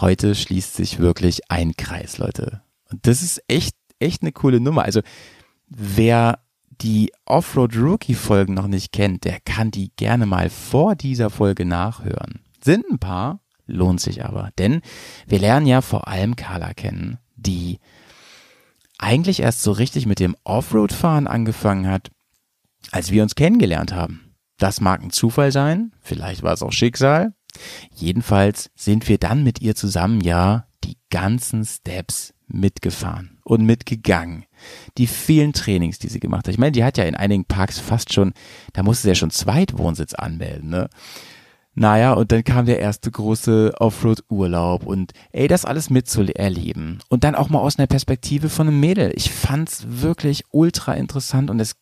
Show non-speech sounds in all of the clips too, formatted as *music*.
heute schließt sich wirklich ein Kreis, Leute. Und das ist echt, echt eine coole Nummer. Also, wer die Offroad Rookie Folgen noch nicht kennt, der kann die gerne mal vor dieser Folge nachhören. Sind ein paar, lohnt sich aber. Denn wir lernen ja vor allem Carla kennen, die eigentlich erst so richtig mit dem Offroad-Fahren angefangen hat, als wir uns kennengelernt haben. Das mag ein Zufall sein, vielleicht war es auch Schicksal. Jedenfalls sind wir dann mit ihr zusammen ja die ganzen Steps mitgefahren und mitgegangen. Die vielen Trainings, die sie gemacht hat. Ich meine, die hat ja in einigen Parks fast schon, da musste sie ja schon Zweitwohnsitz anmelden, ne? Naja, und dann kam der erste große Offroad-Urlaub und ey, das alles mitzuerleben. Und dann auch mal aus einer Perspektive von einem Mädel. Ich fand's wirklich ultra interessant und es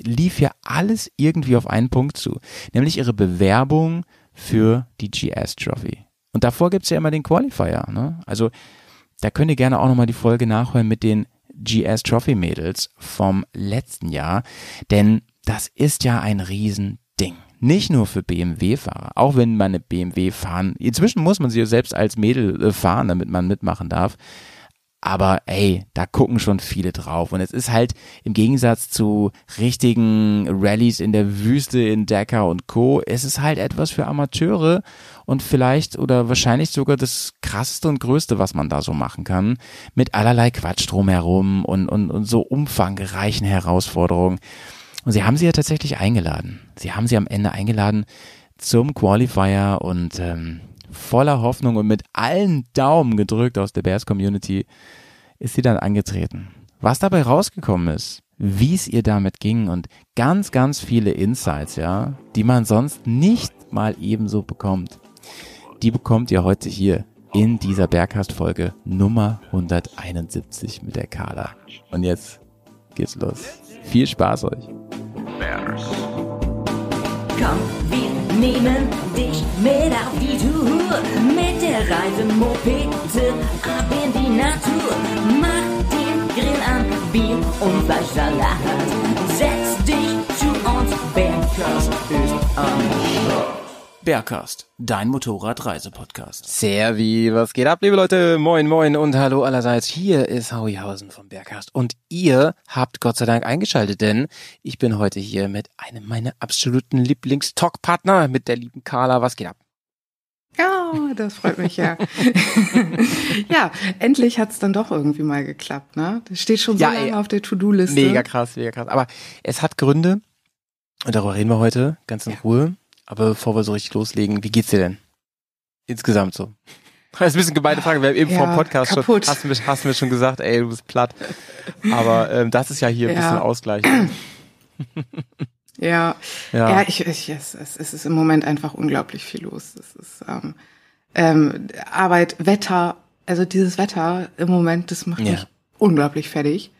lief ja alles irgendwie auf einen Punkt zu. Nämlich ihre Bewerbung für die GS Trophy. Und davor gibt's ja immer den Qualifier, ne? Also, da könnt ihr gerne auch nochmal die Folge nachhören mit den GS Trophy Mädels vom letzten Jahr. Denn das ist ja ein Riesending. Nicht nur für BMW-Fahrer, auch wenn man eine BMW fahren, inzwischen muss man sie selbst als Mädel äh, fahren, damit man mitmachen darf. Aber ey, da gucken schon viele drauf. Und es ist halt im Gegensatz zu richtigen Rallyes in der Wüste in Dakar und Co. Es ist halt etwas für Amateure und vielleicht oder wahrscheinlich sogar das krasseste und größte, was man da so machen kann. Mit allerlei Quatsch drumherum und, und, und so umfangreichen Herausforderungen. Und sie haben sie ja tatsächlich eingeladen. Sie haben sie am Ende eingeladen zum Qualifier und ähm, voller Hoffnung und mit allen Daumen gedrückt aus der Bears Community ist sie dann angetreten. Was dabei rausgekommen ist, wie es ihr damit ging und ganz, ganz viele Insights, ja, die man sonst nicht mal ebenso bekommt. Die bekommt ihr heute hier in dieser Berghast-Folge Nummer 171 mit der Carla. Und jetzt geht's los. Viel Spaß euch. Bears. Komm, wir nehmen dich mit auf die Tour. Mit der Reisemopete ab in die Natur. Mach den Grill an, Bier und Fleischsalat. Setz dich zu uns, Bergkast ist am Start. Bergcast, dein Motorradreisepodcast. Servi, was geht ab, liebe Leute? Moin, moin und hallo allerseits. Hier ist Hauihausen vom Bergcast und ihr habt Gott sei Dank eingeschaltet, denn ich bin heute hier mit einem meiner absoluten Lieblings-Talk-Partner, mit der lieben Carla. Was geht ab? Ja, das freut mich ja. *laughs* ja, endlich hat's dann doch irgendwie mal geklappt, ne? Das steht schon so ja, lange auf der To-Do-Liste. Mega krass, mega krass. Aber es hat Gründe und darüber reden wir heute ganz in ja. Ruhe. Aber bevor wir so richtig loslegen, wie geht's dir denn? Insgesamt so. *laughs* Das ist ein bisschen gemeine Frage. Wir haben eben ja, vor dem Podcast kaputt. schon, hast du, mir, hast du mir schon gesagt, ey, du bist platt. Aber ähm, das ist ja hier ein ja. bisschen Ausgleich. *clears throat* ja, ja, ja, ich, ich, es, es ist im Moment einfach unglaublich viel los. Es ist ähm, ähm, Arbeit, Wetter, also dieses Wetter im Moment, das macht ja. mich unglaublich fertig.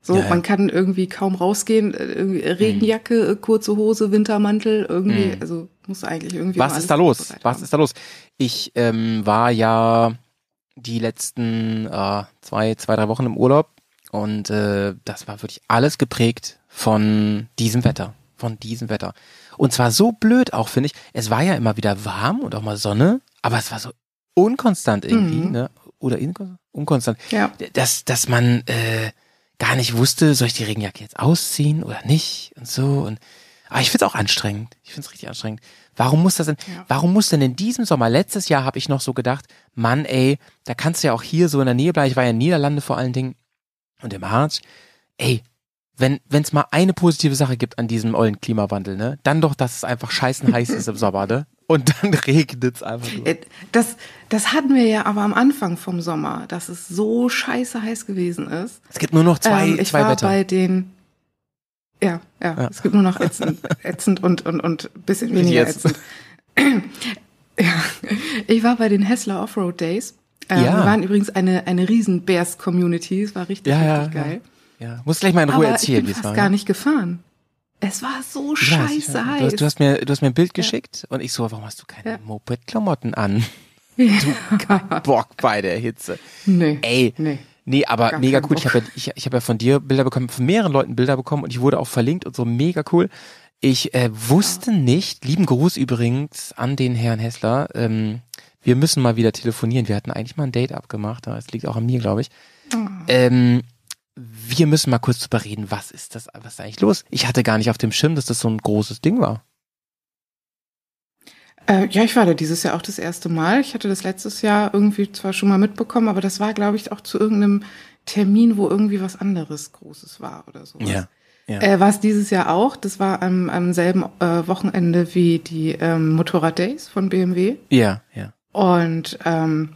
So, ja, ja. man kann irgendwie kaum rausgehen, äh, Regenjacke, mhm. kurze Hose, Wintermantel, irgendwie, mhm. also muss eigentlich irgendwie. Was ist da los? Was ist da los? Ich ähm, war ja die letzten äh, zwei, zwei, drei Wochen im Urlaub und äh, das war wirklich alles geprägt von diesem Wetter, von diesem Wetter. Und zwar so blöd auch, finde ich. Es war ja immer wieder warm und auch mal Sonne, aber es war so unkonstant irgendwie, mhm. ne? Oder unkonstant. Ja. Dass, dass man äh, gar nicht wusste, soll ich die Regenjacke jetzt ausziehen oder nicht und so und aber ich find's auch anstrengend. Ich find's richtig anstrengend. Warum muss das denn, ja. warum muss denn in diesem Sommer, letztes Jahr habe ich noch so gedacht, Mann, ey, da kannst du ja auch hier so in der Nähe bleiben. Ich war ja in Niederlande vor allen Dingen und im Harz. Ey, wenn es mal eine positive Sache gibt an diesem ollen Klimawandel, ne, dann doch, dass es einfach scheißen heiß ist im Sommer, ne? Und dann *laughs* regnet's einfach nur. Äh, das, das hatten wir ja aber am Anfang vom Sommer, dass es so scheiße heiß gewesen ist. Es gibt nur noch zwei, ähm, ich zwei war Wetter. bei den, ja, ja, ja, es gibt nur noch ätzend, *laughs* ätzend und, und, und bisschen weniger Jetzt. ätzend. *clears throat* ja, ich war bei den Hessler Offroad Days. Ähm, ja. Wir waren übrigens eine, eine riesen Bears-Community. Es war richtig, ja, richtig ja, geil. Ja. ja, muss gleich mal in Ruhe aber erzählen, wie es war. Ich bin gar nicht gefahren. Es war so scheiße ja, heiß. Du hast, du hast, mir, du hast mir ein Bild geschickt und ich so, warum hast du keine ja. Moped-Klamotten an? *laughs* Ja. Du Bock bei der Hitze. Nee. Ey. Nee. Nee, aber Gar mega cool. Ich habe ja, ich, ich hab ja von dir Bilder bekommen, von mehreren Leuten Bilder bekommen und ich wurde auch verlinkt und so mega cool. Ich äh, wusste nicht, lieben Gruß übrigens an den Herrn Hessler, ähm, wir müssen mal wieder telefonieren. Wir hatten eigentlich mal ein Date abgemacht, aber es liegt auch an mir, glaube ich. Ähm, wir müssen mal kurz drüber reden, was ist das, was ist eigentlich los? Ich hatte gar nicht auf dem Schirm, dass das so ein großes Ding war. Äh, ja, ich war da dieses Jahr auch das erste Mal. Ich hatte das letztes Jahr irgendwie zwar schon mal mitbekommen, aber das war, glaube ich, auch zu irgendeinem Termin, wo irgendwie was anderes Großes war oder so. Ja. Äh, war es dieses Jahr auch. Das war am, am selben äh, Wochenende wie die ähm, Motorrad Days von BMW. Ja, ja. Und ähm,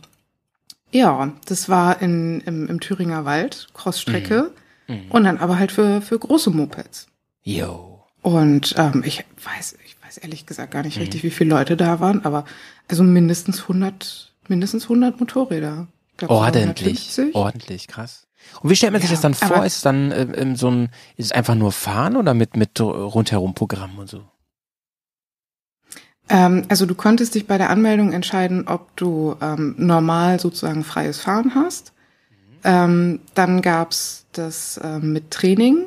ja, das war in, im, im Thüringer Wald, Crossstrecke. Mhm. Und dann aber halt für, für große Mopeds. Yo. Und ähm, ich weiß, ich weiß ehrlich gesagt gar nicht Mhm. richtig, wie viele Leute da waren, aber also mindestens 100, mindestens 100 Motorräder. Ordentlich. 150. Ordentlich, krass. Und wie stellt man sich Ja, das dann vor? Ist es dann äh, ähm, so ein, ist es einfach nur fahren oder mit, mit rundherum Programm und so? Ähm, also du konntest dich bei der Anmeldung entscheiden, ob du ähm, normal sozusagen freies Fahren hast. Ähm, dann gab's das ähm, mit Training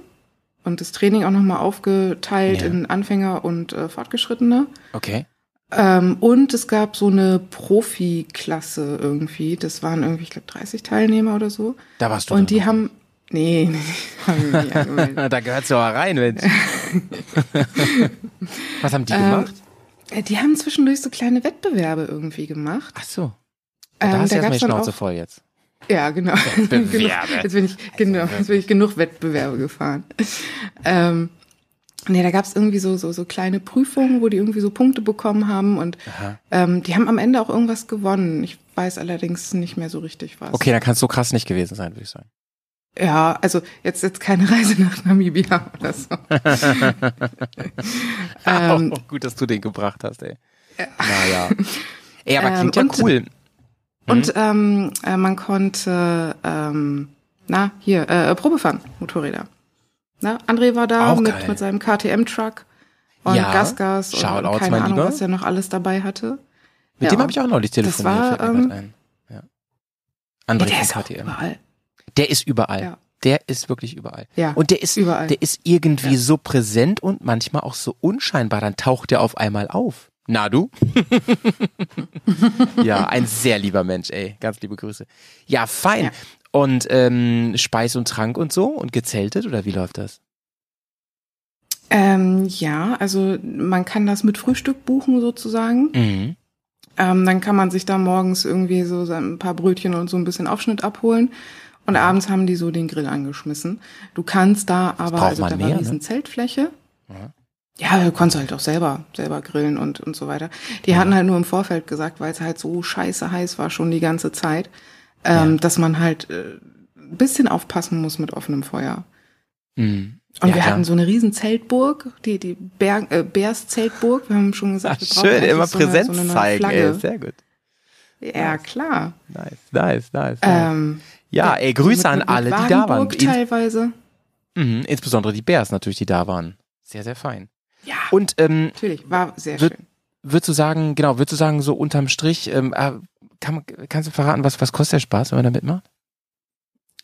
und das Training auch nochmal aufgeteilt Ja. in Anfänger und äh, Fortgeschrittene. Okay. Ähm, und es gab so eine Profi-Klasse irgendwie. Das waren irgendwie, ich glaube, 30 Teilnehmer oder so. Da warst du. Und die haben. Nee, nee, *laughs* angemeldet. da gehört's doch mal rein, Mensch. *laughs* Was haben die Ähm, gemacht? Äh, Die haben zwischendurch so kleine Wettbewerbe irgendwie gemacht. Ach so. Ähm, da hast du da erstmal die Schnauze voll jetzt. Ja, genau. Wettbewerbe. genug, *laughs* jetzt bin ich, genau, jetzt bin ich genug Wettbewerbe gefahren. ähm, nee, da gab's irgendwie so, so, so kleine Prüfungen, wo die irgendwie so Punkte bekommen haben und Aha. ähm, die haben am Ende auch irgendwas gewonnen. Ich weiß allerdings nicht mehr so richtig was. Okay, dann kann es so krass nicht gewesen sein, würde ich sagen. Ja, also jetzt jetzt keine *laughs* Reise nach Namibia oder so. *laughs* ähm, oh, gut, dass du den gebracht hast, ey. Naja. Ey, aber Ähm, klingt ja und- cool. Und ähm, äh, man konnte, ähm, na, hier, äh, Probe fahren, Motorräder. Na, André war da Auch mit, geil. mit seinem KTM-Truck und Ja, Gasgas und, und keine mein Ahnung, Lieber. was er noch alles dabei hatte. Mit Ja. dem habe ich auch neulich Das telefoniert. war, fällt mir ähm, ein. Ja. Ja, André der ist von auch KTM. überall. Der ist überall. Ja. Der ist wirklich überall. Ja, Und der ist, überall. der ist irgendwie Ja. so präsent und manchmal auch so unscheinbar. Dann taucht der auf einmal auf. Na du? *laughs* ja, ein sehr lieber Mensch, ey. Ganz liebe Grüße. Ja, fein. Ja. Und ähm, Speis und Trank und so und gezeltet oder wie läuft das? Ähm, ja, also man kann das mit Frühstück buchen sozusagen. Mhm. Ähm, dann kann man sich da morgens irgendwie so ein paar Brötchen und so ein bisschen Aufschnitt abholen. Und abends haben die so den Grill angeschmissen. Du kannst da aber, also da mehr, war ne? riesen Zeltfläche. Ja. Ja, du konntest halt auch selber, selber grillen und, und so weiter. Die hatten halt nur im Vorfeld gesagt, weil es halt so scheiße heiß war schon die ganze Zeit, ähm, Ja. dass man halt äh, ein bisschen aufpassen muss mit offenem Feuer. Mhm. Und Ja, wir hatten so eine riesen Zeltburg, die, die Berg, äh, Bärs Zeltburg. Wir haben schon gesagt, Ach, wir brauchen schön, eigentlich immer so eine, Präsenz so eine zeigen, ey. Sehr gut. Ja, klar. Nice, nice, nice. nice. Ähm, ja, ey, Grüße mit- an mit alle, die da waren. Teilweise. Mhm, insbesondere die Bears natürlich, die da waren. Sehr, sehr fein. Ja, Und ähm, natürlich, war sehr Wird- schön. würdest du sagen, genau, würdest du sagen, so unterm Strich, ähm, äh, kann, kannst du verraten, was, was kostet der Spaß, wenn man da mitmacht?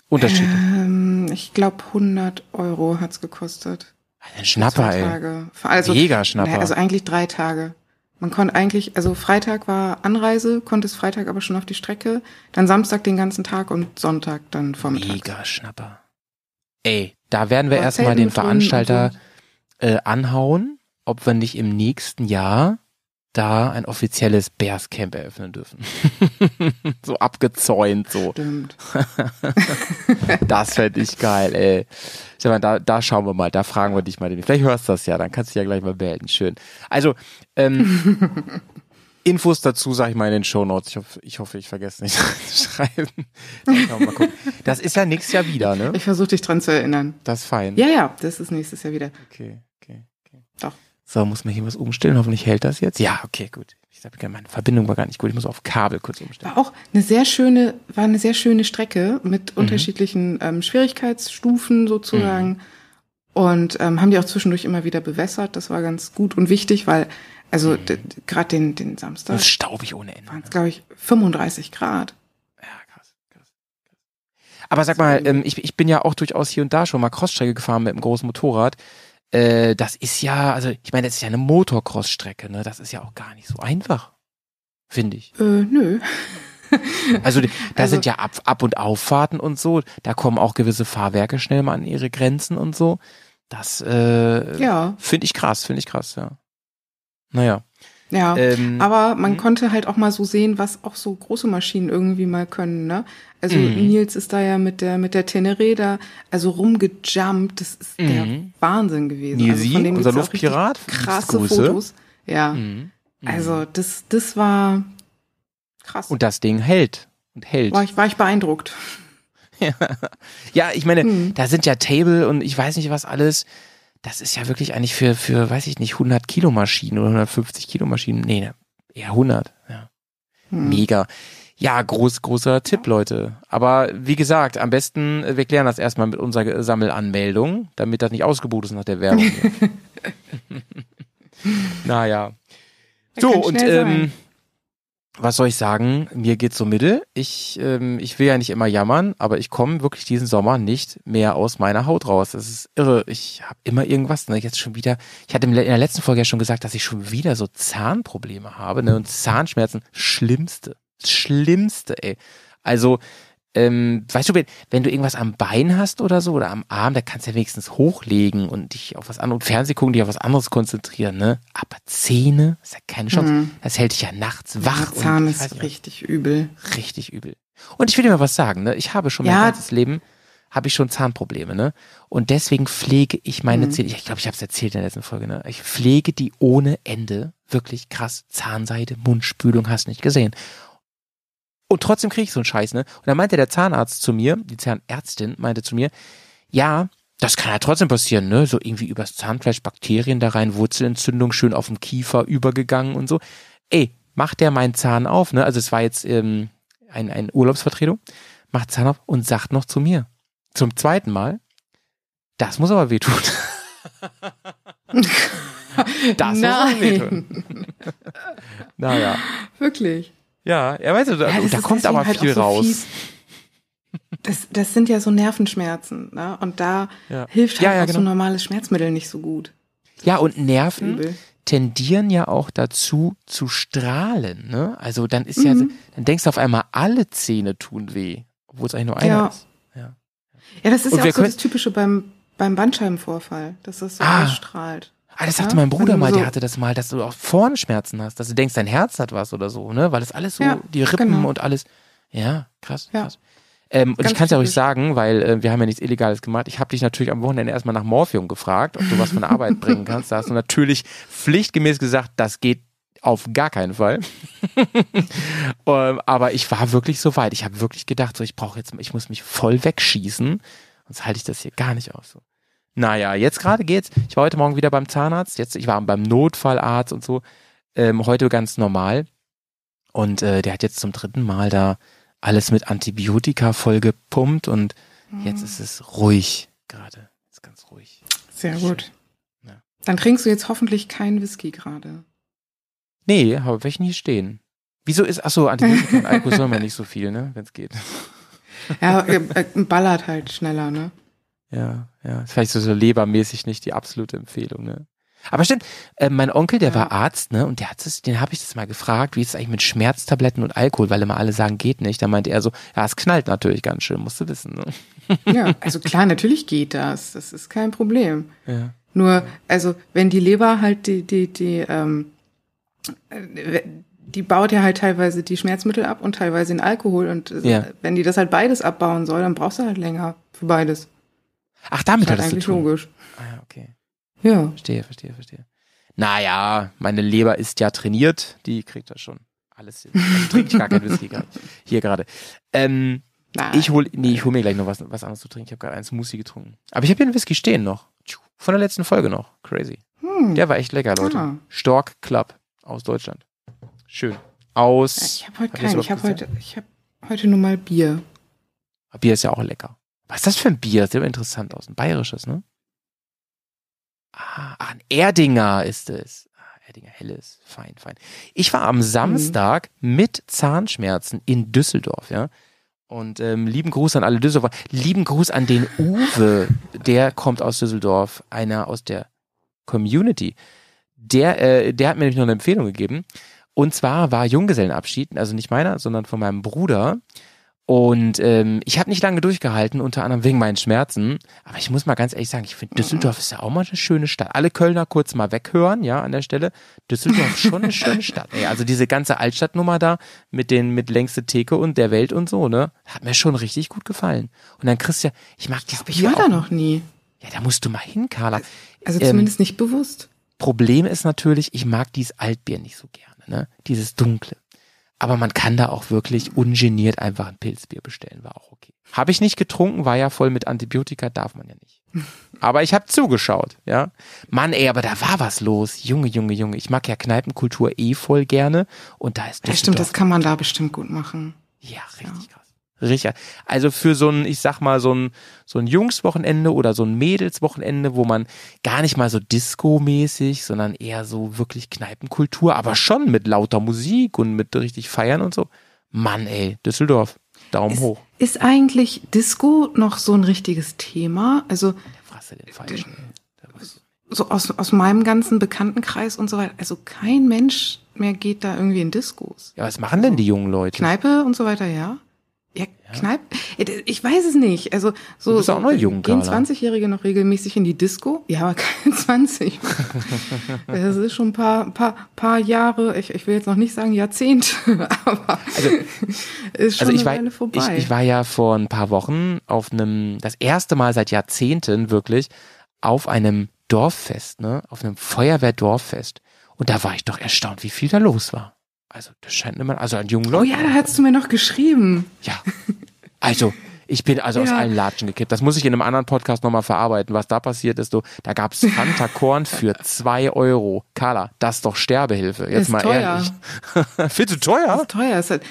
Unterschiedlich. Ähm, ich glaube, 100 Euro hat's gekostet. Ein Schnapper, ey. Tage. Also, Mega Schnapper. naja, also eigentlich drei Tage. Man konnte eigentlich, also Freitag war Anreise, konntest Freitag aber schon auf die Strecke, dann Samstag den ganzen Tag und Sonntag dann Vormittag. Mega Schnapper. Ey, da werden wir Aber erstmal den Veranstalter äh, anhauen, ob wir nicht im nächsten Jahr da ein offizielles Bears-Camp eröffnen dürfen. *laughs* so abgezäunt, so. Stimmt. *laughs* Das fände ich geil, ey. Stefan, da, da schauen wir mal, da fragen wir dich mal. Vielleicht hörst du das ja, dann kannst du dich ja gleich mal melden. Schön. Also, ähm, *laughs* Infos dazu sage ich mal in den Shownotes. Ich hoffe, ich, hoffe, ich vergesse nicht zu schreiben. Das ist ja nächstes Jahr wieder, ne? Ich versuche dich dran zu erinnern. Das ist fein. Ja, ja, das ist nächstes Jahr wieder. Okay, okay, okay. Doch. So, muss man hier was umstellen? Hoffentlich hält das jetzt. Ja, okay, gut. Ich habe meine Verbindung war gar nicht gut. Ich muss auf Kabel kurz umstellen. War auch eine sehr schöne, war eine sehr schöne Strecke Mhm. mit unterschiedlichen ähm, Schwierigkeitsstufen sozusagen. Und ähm, haben die auch zwischendurch immer wieder bewässert. Das war ganz gut und wichtig, weil, also Mhm. gerade den, den Samstag Das ist staubig ohne Ende. waren es, glaube ich, 35 Grad. Ja, krass, krass. krass. Aber sag mal, ähm, ich, ich bin ja auch durchaus hier und da schon mal Crossstrecke gefahren mit einem großen Motorrad. Äh, das ist ja, also ich meine, das ist ja eine Motocross-Strecke, ne? Das ist ja auch gar nicht so einfach. finde ich. Äh, nö. *laughs* Also da Also- sind ja Ab-, Ab und Auffahrten und so, da kommen auch gewisse Fahrwerke schnell mal an ihre Grenzen und so. Das äh, Ja, finde ich krass, finde ich krass, ja. Naja. Ja. Ähm, Aber man Mhm. konnte halt auch mal so sehen, was auch so große Maschinen irgendwie mal können, ne? Also Mhm. Nils ist da ja mit der mit der Teneré da also rumgejumpt, das ist der Mhm. Wahnsinn gewesen. Nilsi, also von dem unser Luftpirat, krasse Grüße. Fotos. Ja. Also das das war krass. und das Ding hält und hält. war ich war ich beeindruckt. *laughs* Ja, ich meine, Mhm. da sind ja Table und ich weiß nicht was alles. Das ist ja wirklich eigentlich für, für, weiß ich nicht, 100 Kilo Maschinen oder 150 Kilo Maschinen. Nee, ne, eher 100. Ja. Hm. Mega. Ja, groß, großer Tipp, Leute. Aber wie gesagt, am besten, äh, wir klären das erstmal mit unserer Sammelanmeldung, damit das nicht ausgebucht ist nach der Werbung. *laughs* *laughs* naja. So, und ähm, was soll ich sagen? Mir geht's so mittel. Ich, ähm, ich will ja nicht immer jammern, aber ich komme wirklich diesen Sommer nicht mehr aus meiner Haut raus. Das ist irre. Ich habe immer irgendwas. Ne? Jetzt schon wieder. Ich hatte in der letzten Folge ja schon gesagt, dass ich schon wieder so Zahnprobleme habe. Ne? Und Zahnschmerzen, schlimmste, schlimmste. Ey. Also ähm, weißt du, wenn, wenn du irgendwas am Bein hast oder so oder am Arm, da kannst du ja wenigstens hochlegen und dich auf was anderes, Fernseh gucken, dich auf was anderes konzentrieren, ne? Aber Zähne, ist ja keine Chance. Mhm. Das hält dich ja nachts wach. Der Zahn und, ist nicht, richtig übel. richtig übel. Und ich will dir mal was sagen, ne? Ich habe schon mein Ja. ganzes Leben habe ich schon Zahnprobleme, ne? Und deswegen pflege ich meine Mhm. Zähne. Ich glaube, ich habe es erzählt in der letzten Folge, ne? Ich pflege die ohne Ende, wirklich krass. Zahnseide, Mundspülung, hast nicht gesehen. Und trotzdem kriege ich so einen Scheiß, ne? Und dann meinte der Zahnarzt zu mir, die Zahnärztin meinte zu mir, ja, das kann ja trotzdem passieren, ne? So irgendwie übers Zahnfleisch Bakterien da rein, Wurzelentzündung schön auf dem Kiefer übergegangen und so. Ey, macht der meinen Zahn auf, ne? Also es war jetzt ähm, ein, ein Urlaubsvertretung, macht Zahn auf und sagt noch zu mir, zum zweiten Mal, das muss aber wehtun. *laughs* das muss aber wehtun. *laughs* Naja. Wirklich. Ja, er weiß, da, Ja, da kommt aber halt viel so raus. fies. Das, das sind ja so Nervenschmerzen, ne? Und da Ja. hilft halt Ja, ja, auch so genau. ein normales Schmerzmittel nicht so gut. Ja, und Nerven Übel. tendieren ja auch dazu zu strahlen, ne? Also dann ist ja, Mhm. dann denkst du auf einmal, alle Zähne tun weh, obwohl es eigentlich nur einer Ja. ist. Ja. Ja, das ist Und ja auch so das Typische beim, beim Bandscheibenvorfall, dass das so Ah. ausstrahlt. Ah, das sagte Ja, mein Bruder wenn du mal, der so- hatte das mal, dass du auch vorne Schmerzen hast, dass du denkst, dein Herz hat was oder so, ne? Weil das alles so, Ja, die Rippen genau. und alles. Ja, krass, Ja. krass. Ähm, und ich kann es ja ruhig typisch. sagen, weil äh, wir haben ja nichts Illegales gemacht. Ich habe dich natürlich am Wochenende erstmal nach Morphium gefragt, ob du was von der Arbeit *laughs* bringen kannst. Da hast du natürlich pflichtgemäß gesagt, das geht auf gar keinen Fall. *laughs* ähm, aber ich war wirklich so weit. Ich habe wirklich gedacht, so ich brauche jetzt, ich muss mich voll wegschießen, sonst halte ich das hier gar nicht aus. So. Naja, jetzt gerade geht's. Ich war heute Morgen wieder beim Zahnarzt. Jetzt, ich war beim Notfallarzt und so. Ähm, heute ganz normal. Und äh, der hat jetzt zum dritten Mal da alles mit Antibiotika voll gepumpt und Mhm. jetzt ist es ruhig gerade. Ist ganz ruhig. Sehr Schön. gut. Ja. Dann trinkst du jetzt hoffentlich keinen Whisky gerade. Nee, aber welchen hier stehen? Wieso ist, ach so, Antibiotika und Alkohol soll man nicht so viel, ne, wenn es geht. *laughs* Ja, äh, äh, ballert halt schneller, ne? Ja, ja. Ist vielleicht so, so lebermäßig nicht die absolute Empfehlung, ne? Aber stimmt, äh, mein Onkel, der Ja. war Arzt, ne? Und der hat es, den habe ich das mal gefragt, wie ist es eigentlich mit Schmerztabletten und Alkohol, weil immer alle sagen, geht nicht. Da meinte er so, ja, es knallt natürlich ganz schön, musst du wissen, ne? Ja, *laughs* also klar, natürlich geht das. Das ist kein Problem. Ja. Nur, also wenn die Leber halt die, die, die, ähm, äh, die baut ja halt teilweise die Schmerzmittel ab und teilweise den Alkohol. Und äh, Ja. wenn die das halt beides abbauen soll, dann brauchst du halt länger für beides. Ach, damit hat das zu eigentlich tun. logisch. Ah, ja, okay. Ja. Verstehe, verstehe, verstehe. Naja, meine Leber ist ja trainiert, die kriegt das schon. Alles hin. Also *laughs* trinke ich gar kein Whisky. Hier gerade. Ähm, Nein. ich hol, nee, ich hol mir gleich noch was, was anderes zu trinken. Ich habe gerade einen Smoothie getrunken. Aber ich habe hier einen Whisky stehen noch. Von der letzten Folge noch. Crazy. Hm. Der war echt lecker, Leute. Ah. Stork Club aus Deutschland. Schön. Aus. Ja, ich habe heute Hab keinen. Ich habe heute, ich habe heute nur mal Bier. Bier ist ja auch lecker. Was ist das für ein Bier? Aber interessant aus. Ein bayerisches, ne? Ah, ein Erdinger ist es. Ah, Erdinger Helles. Fein, fein. Ich war am Samstag mit Zahnschmerzen in Düsseldorf, ja. Und ähm, lieben Gruß an alle Düsseldorfer. Lieben Gruß an den Uwe. Der kommt aus Düsseldorf. Einer aus der Community. Der, äh, der hat mir nämlich noch eine Empfehlung gegeben. Und zwar war Junggesellenabschied, also nicht meiner, sondern von meinem Bruder. Und ähm, ich habe nicht lange durchgehalten, unter anderem wegen meinen Schmerzen. Aber ich muss mal ganz ehrlich sagen, ich finde Düsseldorf ist ja auch mal eine schöne Stadt. Alle Kölner kurz mal weghören, ja, an der Stelle. Düsseldorf ist schon eine schöne Stadt. Ey, also diese ganze Altstadtnummer da mit den mit längste Theke und der Welt und so, ne, hat mir schon richtig gut gefallen. Und dann Christian, ich mag das Ich Bier war da noch nie. Ja, da musst du mal hin, Carla. Also Ähm, zumindest nicht bewusst. Problem ist natürlich, ich mag dieses Altbier nicht so gerne, ne? Dieses dunkle. Aber man kann da auch wirklich ungeniert einfach ein Pilzbier bestellen, war auch okay. Habe ich nicht getrunken, war ja voll mit Antibiotika, darf man ja nicht. *laughs* Aber ich habe zugeschaut, ja. Mann, ey, aber da war was los. Junge, Junge, Junge. Ich mag ja Kneipenkultur eh voll gerne. Und da ist Ja, stimmt, das kann man da bestimmt gut machen. ja, richtig krass. Richtig. Also für so ein, ich sag mal, so ein, so ein Jungswochenende oder so ein Mädelswochenende, wo man gar nicht mal so Disco-mäßig, sondern eher so wirklich Kneipenkultur, aber schon mit lauter Musik und mit richtig Feiern und so. Mann, ey, Düsseldorf. Daumen hoch. Ist eigentlich Disco noch so ein richtiges Thema? Also Fresse den Falschen. so aus, aus meinem ganzen Bekanntenkreis und so weiter. Also kein Mensch mehr geht da irgendwie in Diskos. Ja, was machen denn die jungen Leute? Kneipe und so weiter, ja. Ja, Kneipe? Ich weiß es nicht. Also so, Du bist auch noch jung, gehen Carla. 20-Jährige noch regelmäßig in die Disco? Ja, aber keine *laughs* 20. das ist schon ein paar, paar, paar Jahre, ich, ich will jetzt noch nicht sagen Jahrzehnte, *laughs* aber *laughs* ist schon Also ich eine war, Weile ich, vorbei. ich war ja vor ein paar Wochen auf einem, das erste Mal seit Jahrzehnten wirklich, auf einem Dorffest, ne, auf einem Feuerwehrdorffest. Und da war ich doch erstaunt, wie viel da los war. Also, das scheint immer, also an jungen oh Leuten. ja, da hast du mir noch geschrieben. Ja. Also, ich bin also aus Ja. allen Latschen gekippt. Das muss ich in einem anderen Podcast nochmal verarbeiten. Was da passiert ist, du, da gab's Fanta Korn für *laughs* zwei Euro. Carla, das ist doch Sterbehilfe. Jetzt Ist mal teuer. ehrlich. *laughs* Du Das teuer? ist teuer. Es hat,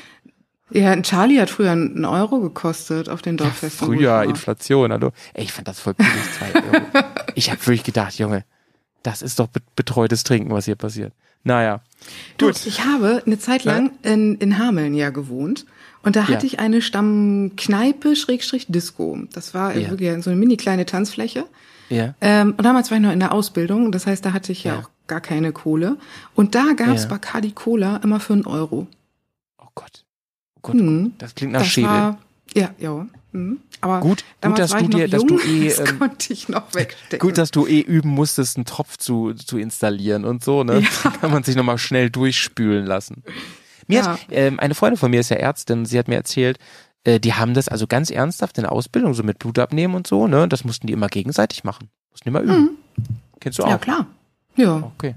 ja, ein Charlie hat früher einen Euro gekostet auf den Dorffesten. ich Früher. Inflation, hallo. Ey, ich fand das voll billig, zwei Euro. *laughs* Ich habe wirklich gedacht, Junge, das ist doch be- betreutes Trinken, was hier passiert. Naja. Du, ich habe eine Zeit lang in, in Hameln ja gewohnt und da hatte Ja. ich eine Stammkneipe Schrägstrich Disco. Das war Ja. wirklich so eine mini kleine Tanzfläche. Ja. Ähm, und damals war ich noch in der Ausbildung, das heißt, da hatte ich ja, Ja. auch gar keine Kohle. Und da gab's. Bacardi Cola immer für einen Euro. Oh Gott. Oh Gott, Mhm. das klingt nach Das Schädel. war, ja, ja. Mhm. Aber Gut- gut, dass du dir- dass jung, du *laughs* eh, das ähm, konnte ich noch *laughs* wegstecken. Gut, dass du eh üben musstest, einen Tropf zu, zu installieren und so, ne? Ja. *laughs* Kann man sich nochmal schnell durchspülen lassen. Mir Ja. hat, ähm, eine Freundin von mir ist ja Ärztin, sie hat mir erzählt, äh, die haben das also ganz ernsthaft in der Ausbildung, so mit Blut abnehmen und so, ne? Das mussten die immer gegenseitig machen. Mussten die immer üben. Kennst du auch? Mhm. ja, klar. Ja. Okay.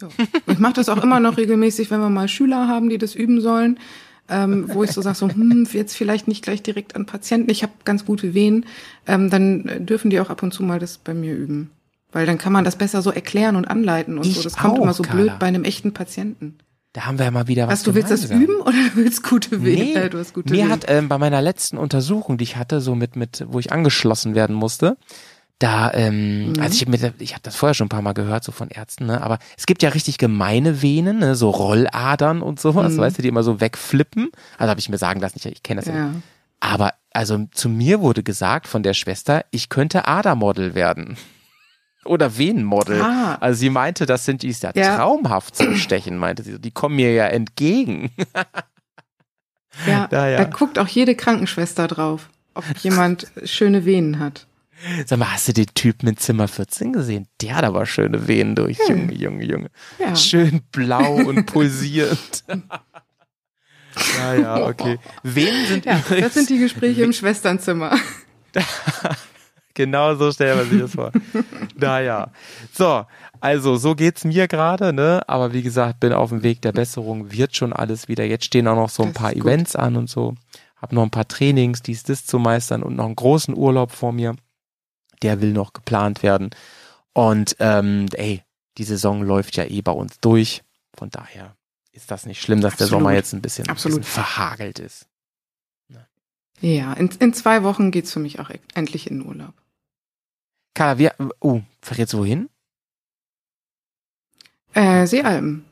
Ja. Ich mache das auch immer noch regelmäßig, wenn wir mal Schüler haben, die das üben sollen, ähm, wo ich so sage, so, hm, jetzt vielleicht nicht gleich direkt an Patienten, ich habe ganz gute Wehen, ähm, dann dürfen die auch ab und zu mal das bei mir üben. Weil dann kann man das besser so erklären und anleiten und Ich so. Das kommt auch, immer so Carla. blöd bei einem echten Patienten. Da haben wir ja mal wieder was Was, du willst das üben oder *laughs* willst gute Wehen? Nee, du hast gute mir Wehen. hat ähm, bei meiner letzten Untersuchung, die ich hatte, so mit, mit, wo ich angeschlossen werden musste, da, ähm, Mhm. also ich, mit, ich habe das vorher schon ein paar Mal gehört, so von Ärzten, ne, aber es gibt ja richtig gemeine Venen, ne, so Rolladern und sowas, Mhm. weißt du, die immer so wegflippen. Also habe ich mir sagen lassen, ich, ich kenne das ja. ja. Aber also zu mir wurde gesagt von der Schwester, ich könnte Adermodel werden. *laughs* Oder Venenmodel. Ah. Also sie meinte, das sind die ist ja, Ja. traumhaft zum *clears throat* Stechen, meinte sie. Die kommen mir ja entgegen. Ja, *laughs* Da, ja. da guckt auch jede Krankenschwester drauf, ob jemand schöne Venen hat. Sag mal, hast du den Typen in Zimmer 14 gesehen? Der hat aber schöne Venen durch. Junge, Junge, Junge. Ja. Schön blau und pulsierend. *laughs* ja, ja, okay. Venen sind Ja, übrigens, das sind die Gespräche im Schwesternzimmer. *laughs* genau so stellt man sich das vor. naja. So, also so geht's mir gerade, ne? Aber wie gesagt, bin auf dem Weg der Besserung, wird schon alles wieder. Jetzt stehen auch noch so ein Das paar. Events an und so. Hab noch ein paar Trainings, dies, das zu meistern und noch einen großen Urlaub vor mir. Der will noch geplant werden. Und ähm, ey, die Saison läuft ja eh bei uns durch. Von daher ist das nicht schlimm, dass der Absolut. Sommer jetzt ein bisschen, ein bisschen verhagelt ist. Ja, in, in zwei Wochen geht's für mich auch e- endlich in den Urlaub. Carla, wir, oh, verrätst du wohin? Äh, Seealpen.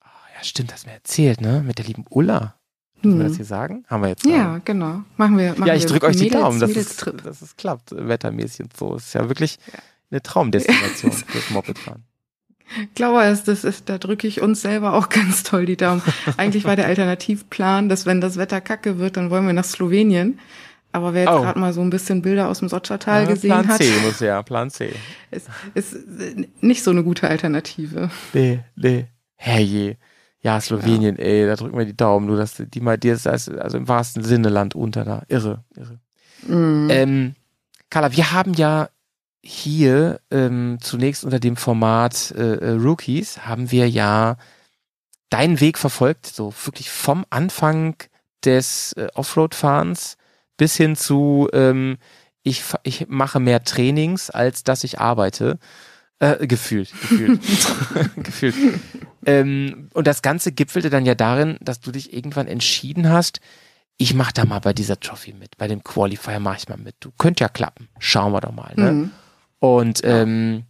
Ah, ja, stimmt, du mir erzählt, ne? Mit der lieben Ulla. Können wir das Hm. hier sagen? Haben wir jetzt Ja, gerade. genau. Machen wir. Machen Ja, ich drücke euch die Mädels- Daumen, dass es, dass es klappt, wettermäßig und so. Ist ja wirklich eine Traumdestination *laughs* fürs Mopedfahren. Glauber ist, das ist, da drücke ich uns selber auch *laughs* ganz toll die Daumen. Eigentlich war der Alternativplan, dass wenn das Wetter kacke wird, dann wollen wir nach Slowenien. Aber wer jetzt Oh. gerade mal so ein bisschen Bilder aus dem Sotschertal gesehen Plan hat, C muss ja, Plan C. *laughs* ist, ist nicht so eine gute Alternative. Nee, nee. Herrje. Ja, Slowenien, ey, da drücken wir die Daumen. Du, dass die mal, dir ist das, also im wahrsten Sinne Land unter da. Irre, irre. Mhm. Ähm, Carla, wir haben ja hier ähm, zunächst unter dem Format äh, äh, Rookies haben wir ja deinen Weg verfolgt, so wirklich vom Anfang des äh, Offroad-Fahrens bis hin zu ähm, ich, ich mache mehr Trainings, als dass ich arbeite. Äh, gefühlt, gefühlt. *laughs* *laughs* gefühlt. Ähm, und das Ganze gipfelte dann ja darin, dass du dich irgendwann entschieden hast, ich mach da mal bei dieser Trophy mit, bei dem Qualifier mach ich mal mit. Du könnt ja klappen. Schauen wir doch mal. Ne? Mhm. Und ähm,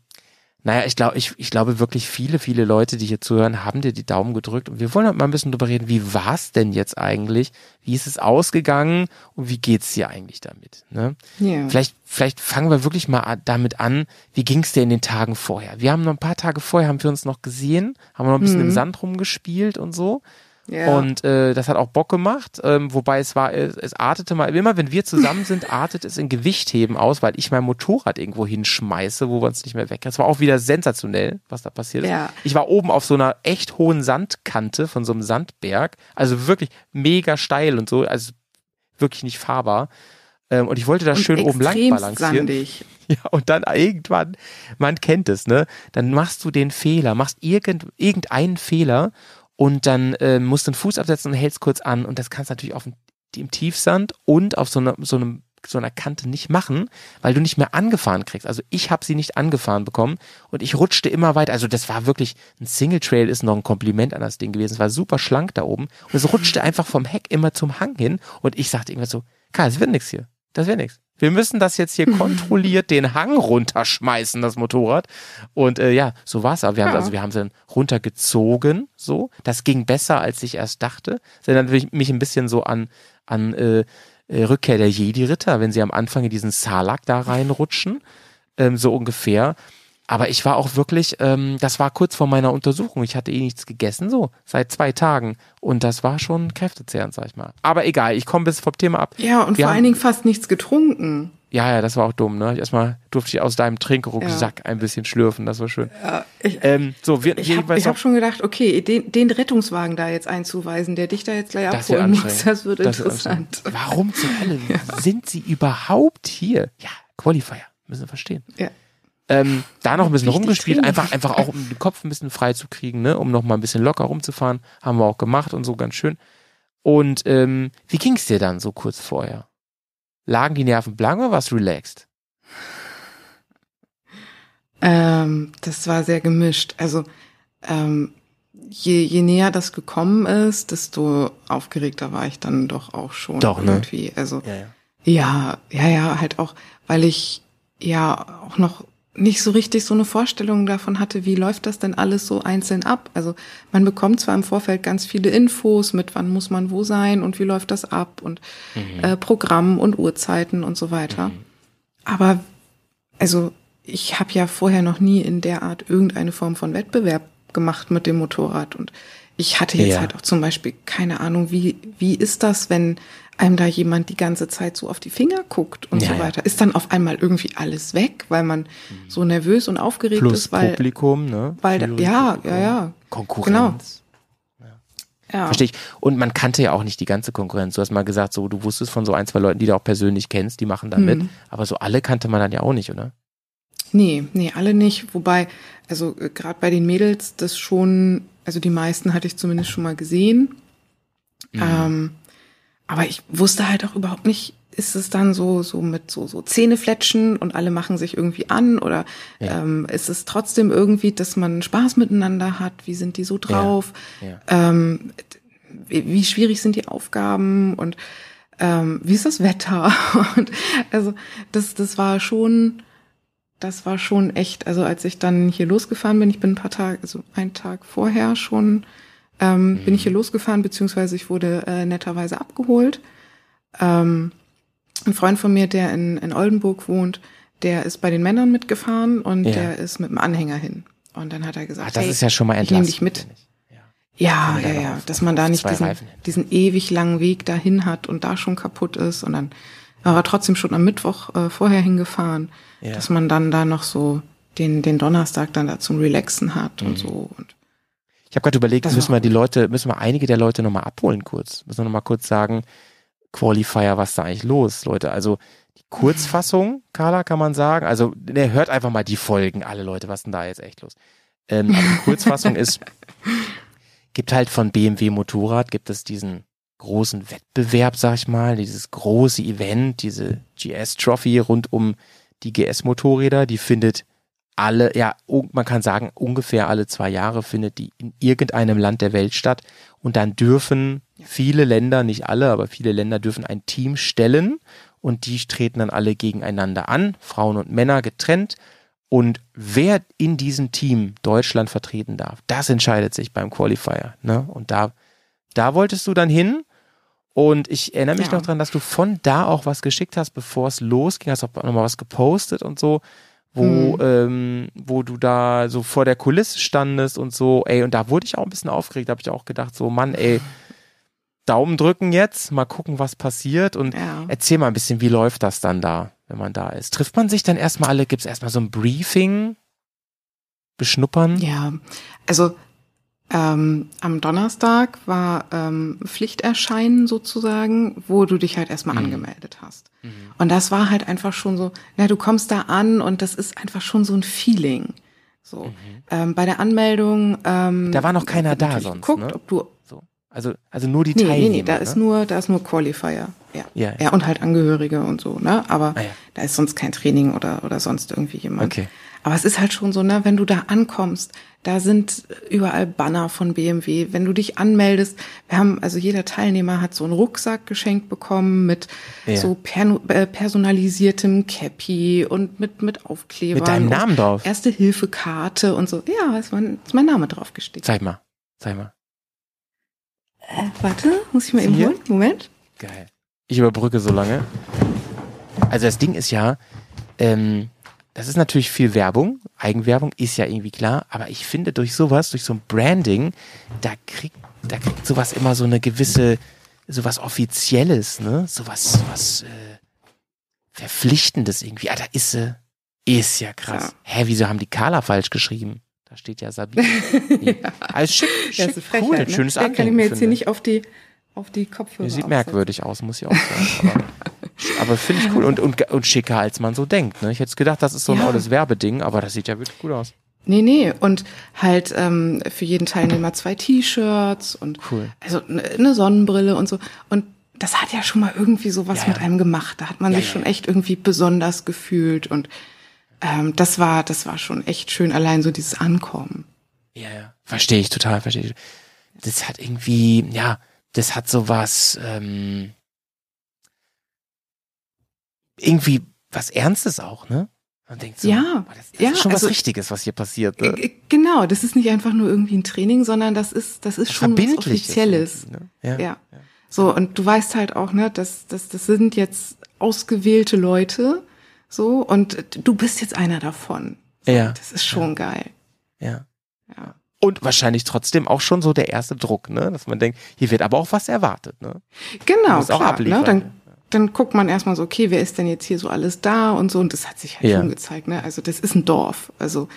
naja, ich glaube, ich, ich glaube wirklich viele, viele Leute, die hier zuhören, haben dir die Daumen gedrückt. Und wir wollen halt mal ein bisschen drüber reden, wie war's denn jetzt eigentlich? Wie ist es ausgegangen und wie geht's dir eigentlich damit? Ne? Ja. Vielleicht, vielleicht fangen wir wirklich mal damit an, wie ging's dir in den Tagen vorher? Wir haben noch ein paar Tage vorher, haben wir uns noch gesehen, haben noch ein bisschen im Sand rumgespielt und so. Ja. Und äh, das hat auch Bock gemacht, ähm, wobei es war, es, es artete mal, immer wenn wir zusammen sind, *laughs* artet es in Gewichtheben aus, weil ich mein Motorrad irgendwo hinschmeiße, wo wir uns nicht mehr weg. Das war auch wieder sensationell, was da passiert ist. Ja. Ich war oben auf so einer echt hohen Sandkante von so einem Sandberg, also wirklich mega steil und so, also wirklich nicht fahrbar. Ähm, und ich wollte da Und schön oben lang balancieren. sandig. *laughs* Ja, und dann irgendwann, man kennt es, ne? Dann machst du den Fehler, machst irgend, irgendeinen Fehler und dann äh, musst du den Fuß absetzen und hältst kurz an. Und das kannst du natürlich auf dem, im Tiefsand und auf so, einer so, einem, so einer Kante nicht machen, weil du nicht mehr angefahren kriegst. Also ich habe sie nicht angefahren bekommen und ich rutschte immer weiter. Also das war wirklich, ein Single Trail ist noch ein Kompliment an das Ding gewesen. Es war super schlank da oben und es rutschte einfach vom Heck immer zum Hang hin und ich sagte irgendwann so, Karl, das wird nix hier. Das wird nix. Wir müssen das jetzt hier *laughs* kontrolliert den Hang runterschmeißen, das Motorrad. Und äh, ja, so war's. Aber wir haben Ja. also wir haben sie dann runtergezogen. So, das ging besser, als ich erst dachte. Das erinnert mich- mich ein bisschen so an an äh, äh, Rückkehr der Jedi-Ritter, wenn sie am Anfang in diesen Salak da reinrutschen, ähm, so ungefähr. Aber ich war auch wirklich, ähm, das war kurz vor meiner Untersuchung. Ich hatte eh nichts gegessen, so seit zwei Tagen. Und das war schon kräftezehrend, sag ich mal. Aber egal, ich komme bis vom Thema ab. Ja, und Wir vor haben- allen Dingen fast nichts getrunken. Ja, ja, das war auch dumm, ne? Erstmal durfte ich aus deinem Trinkrucksack ein bisschen schlürfen, das war schön. Ja, ich Ähm, so, wir, ich habe hab schon gedacht, okay, den, den Rettungswagen da jetzt einzuweisen, der dich da jetzt gleich das abholen muss, das wird Das interessant. Warum zur Hölle *laughs* sind sie überhaupt hier? Ja, Qualifier, müssen wir verstehen. Ja. Ähm, da noch ein bisschen rumgespielt, einfach, einfach auch um den Kopf ein bisschen frei zu kriegen, ne? um noch mal ein bisschen locker rumzufahren. Haben wir auch gemacht und so ganz schön. Und ähm, wie ging's dir dann so kurz vorher? Lagen die Nerven blank oder warst du relaxed? Ähm, das war sehr gemischt. Also ähm, je, je näher das gekommen ist, desto aufgeregter war ich dann doch auch schon Doch, ne? irgendwie. Also Ja, ja. ja, ja, ja, halt auch, weil ich ja auch noch nicht so richtig so eine Vorstellung davon hatte, wie läuft das denn alles so einzeln ab. Also man bekommt zwar im Vorfeld ganz viele Infos mit, wann muss man wo sein und wie läuft das ab und äh, Programm und Uhrzeiten und so weiter. Aber also ich habe ja vorher noch nie in der Art irgendeine Form von Wettbewerb gemacht mit dem Motorrad und ich hatte jetzt Ja. halt auch zum Beispiel keine Ahnung, wie wie ist das, wenn einem da jemand die ganze Zeit so auf die Finger guckt und Ja, so ja. weiter. Ist dann auf einmal irgendwie alles weg, weil man so nervös und aufgeregt Plus ist, weil Publikum, ne? weil da, ja, Publikum. ja, ja. Konkurrenz. ja. Verstehe ich. Und man kannte ja auch nicht die ganze Konkurrenz. Du hast mal gesagt, so, du wusstest von so ein, zwei Leuten, die du auch persönlich kennst, die machen da Mhm. mit. Aber so alle kannte man dann ja auch nicht, oder? Nee, nee, alle nicht. Wobei, also äh, gerade bei den Mädels, das schon, also die meisten hatte ich zumindest schon mal gesehen. Mhm. Ähm, aber ich wusste halt auch überhaupt nicht, ist es dann so, so mit so, so Zähnefletschen und alle machen sich irgendwie an oder Ja. ähm, ist es trotzdem irgendwie, dass man Spaß miteinander hat? Wie sind die so drauf? Ja. Ähm, wie, wie schwierig sind die Aufgaben und ähm, wie ist das Wetter? *laughs* Und also das, das war schon, das war schon echt, also als ich dann hier losgefahren bin, ich bin ein paar Tage, also einen Tag vorher schon, ähm, bin ich hier losgefahren, beziehungsweise ich wurde äh, netterweise abgeholt. Ähm, ein Freund von mir, der in, in Oldenburg wohnt, der ist bei den Männern mitgefahren und Ja. der ist mit dem Anhänger hin. Und dann hat er gesagt, Ach, das hey, ist ja schon mal ich nehm entlastend. dich mit. Ja. Ja, ja, ja, dass man da nicht diesen, diesen ewig langen Weg dahin hat und da schon kaputt ist und dann war er trotzdem schon am Mittwoch äh, vorher hingefahren, Ja. dass man dann da noch so den, den Donnerstag dann da zum Relaxen hat Mhm. und so. Und Ich habe gerade überlegt, Das müssen wir die Leute, müssen wir einige der Leute nochmal abholen kurz. Müssen wir nochmal kurz sagen, Qualifier, was ist da eigentlich los, Leute? Also die Kurzfassung, Carla, kann man sagen. Also, ne, hört einfach mal die Folgen, alle Leute, was ist denn da jetzt echt los? Ähm, aber die Kurzfassung ist, gibt halt von BMW Motorrad, gibt es diesen großen Wettbewerb, sag ich mal, dieses große Event, diese GS-Trophy rund um die GS-Motorräder, die findet alle, ja, man kann sagen, ungefähr alle zwei Jahre findet die in irgendeinem Land der Welt statt. Und dann dürfen viele Länder, nicht alle, aber viele Länder dürfen ein Team stellen und die treten dann alle gegeneinander an, Frauen und Männer getrennt. Und wer in diesem Team Deutschland vertreten darf, das entscheidet sich beim Qualifier. Ne? Und da, da wolltest du dann hin. Und ich erinnere mich Ja. noch dran, dass du von da auch was geschickt hast, bevor es losging, hast auch nochmal was gepostet und so, wo, Mhm. ähm, wo du da so vor der Kulisse standest und so, ey, und da wurde ich auch ein bisschen aufgeregt, da habe ich auch gedacht, so, Mann, ey, Daumen drücken jetzt, mal gucken, was passiert und ja. erzähl mal ein bisschen, wie läuft das dann da, wenn man da ist? Trifft man sich dann erstmal alle, gibt's erstmal so ein Briefing, beschnuppern? Ja, also ähm, am Donnerstag war ähm, Pflichterscheinen sozusagen, wo du dich halt erstmal Mhm. angemeldet hast. Und das war halt einfach schon so, na, du kommst da an und das ist einfach schon so ein Feeling. So. Ähm, bei der Anmeldung, ähm, Da war noch keiner da sonst, Guckt, ne? ob du. Also, also nur die Nee, Teilnehmer. nee, nee, da ist ne? nur, da ist nur Qualifier. Ja. Ja, ja. ja. und halt Angehörige und so, ne? Aber Ah, ja. da ist sonst kein Training oder, oder sonst irgendwie jemand. Okay. Aber es ist halt schon so, ne, wenn du da ankommst, da sind überall Banner von BMW. Wenn du dich anmeldest, wir haben, also jeder Teilnehmer hat so einen Rucksack geschenkt bekommen mit Ja. so per, äh, personalisiertem Cappy und mit, mit Aufklebern. Mit deinem Namen drauf? Erste Hilfekarte und so. Ja, ist mein, ist mein Name drauf gestiegen. Zeig mal, zeig mal. Äh, warte, muss ich mal eben Hier? holen? Moment. Geil. Ich überbrücke so lange. Also das Ding ist ja, ähm, das ist natürlich viel Werbung, Eigenwerbung ist ja irgendwie klar, aber ich finde durch sowas, durch so ein Branding, da kriegt, da kriegt sowas immer so eine gewisse, sowas Offizielles, ne? Sowas, sowas äh, Verpflichtendes irgendwie. Ah, da ist sie. Ist ja krass. Hä, wieso haben die Carla falsch geschrieben? Da steht ja Sabine. Nee. *laughs* Also schick, Ja, schick ist eine cool, ein ne? schönes Den kann ich mir jetzt hier finde. nicht auf die, auf die Kopfhörer sieht merkwürdig aus, muss ich auch sagen. Aber, *laughs* aber finde ich cool und, und, und schicker, als man so denkt. Ne? Ich hätte gedacht, das ist so ein Ja. olles Werbeding, aber das sieht ja wirklich gut aus. Nee, nee. Und halt ähm, für jeden Teilnehmer zwei T-Shirts und Cool. also eine ne Sonnenbrille und so. Und das hat ja schon mal irgendwie sowas Ja, mit ja. einem gemacht. Da hat man Ja, sich ja, schon ja. echt irgendwie besonders gefühlt. Und ähm, das war, das war schon echt schön, allein so dieses Ankommen. Ja, ja. Verstehe ich total, verstehe ich. Das hat irgendwie, ja, das hat sowas, ähm, irgendwie was Ernstes auch, ne? Man denkt so, Ja, das, das ja, ist schon also- was Richtiges, was hier passiert. Ne? Genau, das ist nicht einfach nur irgendwie ein Training, sondern das ist, das ist Was schon was Offizielles. Ne? Ja. So, und du weißt halt auch, ne, dass das, das sind jetzt ausgewählte Leute, so, und du bist jetzt einer davon. So, Ja. Das ist schon geil. ja. Ja. Und wahrscheinlich trotzdem auch schon so der erste Druck, ne? Dass man denkt, hier wird aber auch was erwartet, ne? Genau, klar, ne, dann, dann guckt man erstmal so, okay, wer ist denn jetzt hier so alles da und so, und das hat sich halt Ja. schon gezeigt, ne, also das ist ein Dorf, also,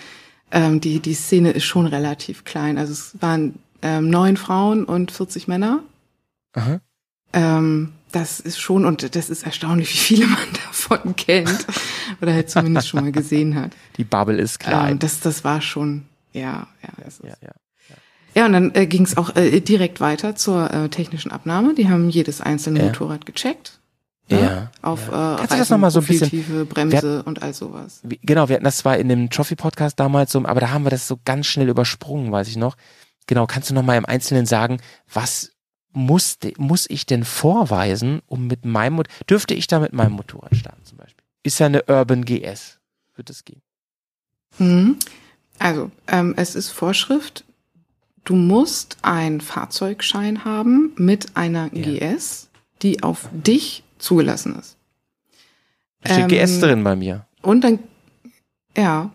ähm, die, die Szene ist schon relativ klein, also es waren ähm, neun Frauen und 40 Männer, Aha. Ähm, das ist schon, und das ist erstaunlich, wie viele man *laughs* davon kennt. Oder halt zumindest schon mal gesehen hat. Die Bubble ist klein. Ähm, das, das war schon, ja, ja. Das ja, ist, ja. ja, und dann äh, ging es auch äh, direkt weiter zur äh, technischen Abnahme. Die haben jedes einzelne Ja. Motorrad gecheckt. Ja, ne? Auf ja. Äh, Kannst du das noch mal so ein bisschen- Bremse und all sowas. Wie- Genau, wir hatten das zwar in dem Trophy-Podcast damals so, aber da haben wir das so ganz schnell übersprungen, weiß ich noch. Genau, kannst du noch mal im Einzelnen sagen, was muss, muss ich denn vorweisen, um mit meinem, Mot- dürfte ich da mit meinem Motorrad starten zum Beispiel? Ist ja eine Urban GS. Wird es gehen? Mhm. Also, ähm, es ist Vorschrift, du musst einen Fahrzeugschein haben mit einer Ja. GS, die auf dich zugelassen ist. Da steht Ähm, GS drin bei mir. Und dann, ja,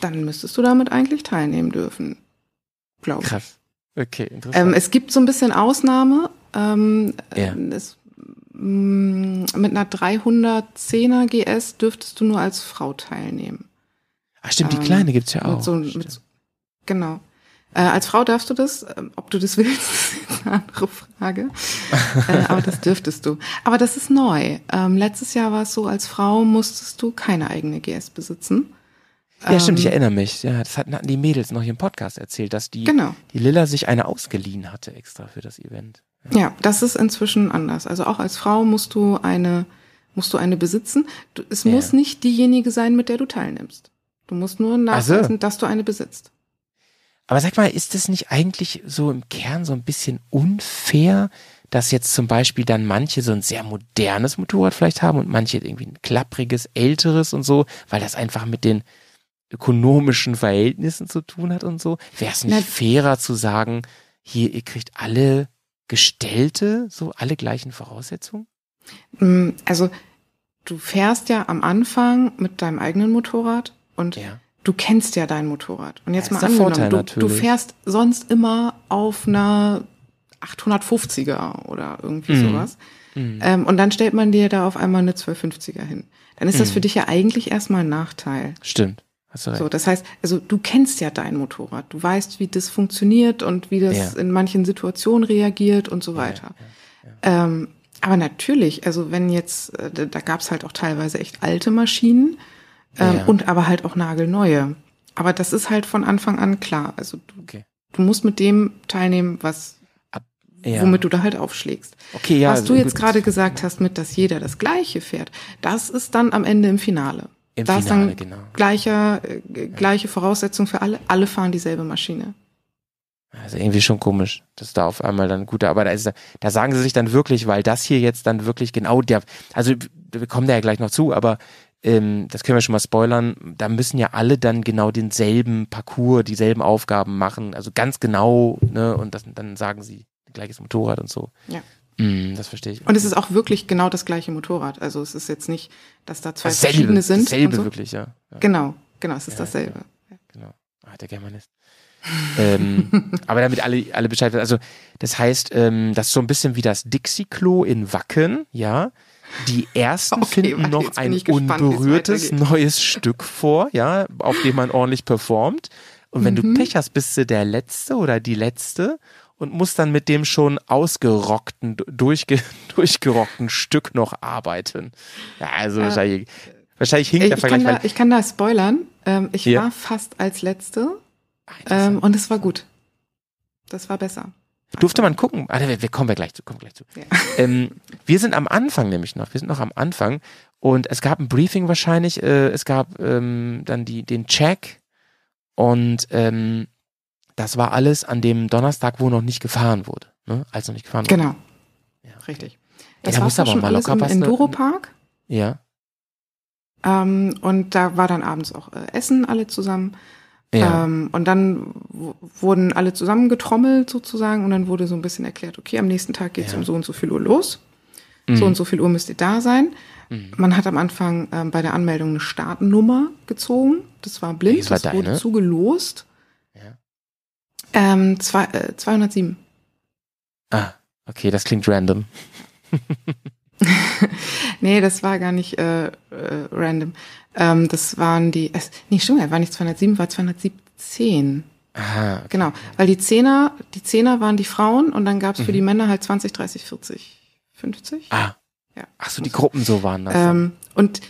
dann müsstest du damit eigentlich teilnehmen dürfen. Glaube ich. Krass. Okay, interessant. Ähm, es gibt so ein bisschen Ausnahme. Ähm, Ja. es, mh, mit einer 310er GS dürftest du nur als Frau teilnehmen. Ach stimmt, die ähm, kleine gibt's ja auch. So, mit, genau. Äh, als Frau darfst du das, ähm, ob du das *laughs* willst, ist eine andere Frage. äh, aber das dürftest du. Aber das ist neu. Ähm, letztes Jahr war es so, als Frau musstest du keine eigene GS besitzen. Ja, stimmt, ich ähm, erinnere mich. Ja, das hatten, hatten die Mädels noch hier im Podcast erzählt, dass die, Genau. die Lilla sich eine ausgeliehen hatte extra für das Event. Ja, das ist inzwischen anders. Also auch als Frau musst du eine, musst du eine besitzen. Du, es Ja. muss nicht diejenige sein, mit der du teilnimmst. Du musst nur nachweisen, dass du eine besitzt. Aber sag mal, ist das nicht eigentlich so im Kern so ein bisschen unfair, dass jetzt zum Beispiel dann manche so ein sehr modernes Motorrad vielleicht haben und manche irgendwie ein klappriges, älteres und so, weil das einfach mit den ökonomischen Verhältnissen zu tun hat und so? Wäre es nicht Na- fairer zu sagen, hier, ihr kriegt alle Gestellte, so alle gleichen Voraussetzungen? Mm, Also du fährst ja am Anfang mit deinem eigenen Motorrad und Ja. du kennst ja dein Motorrad. Und jetzt mal angenommen, Vorteil du, du fährst sonst immer auf einer 850er oder irgendwie Mhm. sowas. Ähm, und dann stellt man dir da auf einmal eine 1250er hin. Dann ist das Mhm. für dich ja eigentlich erstmal ein Nachteil. Stimmt. So, das heißt, also du kennst ja dein Motorrad, du weißt, wie das funktioniert und wie das Ja. in manchen Situationen reagiert und so weiter. Ähm, aber natürlich, also wenn jetzt, äh, da, gab es halt auch teilweise echt alte Maschinen ähm, Ja. und aber halt auch nagelneue. Aber das ist halt von Anfang an klar. Also du, Okay. du musst mit dem teilnehmen, was Ja. womit du da halt aufschlägst. Okay, ja, Was du jetzt gerade gesagt hast, mit dass jeder das Gleiche fährt, das ist dann am Ende im Finale. Im da ist Finale, dann genau. gleicher, äh, gleiche Voraussetzung für alle. Alle fahren dieselbe Maschine. Also irgendwie schon komisch, dass da auf einmal dann gute, aber da ist, da sagen sie sich dann wirklich, weil das hier jetzt dann wirklich genau der, also wir kommen da ja gleich noch zu, aber ähm, das können wir schon mal spoilern, da müssen ja alle dann genau denselben Parcours, dieselben Aufgaben machen, also ganz genau, ne, und das, dann sagen sie gleiches Motorrad und so. Ja. Mm, das verstehe ich. Und es ist auch wirklich genau das gleiche Motorrad. Also es ist jetzt nicht, dass da zwei dasselbe, verschiedene sind. dasselbe so. wirklich, ja. ja. Genau, genau, es ist Ja, dasselbe. Genau. Ah, der Germanist. ähm, *laughs* aber damit alle, alle Bescheid wissen. Also, das heißt, ähm, das ist so ein bisschen wie das Dixie-Klo in Wacken, ja. Die ersten *laughs* Okay, finden warte, noch ein gespannt, unberührtes neues Stück vor, ja, auf dem man ordentlich performt. Und wenn Mhm. du Pech hast, bist du der Letzte oder die Letzte und musst dann mit dem schon ausgerockten, durchge, *laughs* durchgerockten Stück noch arbeiten. Ja, also wahrscheinlich, wahrscheinlich hinkt Ich, der ich, Vergleich, kann da, ich kann da spoilern. Ähm, ich Ja. war fast als Letzte Ah, ähm, und es war gut. Das war besser. Durfte man gucken? Ah, wir, wir kommen wir gleich zu, kommen wir gleich zu. Ja. *laughs* Ähm, wir sind am Anfang nämlich noch. Wir sind noch am Anfang und es gab ein Briefing wahrscheinlich. Äh, es gab ähm, dann die den Check und ähm, das war alles an dem Donnerstag, wo noch nicht gefahren wurde. Ne? Als noch nicht gefahren wurde. Genau, Ja. richtig. Ja, Das da war aber schon mal alles im ne? Enduro-Park. Ja. Ähm, und da war dann abends auch äh, Essen, alle zusammen. Ja. Ähm, und dann wurden alle zusammengetrommelt sozusagen und dann wurde so ein bisschen erklärt, okay, am nächsten Tag geht's Ja. um so und so viel Uhr los. Mhm. So und so viel Uhr müsst ihr da sein. Mhm. Man hat am Anfang ähm, bei der Anmeldung eine Startnummer gezogen. Das war blind, Das war das wurde zugelost. Ähm, zwei, äh, 207. Ah, okay, das klingt random. *laughs* Nee, das war gar nicht äh, äh, random. Ähm, das waren die, es, nee, stimmt, war nicht 207, war 217. Aha. Okay. Genau, weil die Zehner, die Zehner waren die Frauen und dann gab's Mhm. für die Männer halt 20, 30, 40, 50. Ah. Ja. Ach so, die Gruppen so waren das. Ähm, und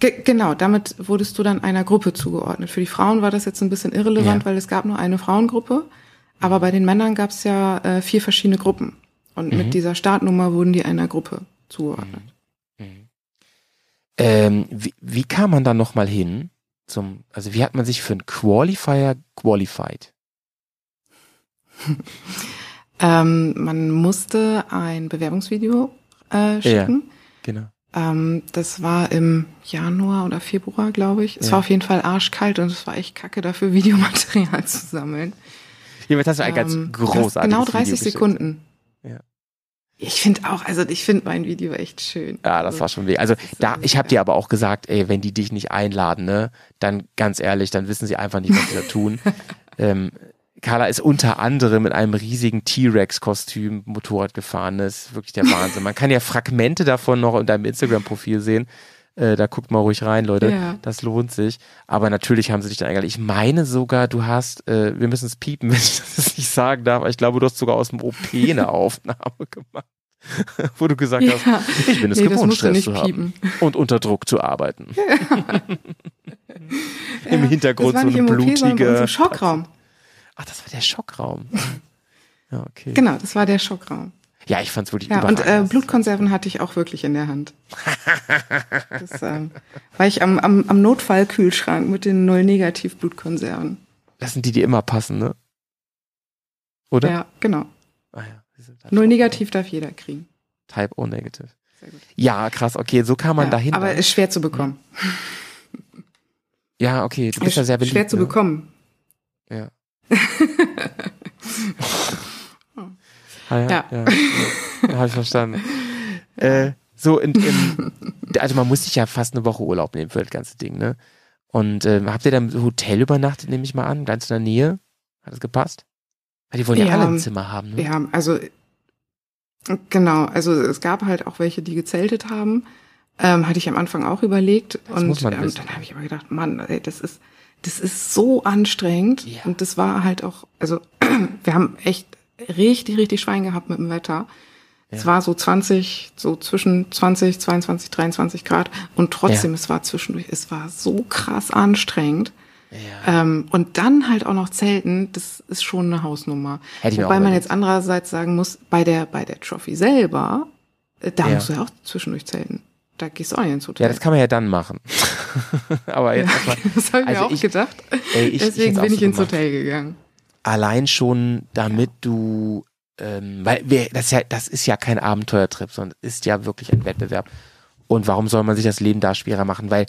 ge genau, damit wurdest du dann einer Gruppe zugeordnet. Für die Frauen war das jetzt ein bisschen irrelevant, Ja. weil es gab nur eine Frauengruppe. Aber bei den Männern gab's ja äh, vier verschiedene Gruppen. Und Mhm. mit dieser Startnummer wurden die einer Gruppe zugeordnet. Mhm. Ähm, wie, wie kam man da nochmal hin? Zum, also wie hat man sich für einen Qualifier qualified? *laughs* Ähm, man musste ein Bewerbungsvideo äh, schicken. Genau. Ähm, das war im Januar oder Februar, glaube ich. Es Ja. war auf jeden Fall arschkalt und es war echt kacke, dafür Videomaterial *laughs* zu sammeln. Jedenfalls hast du ein ganz Ähm, großartiges Genau Video 30 geschickt. Sekunden. Ja. Ich finde auch, also ich finde mein Video echt schön. Ja, das war schon weh. Also da, ich habe dir aber auch gesagt, ey, wenn die dich nicht einladen, ne, dann ganz ehrlich, dann wissen sie einfach nicht, was sie da tun. *laughs* ähm, Carla ist unter anderem in einem riesigen T-Rex-Kostüm Motorrad gefahren. Das ist wirklich der Wahnsinn. Man kann ja Fragmente davon noch in deinem Instagram-Profil sehen. Äh, da guckt mal ruhig rein, Leute. Ja. Das lohnt sich. Aber natürlich haben sie dich dann eingeladen. Ich meine sogar, du hast, äh, wir müssen es piepen, *laughs* wenn ich das nicht sagen darf, aber ich glaube, du hast sogar aus dem OP eine *laughs* Aufnahme gemacht. *laughs* Wo du gesagt Ja. hast, ich bin es Nee, gewohnt, Stress zu haben piepen. und unter Druck zu arbeiten. Im Ja, Hintergrund so eine im OP, sondern bei uns blutige. im Schockraum. Ach, das war der Schockraum. Ja, okay. Genau, das war der Schockraum. Ja, ich fand's wirklich Ja, und überragend. äh, Blutkonserven hatte ich auch wirklich in der Hand. *laughs* Das ähm, war ich am, am, am Notfallkühlschrank mit den Null-Negativ-Blutkonserven. Das sind die, die immer passen, ne? Oder? Ja, genau. Ah, ja. halt Null-Negativ darf jeder kriegen. Type O negative. Sehr gut. Ja, krass, okay, so kam man Ja, dahin. aber ist schwer zu bekommen. ja, okay, du bist ja sehr beliebt. schwer zu ne? bekommen. Ja. *laughs* *laughs* ah, ja, ja. Ja. ja. Habe ich verstanden. Äh, so, in, in, also man muss sich ja fast eine Woche Urlaub nehmen für das ganze Ding, ne? Und ähm, habt ihr dann im Hotel übernachtet, nehme ich mal an, ganz in der Nähe? Hat das gepasst? Weil die wollen ja, Ja, alle ein Zimmer haben, ne? Ja, also genau, also es gab halt auch welche, die gezeltet haben. Ähm, hatte ich am Anfang auch überlegt. Das und ähm, dann habe ich aber gedacht, Mann, ey, das ist, das ist so anstrengend. Ja. Und das war halt auch, also *clears throat* wir haben echt richtig, richtig Schwein gehabt mit dem Wetter. Es Ja. war so 20, so zwischen 20, 22, 23 Grad. Und trotzdem, Ja. es war zwischendurch, es war so krass anstrengend. Ja. Ähm, und dann halt auch noch Zelten, das ist schon eine Hausnummer. Hätte ich Wobei man jetzt andererseits sagen muss, bei der, bei der Trophy selber, äh, da Ja. musst du ja auch zwischendurch zelten. Da gehst du auch nicht ins Hotel. Ja, das kann man ja dann machen. *laughs* Aber jetzt *laughs* erstmal. das habe ich also mir auch ich- gedacht. Ey, ich, Deswegen auch bin ich ins gemacht. Hotel gegangen. Allein schon, damit du, ähm, weil wir, das ist ja, das ist ja kein Abenteuertrip, sondern ist ja wirklich ein Wettbewerb. Und warum soll man sich das Leben da schwerer machen? Weil,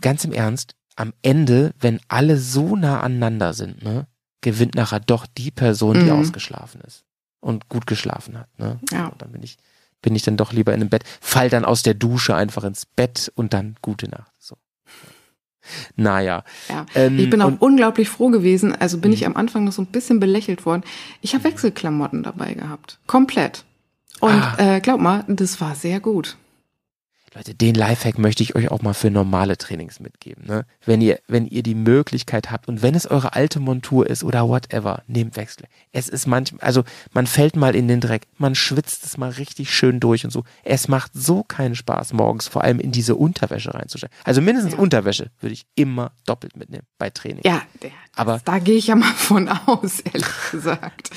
ganz im Ernst, am Ende, wenn alle so nah aneinander sind, ne, gewinnt nachher doch die Person, die Mhm. ausgeschlafen ist und gut geschlafen hat. Ne? Ja. Und dann bin ich, bin ich dann doch lieber in einem Bett, fall dann aus der Dusche einfach ins Bett und dann gute Nacht. Naja. Ja. Ähm, ich bin auch unglaublich froh gewesen. Also bin Mhm. ich am Anfang noch so ein bisschen belächelt worden. Ich habe Wechselklamotten dabei gehabt. Komplett. Und Ah. äh, glaub mal, das war sehr gut. Leute, den Lifehack möchte ich euch auch mal für normale Trainings mitgeben. Ne? Wenn ihr, wenn ihr die Möglichkeit habt und wenn es eure alte Montur ist oder whatever, nehmt Wechsel. Es ist manchmal, also man fällt mal in den Dreck, man schwitzt es mal richtig schön durch und so. Es macht so keinen Spaß morgens, vor allem in diese Unterwäsche reinzusteigen. Also mindestens Ja. Unterwäsche würde ich immer doppelt mitnehmen bei Training. Ja, der, Aber- da gehe ich ja mal von aus, *laughs* ehrlich gesagt.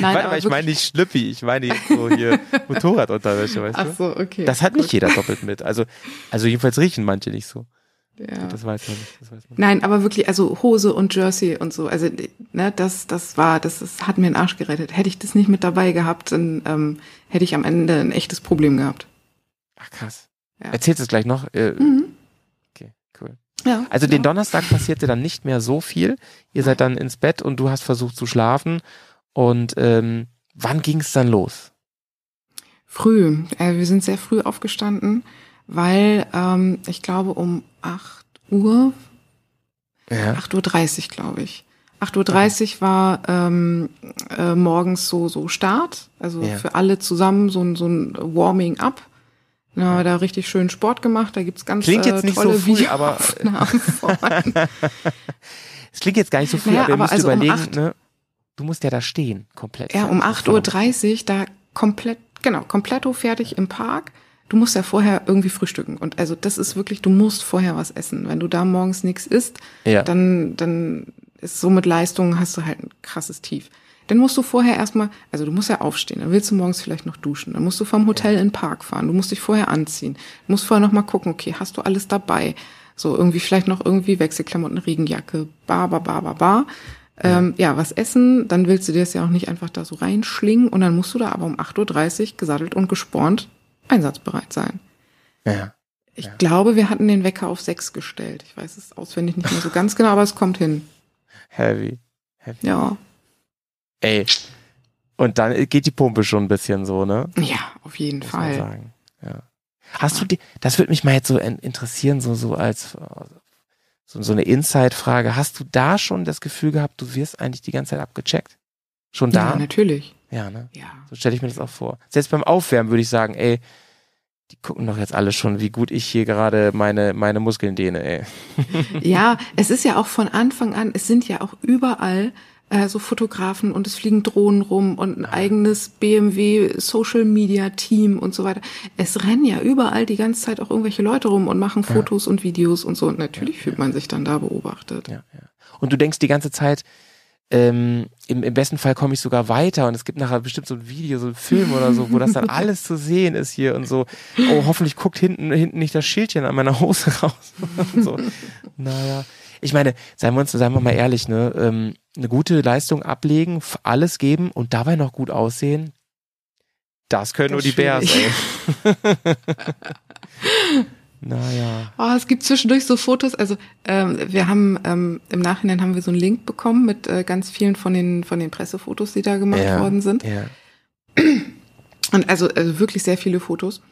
Nein, Warte mal, ich meine nicht Schlüppi, ich meine jetzt so hier *laughs* Motorradunterwäsche, weißt Ach du? so, okay. Das hat nicht Gut. jeder doppelt mit. Also, also jedenfalls riechen manche nicht so. Ja. Das weiß man nicht. Das weiß man nicht. Nein, aber wirklich, also Hose und Jersey und so, also ne, das, das war, das, das hat mir den Arsch gerettet. Hätte ich das nicht mit dabei gehabt, dann ähm, hätte ich am Ende ein echtes Problem gehabt. Ach krass. Ja. Erzählst du es gleich noch? Äh, Mhm. Ja, Also den ja. Donnerstag passierte dann nicht mehr so viel. Ihr seid dann ins Bett und du hast versucht zu schlafen. Und ähm, wann ging es dann los? Früh. Äh, wir sind sehr früh aufgestanden, weil ähm, ich glaube um 8 Uhr, Ja. 8.30 Uhr, glaube ich. 8.30 Uhr war ähm, äh, morgens so, so Start, also Ja. für alle zusammen so ein, so ein Warming-up. Wir da richtig schön Sport gemacht, da gibt's ganz Klingt äh, jetzt nicht tolle so früh, aber- *laughs* von. *laughs* Es klingt jetzt gar nicht so früh, Naja, aber ihr aber müsst also um überlegen, acht- ne? Du musst ja da stehen, komplett. Ja, um fertig. 8.30 Uhr da komplett, genau, kompletto fertig im Park. Du musst ja vorher irgendwie frühstücken. Und also das ist wirklich, du musst vorher was essen. Wenn du da morgens nichts isst, Ja. dann, dann ist so mit Leistung hast du halt ein krasses Tief. Dann musst du vorher erstmal, also du musst ja aufstehen, dann willst du morgens vielleicht noch duschen, dann musst du vom Hotel in den Park fahren, du musst dich vorher anziehen, du musst vorher noch mal gucken, okay, hast du alles dabei? So irgendwie vielleicht noch irgendwie Wechselklamotten, Regenjacke, ba, ba, ba, ba, ba. Ähm, ja, was essen, dann willst du dir das ja auch nicht einfach da so reinschlingen und dann musst du da aber um 8.30 Uhr gesattelt und gespornt einsatzbereit sein. Ja. Ich Ja. glaube, wir hatten den Wecker auf sechs gestellt. Ich weiß es auswendig nicht mehr so ganz genau, aber es kommt hin. Heavy. Heavy. Ja. Ey, Und dann geht die Pumpe schon ein bisschen so, ne? Ja, auf jeden Muss Fall. sagen. Ja. Hast du die, das würde mich mal jetzt so in- interessieren, so, so als so, so eine Inside-Frage. Hast du da schon das Gefühl gehabt, du wirst eigentlich die ganze Zeit abgecheckt? Schon Ja, da? natürlich. Ja, ne? Ja. So stelle ich mir das auch vor. Selbst beim Aufwärmen würde ich sagen, ey, die gucken doch jetzt alle schon, wie gut ich hier gerade meine, meine Muskeln dehne, ey. Ja, es ist ja auch von Anfang an, es sind ja auch überall äh, so Fotografen und es fliegen Drohnen rum und ein eigenes BMW Social Media Team und so weiter. Es rennen ja überall die ganze Zeit auch irgendwelche Leute rum und machen Fotos und Videos und so. Und natürlich fühlt man sich dann da beobachtet. Ja, ja. Und du denkst die ganze Zeit, ähm, im, im besten Fall komme ich sogar weiter und es gibt nachher bestimmt so ein Video, so ein Film oder so, wo das dann *laughs* alles zu sehen ist hier und so. Oh, hoffentlich guckt hinten, hinten nicht das Schildchen an meiner Hose raus. *laughs* und so. Naja. Ich meine, seien wir uns, seien wir mal ehrlich, ne, ähm, eine gute Leistung ablegen, alles geben und dabei noch gut aussehen, das können nur Das die ist Bears, ey. *laughs* naja. Oh, es gibt zwischendurch so Fotos, also ähm, wir haben ähm, im Nachhinein haben wir so einen Link bekommen mit äh, ganz vielen von den von den Pressefotos, die da gemacht Ja, worden sind. Ja. Und also, also wirklich sehr viele Fotos.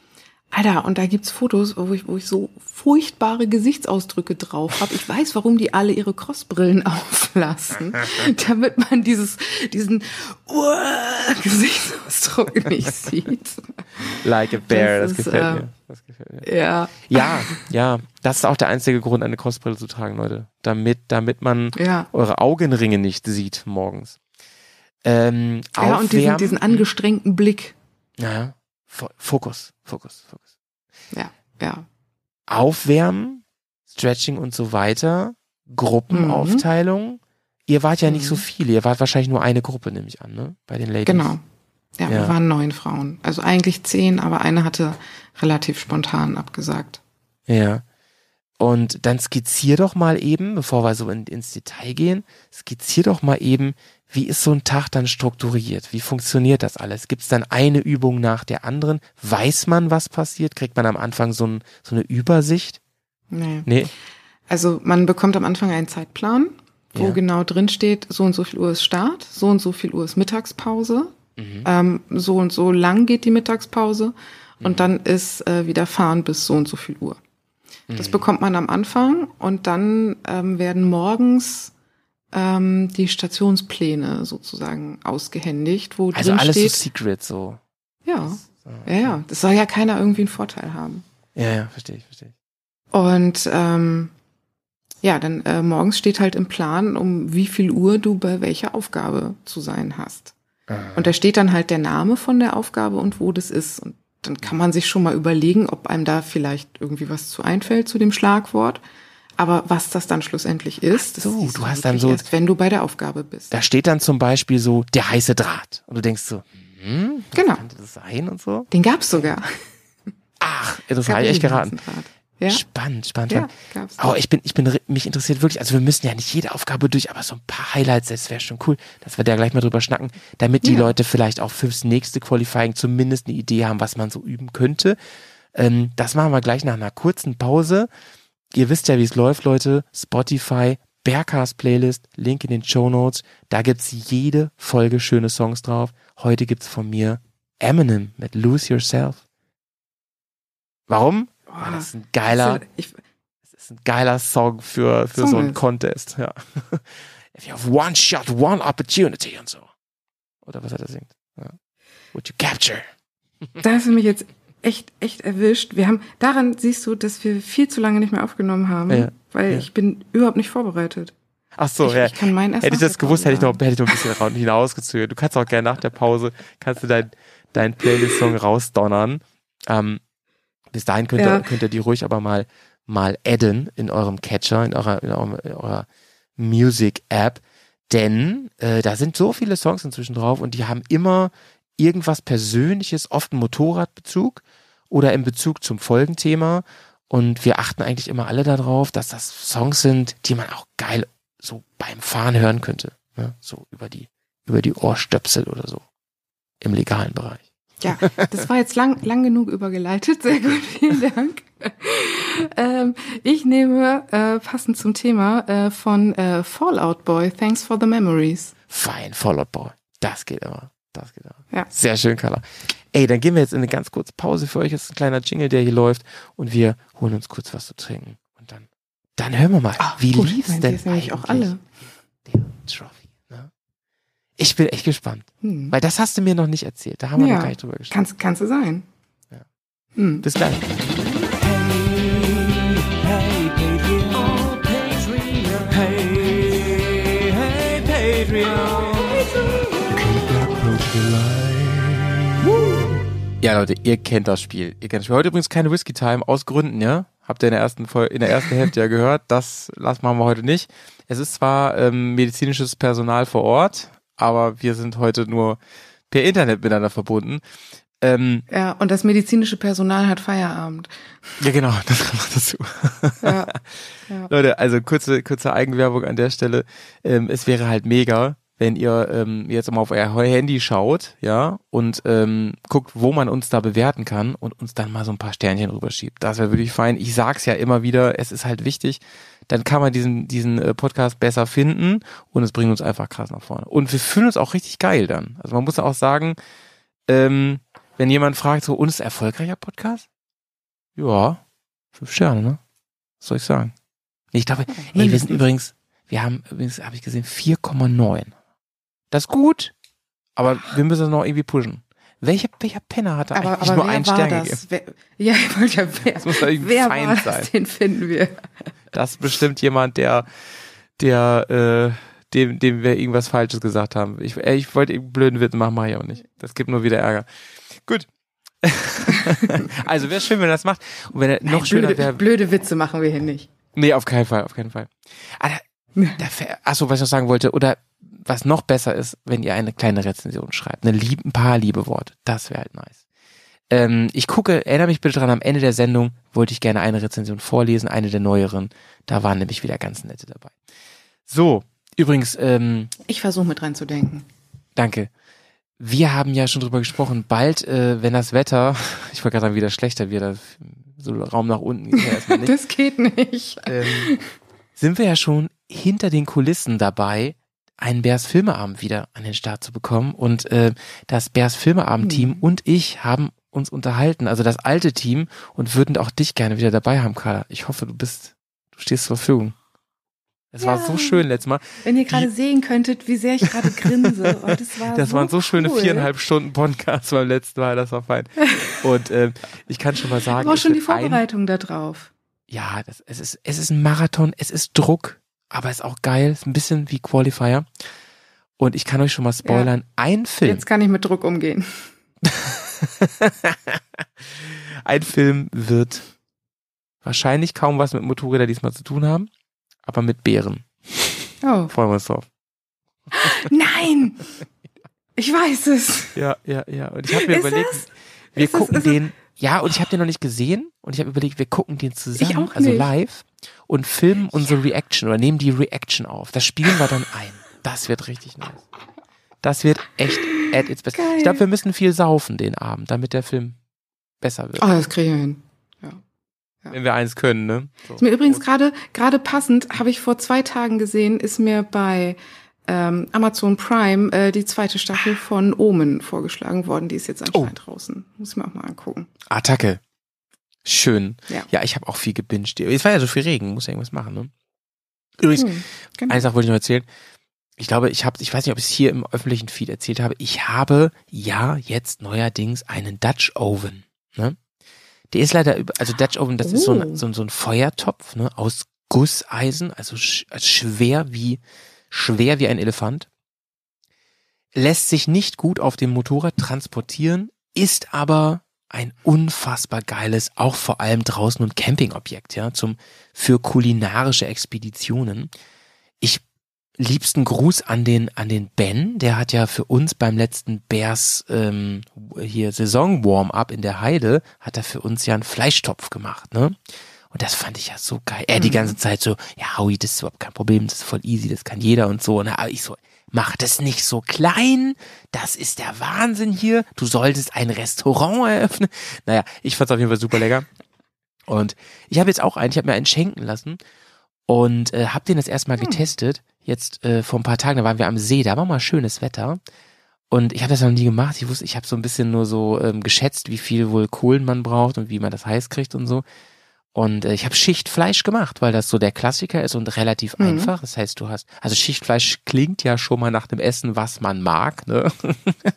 Alter, und da gibt's Fotos, wo ich, wo ich so furchtbare Gesichtsausdrücke drauf habe. Ich weiß, warum die alle ihre Crossbrillen *laughs* auflassen, *laughs* damit man dieses, diesen uh, Gesichtsausdruck nicht sieht. Like a bear, das, Das ist, gefällt äh, mir. Das gefällt mir. Ja, Ja, ja, das ist auch der einzige Grund, eine Crossbrille zu tragen, Leute. Damit, damit man ja. eure Augenringe nicht sieht morgens. Ähm, Ja, und diesen, aufwärmen- diesen angestrengten Blick. Ja, Fokus, Fokus, Fokus. Ja, ja. Aufwärmen, Stretching und so weiter, Gruppenaufteilung. Ihr wart ja nicht Mhm. so viele, ihr wart wahrscheinlich nur eine Gruppe, nehme ich an, ne? Bei den Ladies. Genau. Ja, Ja. wir waren neun Frauen. Also eigentlich zehn, aber eine hatte relativ spontan abgesagt. Ja. Und dann skizzier doch mal eben, bevor wir so in, ins Detail gehen, skizzier doch mal eben, wie ist so ein Tag dann strukturiert? Wie funktioniert das alles? Gibt es dann eine Übung nach der anderen? Weiß man, was passiert? Kriegt man am Anfang so, ein, so eine Übersicht? Nee. Nee. Also man bekommt am Anfang einen Zeitplan, wo Ja. genau drin steht, so und so viel Uhr ist Start, so und so viel Uhr ist Mittagspause, Mhm. ähm, so und so lang geht die Mittagspause und dann ist äh, wieder fahren bis so und so viel Uhr. Das bekommt man am Anfang und dann ähm, werden morgens ähm, die Stationspläne sozusagen ausgehändigt, wo Also drin alles so steht, Secret so. ja, so. ja, ja, das soll ja keiner irgendwie einen Vorteil haben. Ja, ja, verstehe ich, verstehe ich. Und ähm, ja, dann äh, morgens steht halt im Plan, um wie viel Uhr du bei welcher Aufgabe zu sein hast. Und da steht dann halt der Name von der Aufgabe und wo das ist. Und dann kann man sich schon mal überlegen, ob einem da vielleicht irgendwie was zu einfällt zu dem Schlagwort. Aber was das dann schlussendlich ist, das so, siehst du hast dann so- erst, wenn du bei der Aufgabe bist. Da steht dann zum Beispiel so der heiße Draht. Und du denkst so, hm, Genau. könnte das sein und so? Den gab's sogar. Ach, *laughs* das habe ich echt geraten. Rat. Ja, Spannend, spannend. ja gab's. Oh, ich bin, ich bin, mich interessiert wirklich, also wir müssen ja nicht jede Aufgabe durch, aber so ein paar Highlights, das wäre schon cool, dass wir da gleich mal drüber schnacken, damit die Ja. Leute vielleicht auch fürs nächste Qualifying zumindest eine Idee haben, was man so üben könnte. Ähm, das machen wir gleich nach einer kurzen Pause. Ihr wisst ja, wie es läuft, Leute. Spotify, Bearcast Playlist, Link in den Show Notes. Da gibt's jede Folge schöne Songs drauf. Heute gibt's von mir Eminem mit Lose Yourself. Warum? Weil das ist ein geiler, Ich, es ist ein geiler Song für, für Song so einen ist. Contest, ja. If you have one shot, one opportunity und so. Oder was er da singt. Ja. Would you capture? Da hast du mich jetzt echt, echt erwischt. Wir haben, daran siehst du, dass wir viel zu lange nicht mehr aufgenommen haben, Ja, weil ja. ich bin überhaupt nicht vorbereitet. Ach so, ich, ja. ich kann meinen erst Hätte ich das gewusst, hätte ich noch, hätte ich noch ein bisschen hinausgezögert. Du kannst auch gerne nach der Pause, kannst du dein, dein Playlist-Song rausdonnern. Ähm, bis dahin könnt ihr, Ja. könnt ihr die ruhig aber mal, mal adden in eurem Catcher, in eurer, in eurem, in eurer Music-App. Denn äh, da sind so viele Songs inzwischen drauf und die haben immer irgendwas Persönliches, oft einen Motorradbezug oder in Bezug zum Folgenthema. Und wir achten eigentlich immer alle darauf, dass das Songs sind, die man auch geil so beim Fahren hören könnte. Ne? So über die, über die Ohrstöpsel oder so. Im legalen Bereich. Ja, das war jetzt lang, lang genug übergeleitet. Sehr gut, vielen Dank. ähm, ich nehme äh, passend zum Thema äh, von äh, Fallout Boy, Thanks for the Memories. Fein, Fallout Boy. Das geht immer. Das geht ab. Ja. Sehr schön, Carla. Ey, dann gehen wir jetzt in eine ganz kurze Pause für euch. Das ist ein kleiner Jingle, der hier läuft. Und wir holen uns kurz was zu trinken. Und dann, dann hören wir mal, Ah, wie lief's denn nämlich auch eigentlich alle. Der Trophy. Ich bin echt gespannt. Hm. Weil das hast du mir noch nicht erzählt. Da haben wir Ja. noch gar nicht drüber gesprochen. Kannst, kannst du sein. Ja. Hm. Bis gleich. Ja, Leute, ihr kennt das Spiel. Ihr kennt das Spiel. Heute übrigens keine Whisky Time aus Gründen, ja? Habt ihr in der ersten Folge, in der ersten *laughs* Hälfte ja gehört. Das lassen machen wir heute nicht. Es ist zwar ähm, medizinisches Personal vor Ort, aber wir sind heute nur per Internet miteinander verbunden. Ähm, Ja, und das medizinische Personal hat Feierabend. ja, genau, *laughs* das kommt noch dazu. Ja. *laughs* ja. Leute, also kurze, kurze Eigenwerbung an der Stelle. Ähm, es wäre halt mega, wenn ihr ähm, jetzt mal auf euer Handy schaut, ja, und ähm, guckt, wo man uns da bewerten kann und uns dann mal so ein paar Sternchen rüberschiebt. Das wäre wirklich fein. Ich sag's ja immer wieder, es ist halt wichtig. Dann kann man diesen, diesen äh, Podcast besser finden und es bringt uns einfach krass nach vorne. Und wir fühlen uns auch richtig geil dann. Also man muss auch sagen, ähm, wenn jemand fragt, so, uns erfolgreicher Podcast? Ja, fünf Sterne, ne? Was soll ich sagen? Ich glaube, ey, wir sind übrigens, wir haben übrigens, habe ich gesehen, 4,9. Das ist gut, aber wir müssen das noch irgendwie pushen. Welcher, welcher Penner hat da Aber, eigentlich aber nur wer einen Stern das? gegeben? Wer, ja, ich wollte ja, wer, muss doch irgendein wer Feind war sein. das? Den finden wir. Das ist bestimmt jemand, der, der, äh, dem, dem wir irgendwas Falsches gesagt haben. Ich, ey, ich wollte irgendeinen blöden Witz machen, mache ich aber nicht. Das gibt nur wieder Ärger. Gut. *laughs* also wäre schön, wenn er das macht. Und wenn er noch Nein, schöner blöde, wäre. blöde Witze machen wir hier nicht. Nee, auf keinen Fall, auf keinen Fall. Ah, da, da, fä- achso, was ich noch sagen wollte, oder was noch besser ist, wenn ihr eine kleine Rezension schreibt. Eine lieb, ein paar liebe Worte. Das wäre halt nice. Ähm, ich gucke, erinnere mich bitte dran, am Ende der Sendung wollte ich gerne eine Rezension vorlesen, eine der neueren. Da waren nämlich wieder ganz nette dabei. So, übrigens, ähm, Ich versuche mit dran zu denken. danke. Wir haben ja schon drüber gesprochen, bald, äh, wenn das Wetter, *laughs* ich wollte gerade sagen, wieder schlechter wird, das- so Raum nach unten geht ja erstmal *laughs* nicht Das geht nicht. ähm, sind wir ja schon hinter den Kulissen dabei, einen Bärs Filmeabend wieder an den Start zu bekommen. Und äh, das Bärs Filmeabend-Team Mhm. und ich haben uns unterhalten, also das alte Team, und würden auch dich gerne wieder dabei haben, Carla. Ich hoffe, du bist, du stehst zur Verfügung. Es war Ja. so schön letztes Mal. Wenn ihr gerade sehen könntet, wie sehr ich gerade grinse. *laughs* Oh, das war Das so waren so schöne cool. viereinhalb Stunden Podcast beim letzten Mal, das war fein. Und ähm, ich kann schon mal sagen, Aber auch schon die wird ein- Vorbereitung da drauf. ja, das, es ist, es ist ein Marathon, es ist Druck, aber es ist auch geil, es ist ein bisschen wie Qualifier. Und ich kann euch schon mal spoilern, ein Film, Jetzt kann ich mit Druck umgehen. *laughs* ein Film wird wahrscheinlich kaum was mit Motorrädern diesmal zu tun haben, aber mit Bären. Oh. *laughs* Freuen wir uns drauf. *gasps* Nein! Ich weiß es. Ja, ja, ja. Und ich habe mir Ist überlegt, es? wir Ist es- gucken es- den, ja, und ich habe den noch nicht gesehen und ich habe überlegt, wir gucken den zusammen, auch also live und filmen unsere Reaction oder nehmen die Reaction auf. Das spielen wir dann ein. Das wird richtig nice. Das wird echt at its best. Geil. Ich glaube, wir müssen viel saufen den Abend, damit der Film besser wird. Oh, das kriegen wir hin. Wenn wir eins können, ne? So. Ist mir übrigens gerade gerade passend, habe ich vor zwei Tagen gesehen, ist mir bei ähm, Amazon Prime äh, die zweite Staffel von Omen vorgeschlagen worden. Die ist jetzt anscheinend draußen. Muss ich mir auch mal angucken. Attacke. Schön. Ja. Ja, ich habe auch viel gebinged. Es war ja so viel Regen, muss ja irgendwas machen, ne? Übrigens, Hm, genau. Eine Sache wollte ich noch erzählen. Ich glaube, ich habe, ich weiß nicht, ob ich es hier im öffentlichen Feed erzählt habe. Ich habe ja jetzt neuerdings einen Dutch Oven. Ne? Der ist leider, über- also Dutch Oven, das ist so Oh. ein, so, ein- so ein Feuertopf ne, aus Gusseisen, also sch also schwer wie schwer wie ein Elefant. Lässt sich nicht gut auf dem Motorrad transportieren, ist aber ein unfassbar geiles, auch vor allem draußen und Campingobjekt, ja, zum für kulinarische Expeditionen. Ich liebsten Gruß an den an den Ben, der hat ja für uns beim letzten Bears ähm, hier Saison Warm-up in der Heide hat er für uns ja einen Fleischtopf gemacht, ne? Und das fand ich ja so geil. Er die Mhm. ganze Zeit so, ja, Howie, das ist überhaupt kein Problem, das ist voll easy, das kann jeder und so. Und aber ich so, mach das nicht so klein, das ist der Wahnsinn hier. Du solltest ein Restaurant eröffnen. Naja, ich fand's auf jeden Fall super lecker. Und ich habe jetzt auch einen, ich habe mir einen schenken lassen und äh, habe den das erstmal Hm. getestet. Jetzt äh, vor ein paar Tagen, da waren wir am See, da war mal schönes Wetter. Und ich habe das noch nie gemacht. Ich wusste, ich habe so ein bisschen nur so ähm, geschätzt, wie viel wohl Kohlen man braucht und wie man das heiß kriegt und so. Und äh, ich habe Schichtfleisch gemacht, weil das so der Klassiker ist und relativ Mhm. einfach. Das heißt, du hast, also Schichtfleisch klingt ja schon mal nach dem Essen, was man mag. Ne?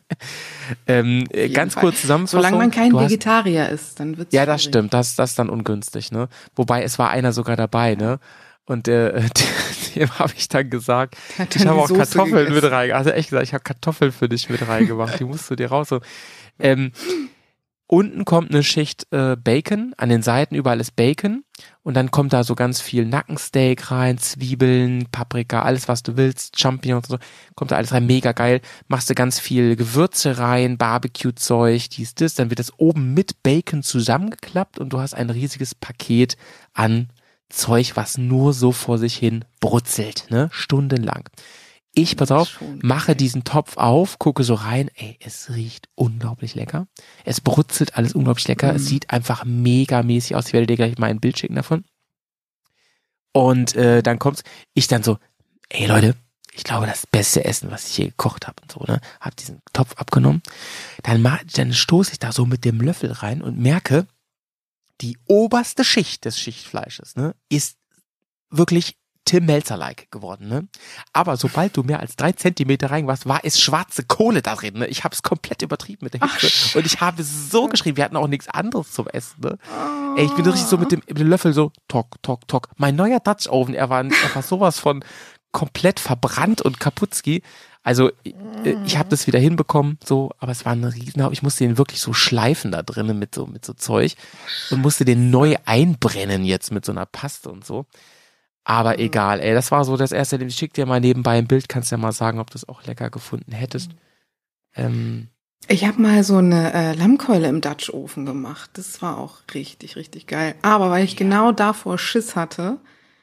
*laughs* ähm, äh, ganz Fall. kurz Zusammenfassung. Solange man kein du hast, Vegetarier ist, dann wird's Ja, das schwierig. stimmt. Das, das ist dann ungünstig. Ne? Wobei es war einer sogar dabei. Ne? Und äh, *laughs* dem habe ich dann gesagt, hat ich habe auch Soße Kartoffeln mit gegessen. rein. Also echt gesagt, ich habe Kartoffeln für dich mit reingemacht. Die musst du dir raus. Ähm, unten kommt eine Schicht äh, Bacon, an den Seiten überall ist Bacon. Und dann kommt da so ganz viel Nackensteak rein, Zwiebeln, Paprika, alles was du willst, Champignons und so, kommt da alles rein, mega geil. Machst du ganz viel Gewürze rein, Barbecue-Zeug, dies, das, dann wird das oben mit Bacon zusammengeklappt und du hast ein riesiges Paket an Zeug, was nur so vor sich hin brutzelt, ne, stundenlang. Ich, pass auf, mache diesen Topf auf, gucke so rein, ey, es riecht unglaublich lecker. Es brutzelt alles unglaublich lecker. Es Mhm. sieht einfach mega mäßig aus. Ich werde dir gleich mal ein Bild schicken davon. Und äh, dann kommt's, ich dann so, ey Leute, ich glaube, das beste Essen, was ich hier gekocht habe und so, ne? Hab diesen Topf abgenommen. Dann, ma- dann stoße ich da so mit dem Löffel rein und merke, die oberste Schicht des Schichtfleisches, ne, ist wirklich Tim Melzer-like geworden, ne? Aber sobald du mehr als drei Zentimeter rein warst, war es schwarze Kohle da drin, ne? Ich habe es komplett übertrieben mit der Hitze und ich habe so geschrieben, wir hatten auch nichts anderes zum Essen, ne? Ey, ich bin richtig so mit dem, mit dem Löffel so, tok, tok, tok. Mein neuer Dutch Oven, er war, er war sowas von komplett verbrannt und kaputzki. Also äh, ich habe das wieder hinbekommen, so, aber es war ein riesen, ich musste den wirklich so schleifen da drinnen mit so mit so Zeug und musste den neu einbrennen jetzt mit so einer Paste und so. Aber egal, ey, das war so das erste, ich schick dir mal nebenbei ein Bild, kannst ja mal sagen, ob du es auch lecker gefunden hättest. Ähm, Ich habe mal so eine äh, Lammkeule im Dutch Ofen gemacht. Das war auch richtig, richtig geil. Aber weil ich genau davor Schiss hatte,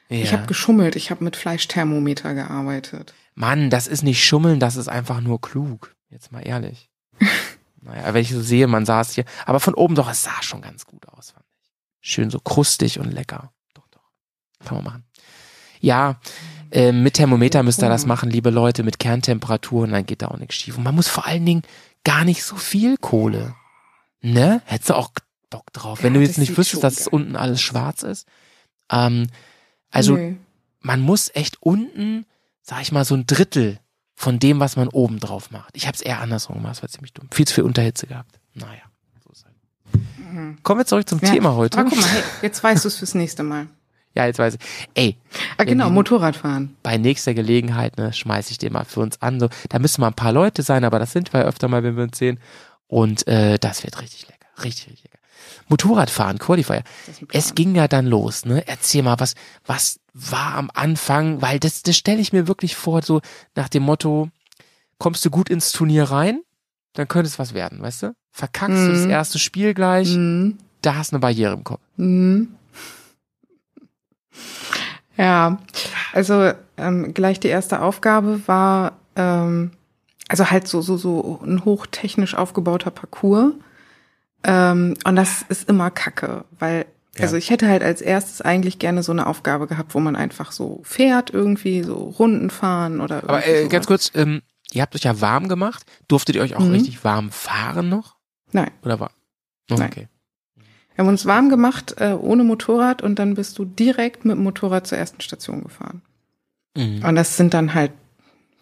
ja. ich habe geschummelt. Ich habe mit Fleischthermometer gearbeitet. Mann, das ist nicht schummeln, das ist einfach nur klug. Jetzt mal ehrlich. *laughs* naja, wenn ich so sehe, man sah es hier. Aber von oben doch, es sah schon ganz gut aus, fand ich. Schön so krustig und lecker. Doch, doch. Kann man machen. Ja, äh, mit Thermometer müsst ihr das machen, liebe Leute, mit Kerntemperatur und dann geht da auch nichts schief. Und man muss vor allen Dingen gar nicht so viel Kohle. Ne? Hättest du auch Bock drauf. Wenn Ja, du jetzt nicht wüsstest, dass geil unten alles schwarz ist. Ähm, also Nö. man muss echt unten, sag ich mal, so ein Drittel von dem, was man oben drauf macht. Ich habe es eher andersrum gemacht, das war ziemlich dumm. Viel zu viel Unterhitze gehabt. Naja, halt. Kommen wir zurück zum Mhm. Ja. Thema heute. Aber guck mal, hey, jetzt weißt du es fürs nächste Mal. Ja, jetzt weiß ich. Ey, Ah, genau, Motorradfahren. bei nächster Gelegenheit, ne, schmeiß ich dir mal für uns an. So, da müssen mal ein paar Leute sein, aber das sind wir öfter mal, wenn wir uns sehen. Und äh, das wird richtig lecker. Richtig, richtig lecker. Motorradfahren, Qualifier. Es ging ja dann los, ne? Erzähl mal, was, was war am Anfang, weil das, das stelle ich mir wirklich vor, so nach dem Motto, kommst du gut ins Turnier rein, dann könnte es was werden, weißt du? Verkackst du das Mhm. erste Spiel gleich, Mhm. da hast du eine Barriere im Kopf. Mhm. Ja, also ähm, gleich die erste Aufgabe war ähm, also halt so so so ein hochtechnisch aufgebauter Parcours ähm, und das ist immer Kacke, weil Ja. also ich hätte halt als erstes eigentlich gerne so eine Aufgabe gehabt, wo man einfach so fährt irgendwie so Runden fahren oder Aber äh, ganz kurz, ähm, ihr habt euch ja warm gemacht. Durftet ihr euch auch Mhm. richtig warm fahren noch? Nein. Oder war? Oh, Nein. Okay. Wir haben uns warm gemacht äh, ohne Motorrad und dann bist du direkt mit dem Motorrad zur ersten Station gefahren. Mhm. Und das sind dann halt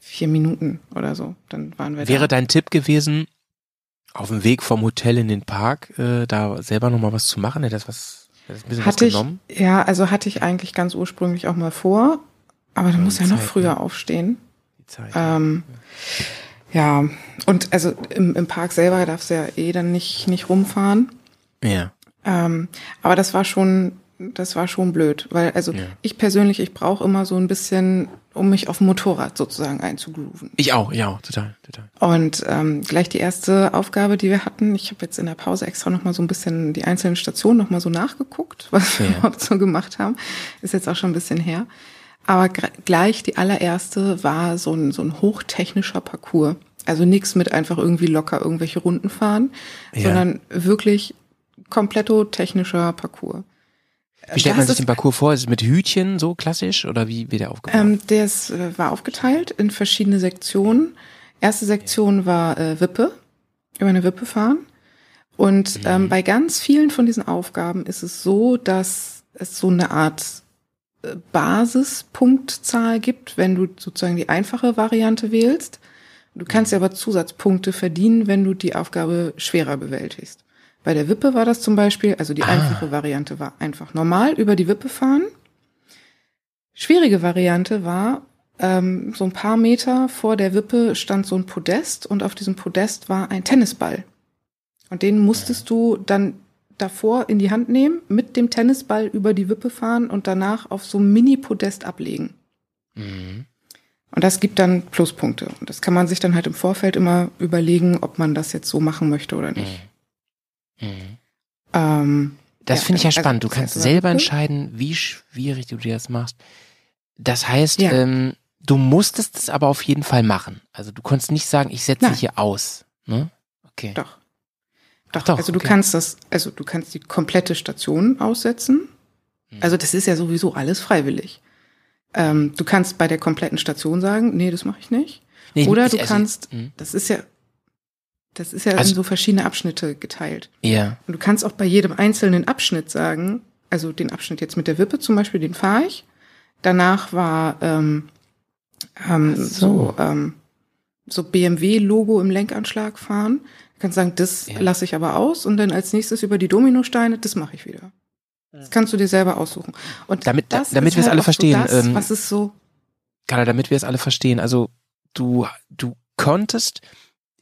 vier Minuten oder so. Dann waren wir Wäre da. dein Tipp gewesen, auf dem Weg vom Hotel in den Park, äh, da selber nochmal was zu machen? Hätte das was, das ein bisschen Hatte was ich, genommen? ja, also hatte ich eigentlich ganz ursprünglich auch mal vor, aber du musst ja noch Zeit, früher ne? aufstehen. Die Zeit. Ähm, ja, und also im, im Park selber darfst du ja eh dann nicht, nicht rumfahren. ja. Ähm, aber das war schon, das war schon blöd, weil also Ja. ich persönlich, ich brauche immer so ein bisschen, um mich auf dem Motorrad sozusagen einzugrooven. Ich auch, auch, total, total. Und ähm, gleich die erste Aufgabe, die wir hatten, ich habe jetzt in der Pause extra noch mal so ein bisschen die einzelnen Stationen noch mal so nachgeguckt, *laughs* was wir Ja. überhaupt so gemacht haben. Ist jetzt auch schon ein bisschen her. Aber gleich die allererste war so ein, so ein hochtechnischer Parcours. Also nichts mit einfach irgendwie locker irgendwelche Runden fahren, Ja. sondern wirklich kompletto technischer Parcours. Wie stellt Das man sich den Parcours vor? Ist es mit Hütchen so klassisch oder wie wird der aufgebaut? Ähm, der ist, äh, war aufgeteilt in verschiedene Sektionen. Erste Sektion war äh, Wippe, über eine Wippe fahren. Und ähm, bei ganz vielen von diesen Aufgaben ist es so, dass es so eine Art äh, Basispunktzahl gibt, wenn du sozusagen die einfache Variante wählst. Du kannst ja aber Zusatzpunkte verdienen, wenn du die Aufgabe schwerer bewältigst. Bei der Wippe war das zum Beispiel, also die einfache Variante war einfach normal über die Wippe fahren. Schwierige Variante war, ähm, so ein paar Meter vor der Wippe stand so ein Podest und auf diesem Podest war ein Tennisball. Und den musstest du dann davor in die Hand nehmen, mit dem Tennisball über die Wippe fahren und danach auf so einem Mini-Podest ablegen. Und das gibt dann Pluspunkte. Und das kann man sich dann halt im Vorfeld immer überlegen, ob man das jetzt so machen möchte oder nicht. Ähm, Das Ja, finde ich ja also spannend. Du das kannst selber Wippe- entscheiden, wie schwierig du dir das machst. Das heißt, Ja. ähm, du musstest es aber auf jeden Fall machen. Also du konntest nicht sagen, ich setze hier aus. Ne? Okay. Doch. Doch, doch, also du okay. kannst das, also du kannst die komplette Station aussetzen. Hm. Also das ist ja sowieso alles freiwillig. Ähm, du kannst bei der kompletten Station sagen, nee, das mache ich nicht. Nee, Oder du also, kannst, hm. das ist ja, das ist ja Also- in so verschiedene Abschnitte geteilt. Ja. Und du kannst auch bei jedem einzelnen Abschnitt sagen, also den Abschnitt jetzt mit der Wippe zum Beispiel, den fahre ich. Danach war ähm, ähm, so. so, ähm, so BMW-Logo im Lenkanschlag fahren. Du kannst sagen, das Ja. lasse ich aber aus und dann als nächstes über die Dominosteine, das mache ich wieder. Das kannst du dir selber aussuchen. Und Damit- das damit ist wir es halt alle auch verstehen, So das, ähm, was ist so, Carla, damit wir es alle verstehen, also du, du konntest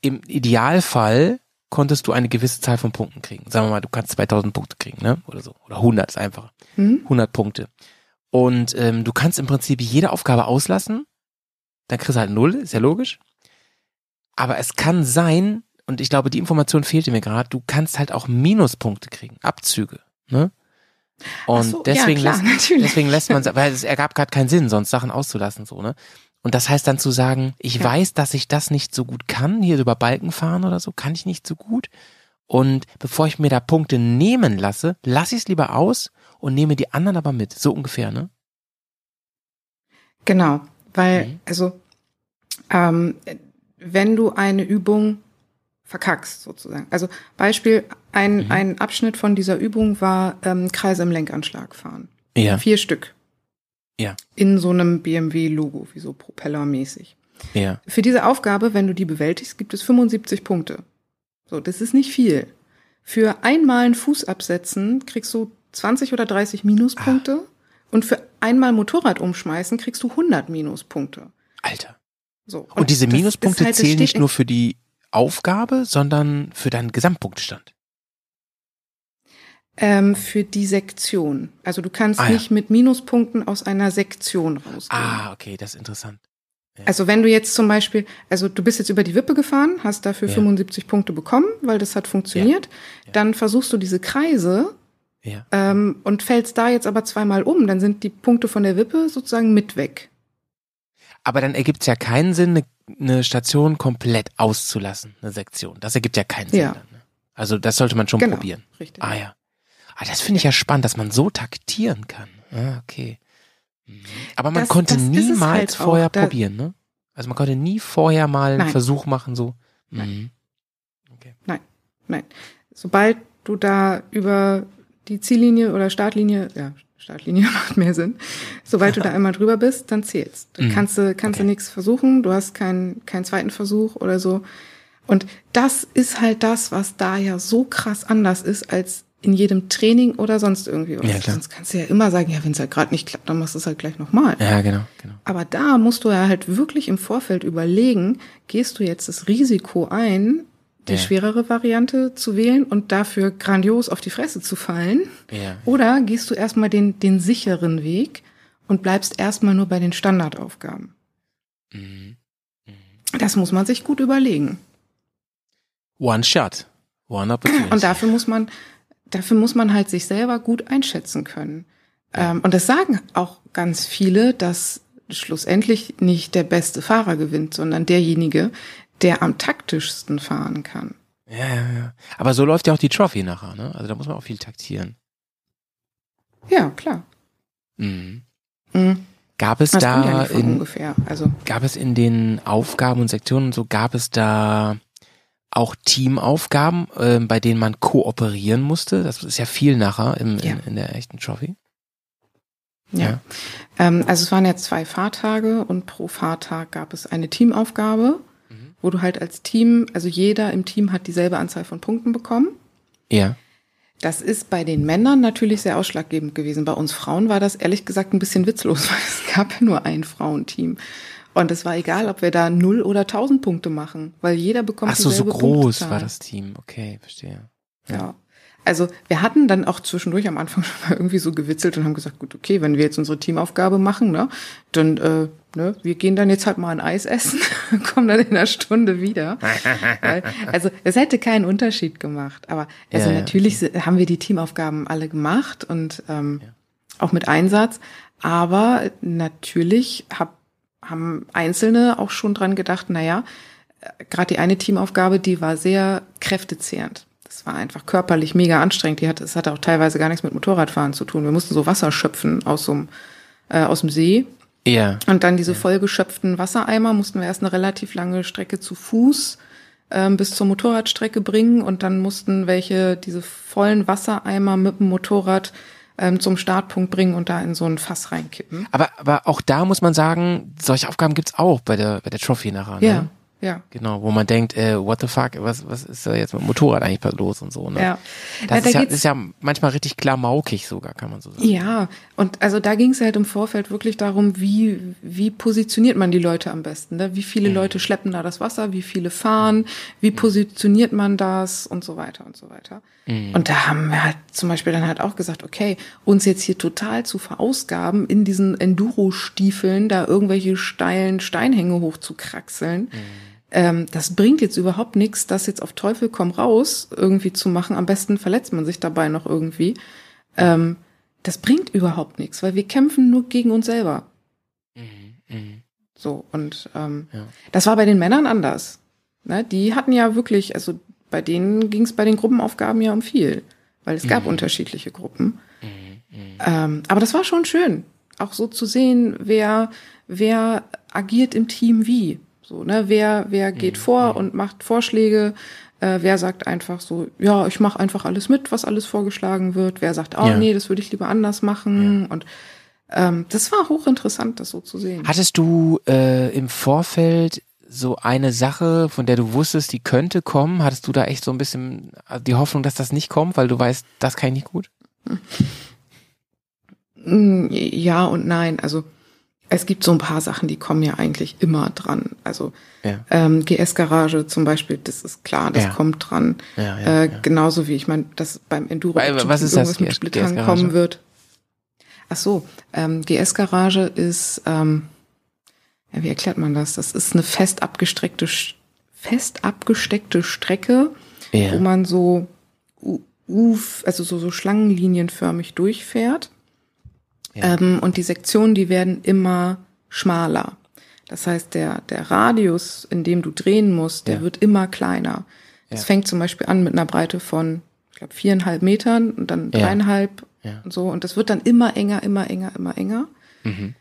im Idealfall konntest du eine gewisse Zahl von Punkten kriegen. Sagen wir mal, du kannst 2000 Punkte kriegen, ne? Oder so. Oder 100 ist einfacher. hm? 100 Punkte. Und ähm, du kannst im Prinzip jede Aufgabe auslassen. Dann kriegst du halt null, ist ja logisch. Aber es kann sein, und ich glaube, die Information fehlte mir gerade, du kannst halt auch Minuspunkte kriegen, Abzüge. Ne? Und so, deswegen, ja, klar, lässt, natürlich. deswegen lässt man, weil es ergab gerade keinen Sinn, sonst Sachen auszulassen, so, ne? Und das heißt dann zu sagen, ich weiß, dass ich das nicht so gut kann, hier über Balken fahren oder so, kann ich nicht so gut. Und bevor ich mir da Punkte nehmen lasse, lasse ich es lieber aus und nehme die anderen aber mit. So ungefähr, ne? Genau, weil, Mhm. also, ähm, wenn du eine Übung verkackst, sozusagen. Also Beispiel, ein, Mhm. ein Abschnitt von dieser Übung war ähm, Kreise im Lenkanschlag fahren. Ja. Vier Stück. Ja. In so einem BMW-Logo, wie so propellermäßig. Ja. Für diese Aufgabe, wenn du die bewältigst, gibt es 75 Punkte. So, das ist nicht viel. Für einmal einen Fuß absetzen kriegst du 20 oder 30 Minuspunkte. Und für einmal Motorrad umschmeißen kriegst du 100 Minuspunkte. Alter. So. Und, diese das ist Minuspunkte halt- zählen nicht nur für die Aufgabe, sondern für deinen Gesamtpunktstand. Ähm, für die Sektion. Also du kannst Ah, ja. nicht mit Minuspunkten aus einer Sektion rausgehen. Ah, okay, das ist interessant. Also wenn du jetzt zum Beispiel, also du bist jetzt über die Wippe gefahren, hast dafür Ja. 75 Punkte bekommen, weil das hat funktioniert, Ja. dann versuchst du diese Kreise Ja. ähm, und fällst da jetzt aber zweimal um, dann sind die Punkte von der Wippe sozusagen mit weg. Aber dann ergibt es ja keinen Sinn, eine, eine Station komplett auszulassen, eine Sektion. Das ergibt ja keinen Sinn. Ja. Dann, ne? Also das sollte man schon Genau, probieren. richtig. Ah ja. Ah, das finde ich ja spannend, dass man so taktieren kann. Ah, okay. Mhm. Aber man Das- konnte das es niemals halt auch. vorher Da- probieren, ne? Also man konnte nie vorher mal einen Nein. Versuch machen, so. Nein. Mhm. Okay. Nein. Sobald du da über die Ziellinie oder Startlinie, ja, Startlinie *laughs* macht mehr Sinn. Sobald du da *laughs* einmal drüber bist, dann zählst. Dann Mhm. kannst du, kannst Okay. du nichts versuchen, du hast keinen, keinen zweiten Versuch oder so. Und das ist halt das, was da ja so krass anders ist als in jedem Training oder sonst irgendwie was. Ja, klar. Sonst kannst du ja immer sagen, ja, wenn es halt gerade nicht klappt, dann machst du es halt gleich nochmal. Ja, genau, genau. Aber da musst du ja halt wirklich im Vorfeld überlegen, gehst du jetzt das Risiko ein, die Ja. schwerere Variante zu wählen und dafür grandios auf die Fresse zu fallen? Ja. Oder gehst du erstmal den, den sicheren Weg und bleibst erstmal nur bei den Standardaufgaben? Mhm. Das muss man sich gut überlegen. One shot. One opportunity. Und dafür muss man, dafür muss man halt sich selber gut einschätzen können. Ähm, und das sagen auch ganz viele, dass schlussendlich nicht der beste Fahrer gewinnt, sondern derjenige, der am taktischsten fahren kann. Ja, ja, ja. Aber so läuft ja auch die Trophy nachher, ne? Also da muss man auch viel taktieren. Ja, klar. Mhm. Mhm. Gab es Das ja da von in, ungefähr. Also gab es in den Aufgaben und Sektionen und so, gab es da auch Teamaufgaben, äh, bei denen man kooperieren musste? Das ist ja viel nachher im, Ja. in, in der echten Trophy. Ja. Ja. Ähm, also es waren jetzt zwei Fahrtage und pro Fahrtag gab es eine Teamaufgabe, Mhm. wo du halt als Team, also jeder im Team hat dieselbe Anzahl von Punkten bekommen. Ja. Das ist bei den Männern natürlich sehr ausschlaggebend gewesen. Bei uns Frauen war das ehrlich gesagt ein bisschen witzlos, *laughs* weil es gab ja nur ein Frauenteam. Und es war egal, ob wir da null oder tausend Punkte machen, weil jeder bekommt Ach so, so groß Punktezahl. war das Team. Okay, verstehe. Ja. Also wir hatten dann auch zwischendurch am Anfang *laughs* schon mal irgendwie so gewitzelt und haben gesagt, gut, okay, wenn wir jetzt unsere Teamaufgabe machen, ne, dann, äh, ne, wir gehen dann jetzt halt mal ein Eis essen, *laughs* kommen dann in einer Stunde wieder. *laughs* Weil, also es hätte keinen Unterschied gemacht. Aber also Ja, ja, natürlich si- haben wir die Teamaufgaben alle gemacht und ähm, auch mit Einsatz. Aber natürlich hab, haben Einzelne auch schon dran gedacht, naja, gerade die eine Teamaufgabe, die war sehr kräftezehrend. Das war einfach körperlich mega anstrengend. Die hatte, es hatte auch teilweise gar nichts mit Motorradfahren zu tun. Wir mussten so Wasser schöpfen aus so einem, äh, aus dem See. Ja. Und dann diese vollgeschöpften Wassereimer mussten wir erst eine relativ lange Strecke zu Fuß ähm, bis zur Motorradstrecke bringen. Und dann mussten welche diese vollen Wassereimer mit dem Motorrad ähm, zum Startpunkt bringen und da in so ein Fass reinkippen. Aber, aber auch da muss man sagen, solche Aufgaben gibt's auch bei der, bei der Trophy nachher. Ne? Ja, ja. Genau, wo man denkt, äh, what the fuck, was, was ist da jetzt mit dem Motorrad eigentlich los und so, ne? Ja. Das Ja, da ist, ja, geht's- ist ja manchmal richtig klamaukig sogar, kann man so sagen. Ja, und also da ging es halt im Vorfeld wirklich darum, wie, wie positioniert man die Leute am besten. Ne? Wie viele Leute schleppen da das Wasser, wie viele fahren, wie positioniert man das und so weiter und so weiter. Und da haben wir halt zum Beispiel dann halt auch gesagt, okay, uns jetzt hier total zu verausgaben, in diesen Enduro-Stiefeln da irgendwelche steilen Steinhänge hochzukraxeln. Ähm, das bringt jetzt überhaupt nichts, das jetzt auf Teufel komm raus irgendwie zu machen. Am besten verletzt man sich dabei noch irgendwie. Ähm, das bringt überhaupt nichts, weil wir kämpfen nur gegen uns selber. So, und ähm, Ja. das war bei den Männern anders. Ne? Die hatten ja wirklich, also bei denen ging es bei den Gruppenaufgaben ja um viel, weil es gab unterschiedliche Gruppen. Ähm, aber das war schon schön, auch so zu sehen, wer, wer agiert im Team wie. So, ne? Wer, wer geht vor und macht Vorschläge, äh, wer sagt einfach so, ja, ich mache einfach alles mit, was alles vorgeschlagen wird, wer sagt, oh Ja. nee, das würde ich lieber anders machen. Und ähm, das war hochinteressant, das so zu sehen. Hattest du äh, im Vorfeld so eine Sache, von der du wusstest, die könnte kommen? Hattest du da echt so ein bisschen die Hoffnung, dass das nicht kommt, weil du weißt, das kann ich nicht gut? Mm, Ja und nein. Also es gibt so ein paar Sachen, die kommen ja eigentlich immer dran. Also Ja. ähm, GS-Garage zum Beispiel, das ist klar, das Ja. kommt dran. Ja, äh. Genauso wie ich meine, dass beim Enduro Weil, was ist das, irgendwas mit GS Splittern kommen wird. Ach so, ähm, GS-Garage ist, ähm, ja, wie erklärt man das? Das ist eine fest abgestreckte, fest abgesteckte Strecke, Ja. wo man so, U, U, also so, so schlangenlinienförmig durchfährt. Ja. Ähm, und die Sektionen, die werden immer schmaler. Das heißt, der, der Radius, in dem du drehen musst, der wird immer kleiner. Es fängt zum Beispiel an mit einer Breite von, ich glaube, viereinhalb Metern und dann dreieinhalb und so. Und das wird dann immer enger, immer enger, immer enger. Mhm.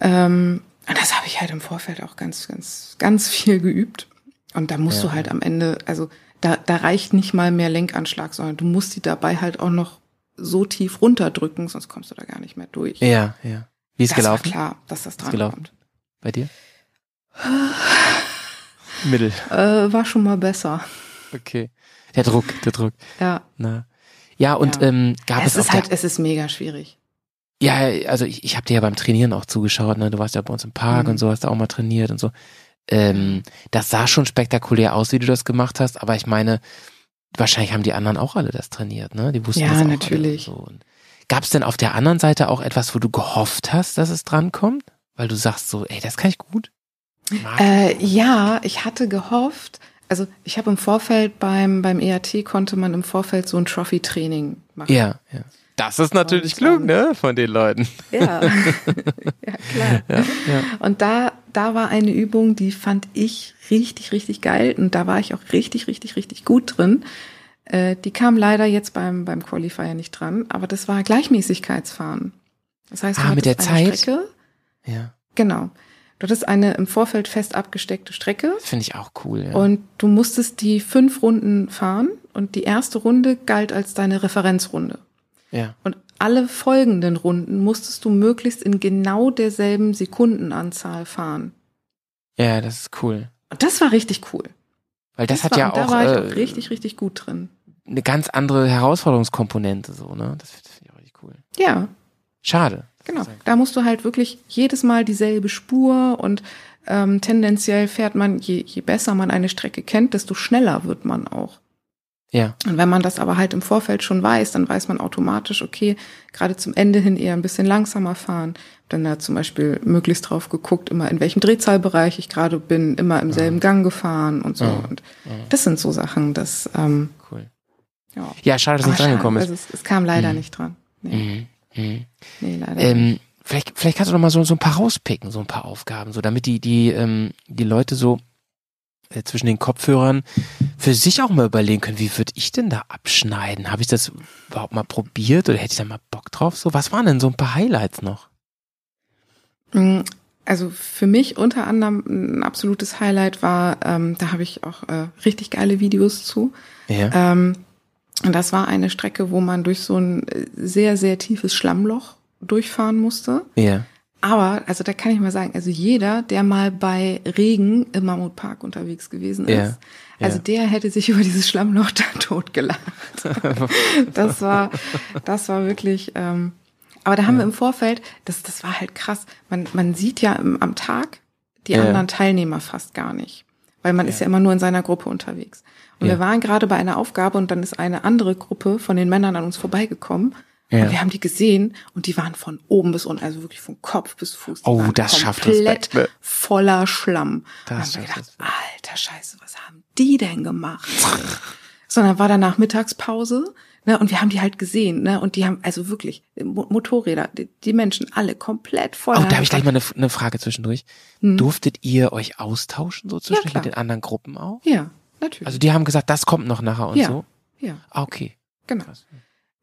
Ähm, und das habe ich halt im Vorfeld auch ganz, ganz, ganz viel geübt. Und da musst Ja. du halt am Ende, also da, da reicht nicht mal mehr Lenkanschlag, sondern du musst die dabei halt auch noch so tief runterdrücken, sonst kommst du da gar nicht mehr durch. Ja, ja. Wie ist das gelaufen war klar, dass das dran gelaufen? kommt. bei dir? *sighs* Mittel. Äh, war schon mal besser. Okay. Der Druck, der Druck. Ja. Na. Ja, und Ja. ähm, gab es es, ist halt, der, es ist mega schwierig. Ja, also ich, ich habe dir ja beim Trainieren auch zugeschaut, ne? Du warst ja bei uns im Park Mhm. und so, hast da auch mal trainiert und so. Ähm, das sah schon spektakulär aus, wie du das gemacht hast, aber ich meine, wahrscheinlich haben die anderen auch alle das trainiert, ne? Die wussten Ja, das auch natürlich. Alle und so. Gab es denn auf der anderen Seite auch etwas, wo du gehofft hast, dass es drankommt? Weil du sagst so, ey, das kann ich gut. Äh, ja, ich hatte gehofft, also ich habe im Vorfeld beim, beim EAT konnte man im Vorfeld so ein Trophy-Training machen. ja, ja. Das ist natürlich Und, klug, ähm, ne? Von den Leuten. Ja, *laughs* ja klar. Ja, ja. Und da, da war eine Übung, die fand ich richtig, richtig geil und da war ich auch richtig, richtig, richtig gut drin. Äh, die kam leider jetzt beim, beim Qualifier nicht dran, aber das war Gleichmäßigkeitsfahren. Das heißt, du Ah, mit hattest der eine Zeit? Strecke, Ja. Genau. Du hattest eine im Vorfeld fest abgesteckte Strecke Finde ich auch cool, ja. und du musstest die fünf Runden fahren und die erste Runde galt als deine Referenzrunde. Ja. Und alle folgenden Runden musstest du möglichst in genau derselben Sekundenanzahl fahren. Ja, das ist cool. Und das war richtig cool. Weil das, hat war, ja und da auch, war ich äh, auch richtig, richtig gut drin. eine ganz andere Herausforderungskomponente, so, ne? Das finde ich auch richtig cool. Ja, Schade. Genau, da musst du halt wirklich jedes Mal dieselbe Spur und ähm, tendenziell fährt man, je, je besser man eine Strecke kennt, desto schneller wird man auch. Ja. Und wenn man das aber halt im Vorfeld schon weiß, dann weiß man automatisch, okay, gerade zum Ende hin eher ein bisschen langsamer fahren. Dann da zum Beispiel möglichst drauf geguckt, immer in welchem Drehzahlbereich ich gerade bin, immer im selben Gang gefahren und so. Ja. Und das sind so Sachen, das, ähm, Cool. ja. Ja, schade, dass Aber nicht drangekommen ist. Also es, es kam leider Mhm. nicht dran. Nee, Mhm. Mhm. nee leider nicht. Ähm, vielleicht, vielleicht kannst du noch mal so, so ein paar rauspicken, so ein paar Aufgaben, so damit die, die, ähm, die Leute so äh, zwischen den Kopfhörern für sich auch mal überlegen können, wie würde ich denn da abschneiden? Habe ich das überhaupt mal probiert oder hätte ich da mal Bock drauf? So, was waren denn so ein paar Highlights noch? Mm, Also für mich unter anderem ein absolutes Highlight war, ähm, da habe ich auch äh, richtig geile Videos zu. Ja. Ähm, und das war eine Strecke, wo man durch so ein äh, sehr, sehr tiefes Schlammloch durchfahren musste. ja. Aber, also da kann ich mal sagen, also jeder, der mal bei Regen im Mammutpark unterwegs gewesen ist, Ja, also ja. der hätte sich *laughs* über dieses Schlammloch da totgelacht. *laughs* das war, das war wirklich, ähm, aber da haben wir im Vorfeld, das, das war halt krass. Man, man sieht ja im, am Tag die Ja. anderen Teilnehmer fast gar nicht. Weil man ist ja immer nur in seiner Gruppe unterwegs. Und Ja. wir waren gerade bei einer Aufgabe und dann ist eine andere Gruppe von den Männern an uns vorbeigekommen. Ja. Und wir haben die gesehen und die waren von oben bis unten, also wirklich von Kopf bis Fuß. Oh, das schafft komplett Respekt, ne? voller Schlamm. Das und dann haben wir gedacht, alter Scheiße, was haben die denn gemacht? Sondern war danach Mittagspause, ne, und wir haben die halt gesehen, ne, und die haben also wirklich Mo Motorräder, die, die Menschen alle komplett voll. Oh, da habe ich gleich mal eine, eine Frage zwischendurch. Hm. Durftet ihr euch austauschen so zwischendurch klar. mit den anderen Gruppen auch? Ja, natürlich. Also die haben gesagt, das kommt noch nachher und Ja. so? ja, Ah, okay. genau. Krass.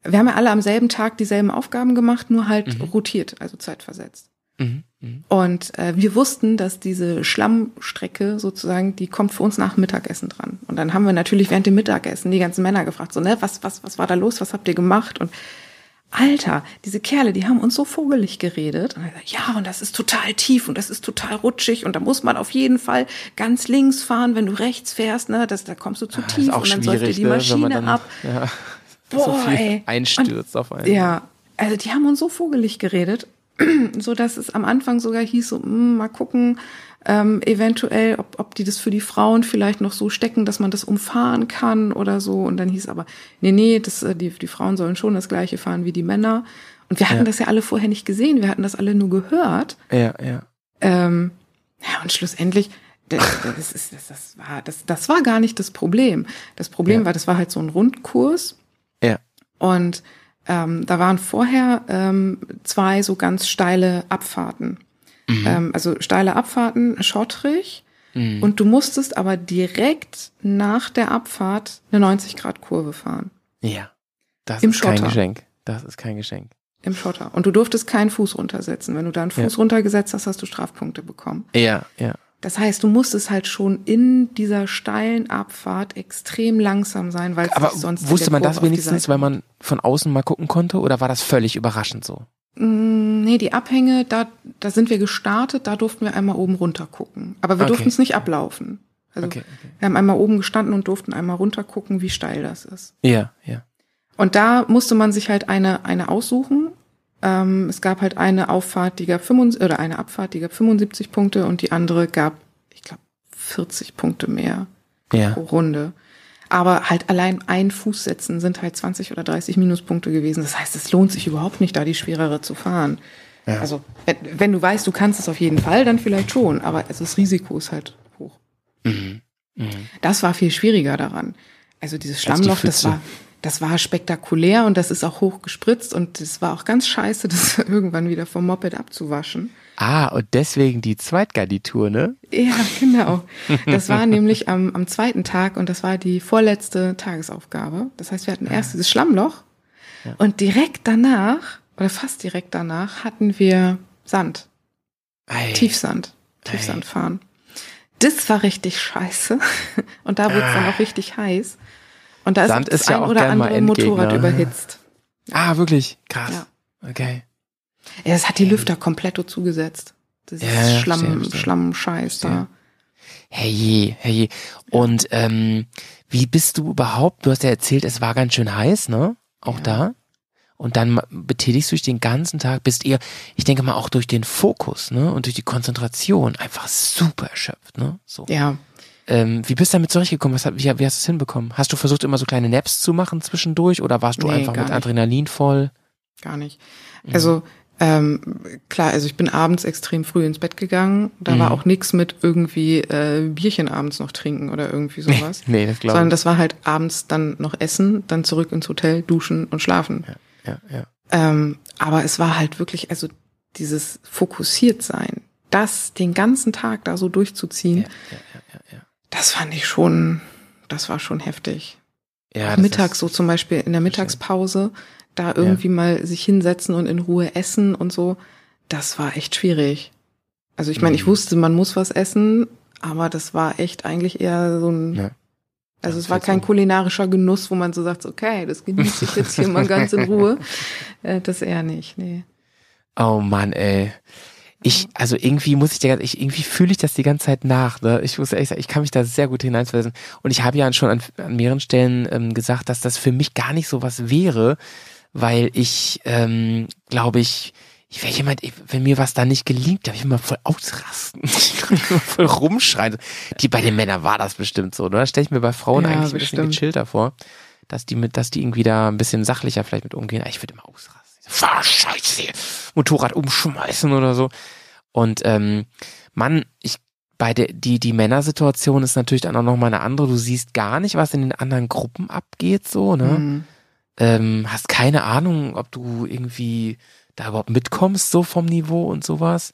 Wir haben ja alle am selben Tag dieselben Aufgaben gemacht, nur halt Mhm. rotiert, also zeitversetzt. Mhm. Mhm. Und äh, wir wussten, dass diese Schlammstrecke sozusagen, die kommt für uns nach dem Mittagessen dran. Und dann haben wir natürlich während dem Mittagessen die ganzen Männer gefragt, so, ne, was, was, was war da los? Was habt ihr gemacht? Und Alter, diese Kerle, die haben uns so vogelig geredet. Und er sagt, ja, und das ist total tief und das ist total rutschig und da muss man auf jeden Fall ganz links fahren, wenn du rechts fährst, ne, das, da kommst du zu Ah, tief und dann säuft dir die ne, Maschine dann, ab. Ja, so Boah, viel ey. einstürzt auf einen. Ja, also die haben uns so vogelig geredet, *clears throat* so dass es am Anfang sogar hieß, so hm, mal gucken, ähm, eventuell, ob, ob die das für die Frauen vielleicht noch so stecken, dass man das umfahren kann oder so. Und dann hieß aber, nee, nee, das, äh, die, die Frauen sollen schon das gleiche fahren wie die Männer. Und wir hatten Ja. das ja alle vorher nicht gesehen, wir hatten das alle nur gehört. Ja, ja. Ähm, ja, und schlussendlich, das, das, ist, das, das, war, das, das war gar nicht das Problem. Das Problem Ja. war, das war halt so ein Rundkurs. Und ähm, da waren vorher ähm, zwei so ganz steile Abfahrten. Ähm, also steile Abfahrten, schottrig. Mhm. Und du musstest aber direkt nach der Abfahrt eine 90-Grad-Kurve fahren. Ja. Das Im ist kein Schotter. Geschenk. Das ist kein Geschenk. Im Schotter. Und du durftest keinen Fuß runtersetzen. Wenn du da einen Fuß Ja. runtergesetzt hast, hast du Strafpunkte bekommen. Ja, ja. Das heißt, du musstest halt schon in dieser steilen Abfahrt extrem langsam sein, weil es Aber sonst wusste man das wenigstens, weil man von außen mal gucken konnte oder war das völlig überraschend so? Mm, Nee, die Abhänge, da, da sind wir gestartet, da durften wir einmal oben runter gucken. Aber wir Okay. durften es nicht ablaufen. Also Okay, okay. wir haben einmal oben gestanden und durften einmal runter gucken, wie steil das ist. Ja, ja. Und da musste man sich halt eine, eine aussuchen. Ähm, es gab halt eine Auffahrt, die gab 75, oder eine Abfahrt, die gab 75 Punkte und die andere gab, ich glaube, 40 Punkte mehr Ja. pro Runde. Aber halt allein ein Fuß setzen sind halt 20 oder 30 Minuspunkte gewesen. Das heißt, es lohnt sich überhaupt nicht, da die schwerere zu fahren. Ja. Also, wenn, wenn du weißt, du kannst es auf jeden Fall, dann vielleicht schon. Aber also das Risiko ist halt hoch. Mhm. Mhm. Das war viel schwieriger daran. Also dieses die Schlammloch, das war, das war spektakulär und das ist auch hoch gespritzt und es war auch ganz scheiße, *laughs* das irgendwann wieder vom Moped abzuwaschen. Ah, und deswegen die Zweitgarnitur, ne? Ja, *laughs* genau. Das war nämlich am, am zweiten Tag und das war die vorletzte Tagesaufgabe. Das heißt, wir hatten erst dieses Schlammloch und direkt danach, oder fast direkt danach, hatten wir Sand. Ei. Tiefsand. Tiefsand fahren. Das war richtig scheiße. *laughs* Und da wurde es dann auch richtig heiß. Und da ist Sand das ist ja ein auch oder gern mal andere Motorrad überhitzt. Ah, wirklich? Krass. Ja. Okay. Ja, es hat die Lüfter komplett zugesetzt. Das ist Ja, Schlamm, verstehe, verstehe. Schlammscheiß da. Herrje, herrje. Und ähm, wie bist du überhaupt, du hast ja erzählt, es war ganz schön heiß, ne? Auch Ja. da. Und dann betätigst du dich den ganzen Tag, bist eher, ich denke mal auch durch den Fokus, ne? Und durch die Konzentration einfach super erschöpft, ne? So. Ja. Ähm, wie bist du damit zurechtgekommen? Was, wie, wie hast du es hinbekommen? Hast du versucht, immer so kleine Naps zu machen zwischendurch oder warst du Nee, einfach mit nicht. Adrenalin voll? Gar nicht. Mhm. Also ähm, klar, also ich bin abends extrem früh ins Bett gegangen. Da Mhm. war auch nichts mit irgendwie äh, Bierchen abends noch trinken oder irgendwie sowas. Nee, das glaube Sondern ich. das war halt abends dann noch essen, dann zurück ins Hotel, duschen und schlafen. Ja, ja. Ähm, aber es war halt wirklich, also dieses fokussiert sein, das den ganzen Tag da so durchzuziehen, das fand ich schon, das war schon heftig. ja mittags so zum Beispiel in der Mittagspause, da irgendwie mal sich hinsetzen und in Ruhe essen und so, das war echt schwierig. Also ich meine, ich Mhm. wusste, man muss was essen, aber das war echt eigentlich eher so ein, Ja. also Ja, es war kein kulinarischer Genuss, wo man so sagt, okay, das genieße ich jetzt hier mal *laughs* ganz in Ruhe. Äh, das eher nicht, nee. Oh Mann, ey. Ich, also irgendwie muss ich dir, ich, irgendwie fühle ich das die ganze Zeit nach, ne? Ich muss ehrlich sagen, ich kann mich da sehr gut hineinversetzen. Und ich habe ja schon an, an mehreren Stellen ähm, gesagt, dass das für mich gar nicht so was wäre, weil ich, ähm, glaube ich, ich wäre jemand, wenn mir was da nicht gelingt, darf ich immer voll ausrasten. *laughs* Ich kann immer voll rumschreien. Die, bei den Männern war das bestimmt so, oder? Stelle ich mir bei Frauen Ja, eigentlich ein bisschen bestimmt. gechillter vor, dass die mit, dass die irgendwie da ein bisschen sachlicher vielleicht mit umgehen. Ich würde immer ausrasten. Fahr Scheiße, Motorrad umschmeißen oder so. Und ähm, Mann, ich bei der die die Männersituation ist natürlich dann auch noch mal eine andere. Du siehst gar nicht, was in den anderen Gruppen abgeht, so ne? Mhm. Ähm, hast keine Ahnung, ob du irgendwie da überhaupt mitkommst, so vom Niveau und sowas.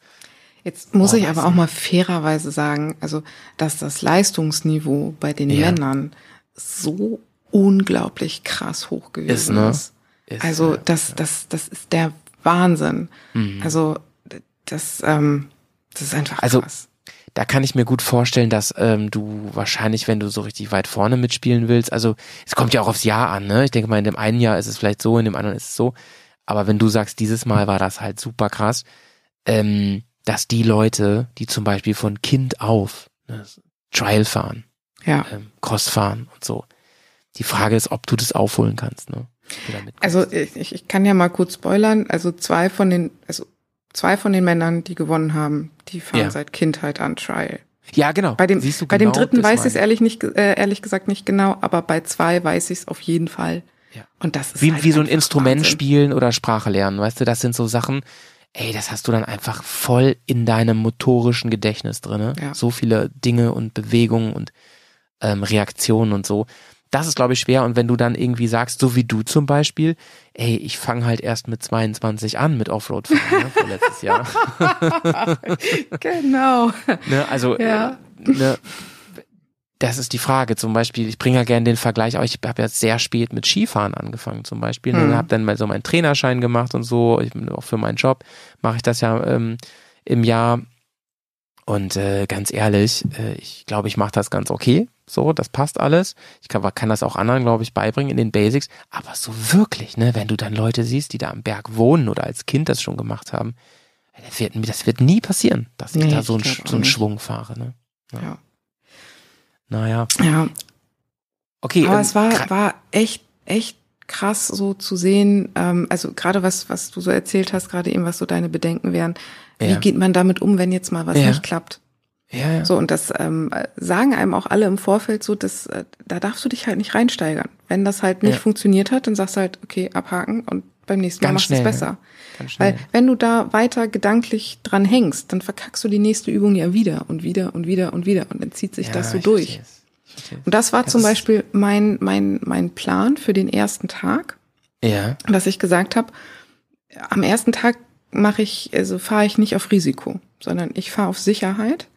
Jetzt muss Oh, ich aber auch mal fairerweise sagen, also, dass das Leistungsniveau bei den Ja. Männern so unglaublich krass hoch gewesen ne? ist. Ist, Also äh, das, das, das ist der Wahnsinn. Mhm. Also das, ähm, das ist einfach Also, krass. da kann ich mir gut vorstellen, dass ähm, du wahrscheinlich, wenn du so richtig weit vorne mitspielen willst, also es kommt ja auch aufs Jahr an, ne? Ich denke mal, in dem einen Jahr ist es vielleicht so, in dem anderen ist es so. Aber wenn du sagst, dieses Mal war das halt super krass, ähm, dass die Leute, die zum Beispiel von Kind auf ne, Trial fahren, Ja. ähm, Cross fahren und so, die Frage ist, ob du das aufholen kannst, ne? Also ich, ich ich kann ja mal kurz spoilern. Also zwei von den, also zwei von den Männern, die gewonnen haben, die fahren Ja. seit Kindheit an Trial. ja, genau. Bei dem, du bei genau dem dritten das weiß ich es ehrlich nicht, äh, ehrlich gesagt nicht genau, aber bei zwei weiß ich es auf jeden Fall. Ja. Und das ist wie, halt wie so ein Instrument Wahnsinn. spielen oder Sprache lernen, weißt du, das sind so Sachen, ey, das hast du dann einfach voll in deinem motorischen Gedächtnis drinne. Ja. So viele Dinge und Bewegungen und ähm, Reaktionen und so. Das ist, glaube ich, schwer. Und wenn du dann irgendwie sagst, so wie du zum Beispiel, ey, ich fange halt erst mit 22 an mit Offroad-Fahren, ne, vorletztes Jahr. *laughs* *laughs* Genau. Ne, also, Ja. ne, das ist die Frage. Zum Beispiel, ich bringe ja gerne den Vergleich, aber ich habe ja sehr spät mit Skifahren angefangen zum Beispiel. Ne, Hm. habe dann mal so meinen Trainerschein gemacht und so. Ich, auch für meinen Job mache ich das ja ähm, im Jahr. Und äh, ganz ehrlich, äh, ich glaube, ich mache das ganz okay. So, das passt alles. Ich kann, kann das auch anderen, glaube ich, beibringen in den Basics. Aber so wirklich, ne, wenn du dann Leute siehst, die da am Berg wohnen oder als Kind das schon gemacht haben, das wird, das wird nie passieren, dass ich Nee, da so, ich auch so einen. Schwung fahre. Ne? Ja. Naja, ja. okay. Aber ähm, es war, war echt, echt krass so zu sehen, ähm, also gerade was, was du so erzählt hast, gerade eben, was so deine Bedenken wären. Wie Ja. geht man damit um, wenn jetzt mal was Ja. nicht klappt? ja, ja. So, und das ähm, sagen einem auch alle im Vorfeld so, dass äh, da darfst du dich halt nicht reinsteigern. Wenn das halt nicht Ja. funktioniert hat, dann sagst du halt, okay, abhaken und beim nächsten Mal Ganz machst du es besser. schnell. Weil wenn du da weiter gedanklich dran hängst, dann verkackst du die nächste Übung ja wieder und wieder und wieder und wieder und dann zieht sich Ja, das so durch. Und das war Das zum Beispiel mein, mein, mein Plan für den ersten Tag, Ja, dass ich gesagt habe, am ersten Tag mache ich, also fahre ich nicht auf Risiko, sondern ich fahre auf Sicherheit.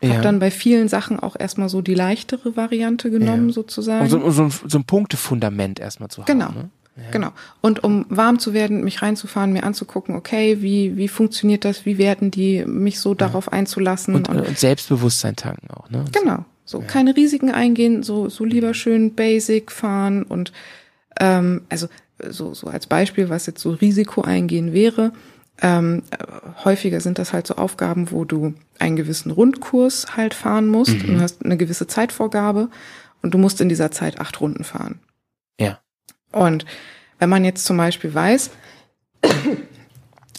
ja. Hab dann bei vielen Sachen auch erstmal so die leichtere Variante genommen, Ja. sozusagen. um so, so, ein, so ein Punktefundament erstmal zu haben. Genau. Ne? Genau. Und um warm zu werden, mich reinzufahren, mir anzugucken, okay, wie, wie funktioniert das, wie werden die, mich so darauf einzulassen. Und, und Selbstbewusstsein tanken auch, ne? Genau. So keine Risiken eingehen, so, so lieber schön basic fahren und ähm, also so, so als Beispiel, was jetzt so Risiko eingehen wäre. Ähm, äh, häufiger sind das halt so Aufgaben, wo du einen gewissen Rundkurs halt fahren musst und du hast eine gewisse Zeitvorgabe und du musst in dieser Zeit acht Runden fahren. Ja. Und wenn man jetzt zum Beispiel weiß,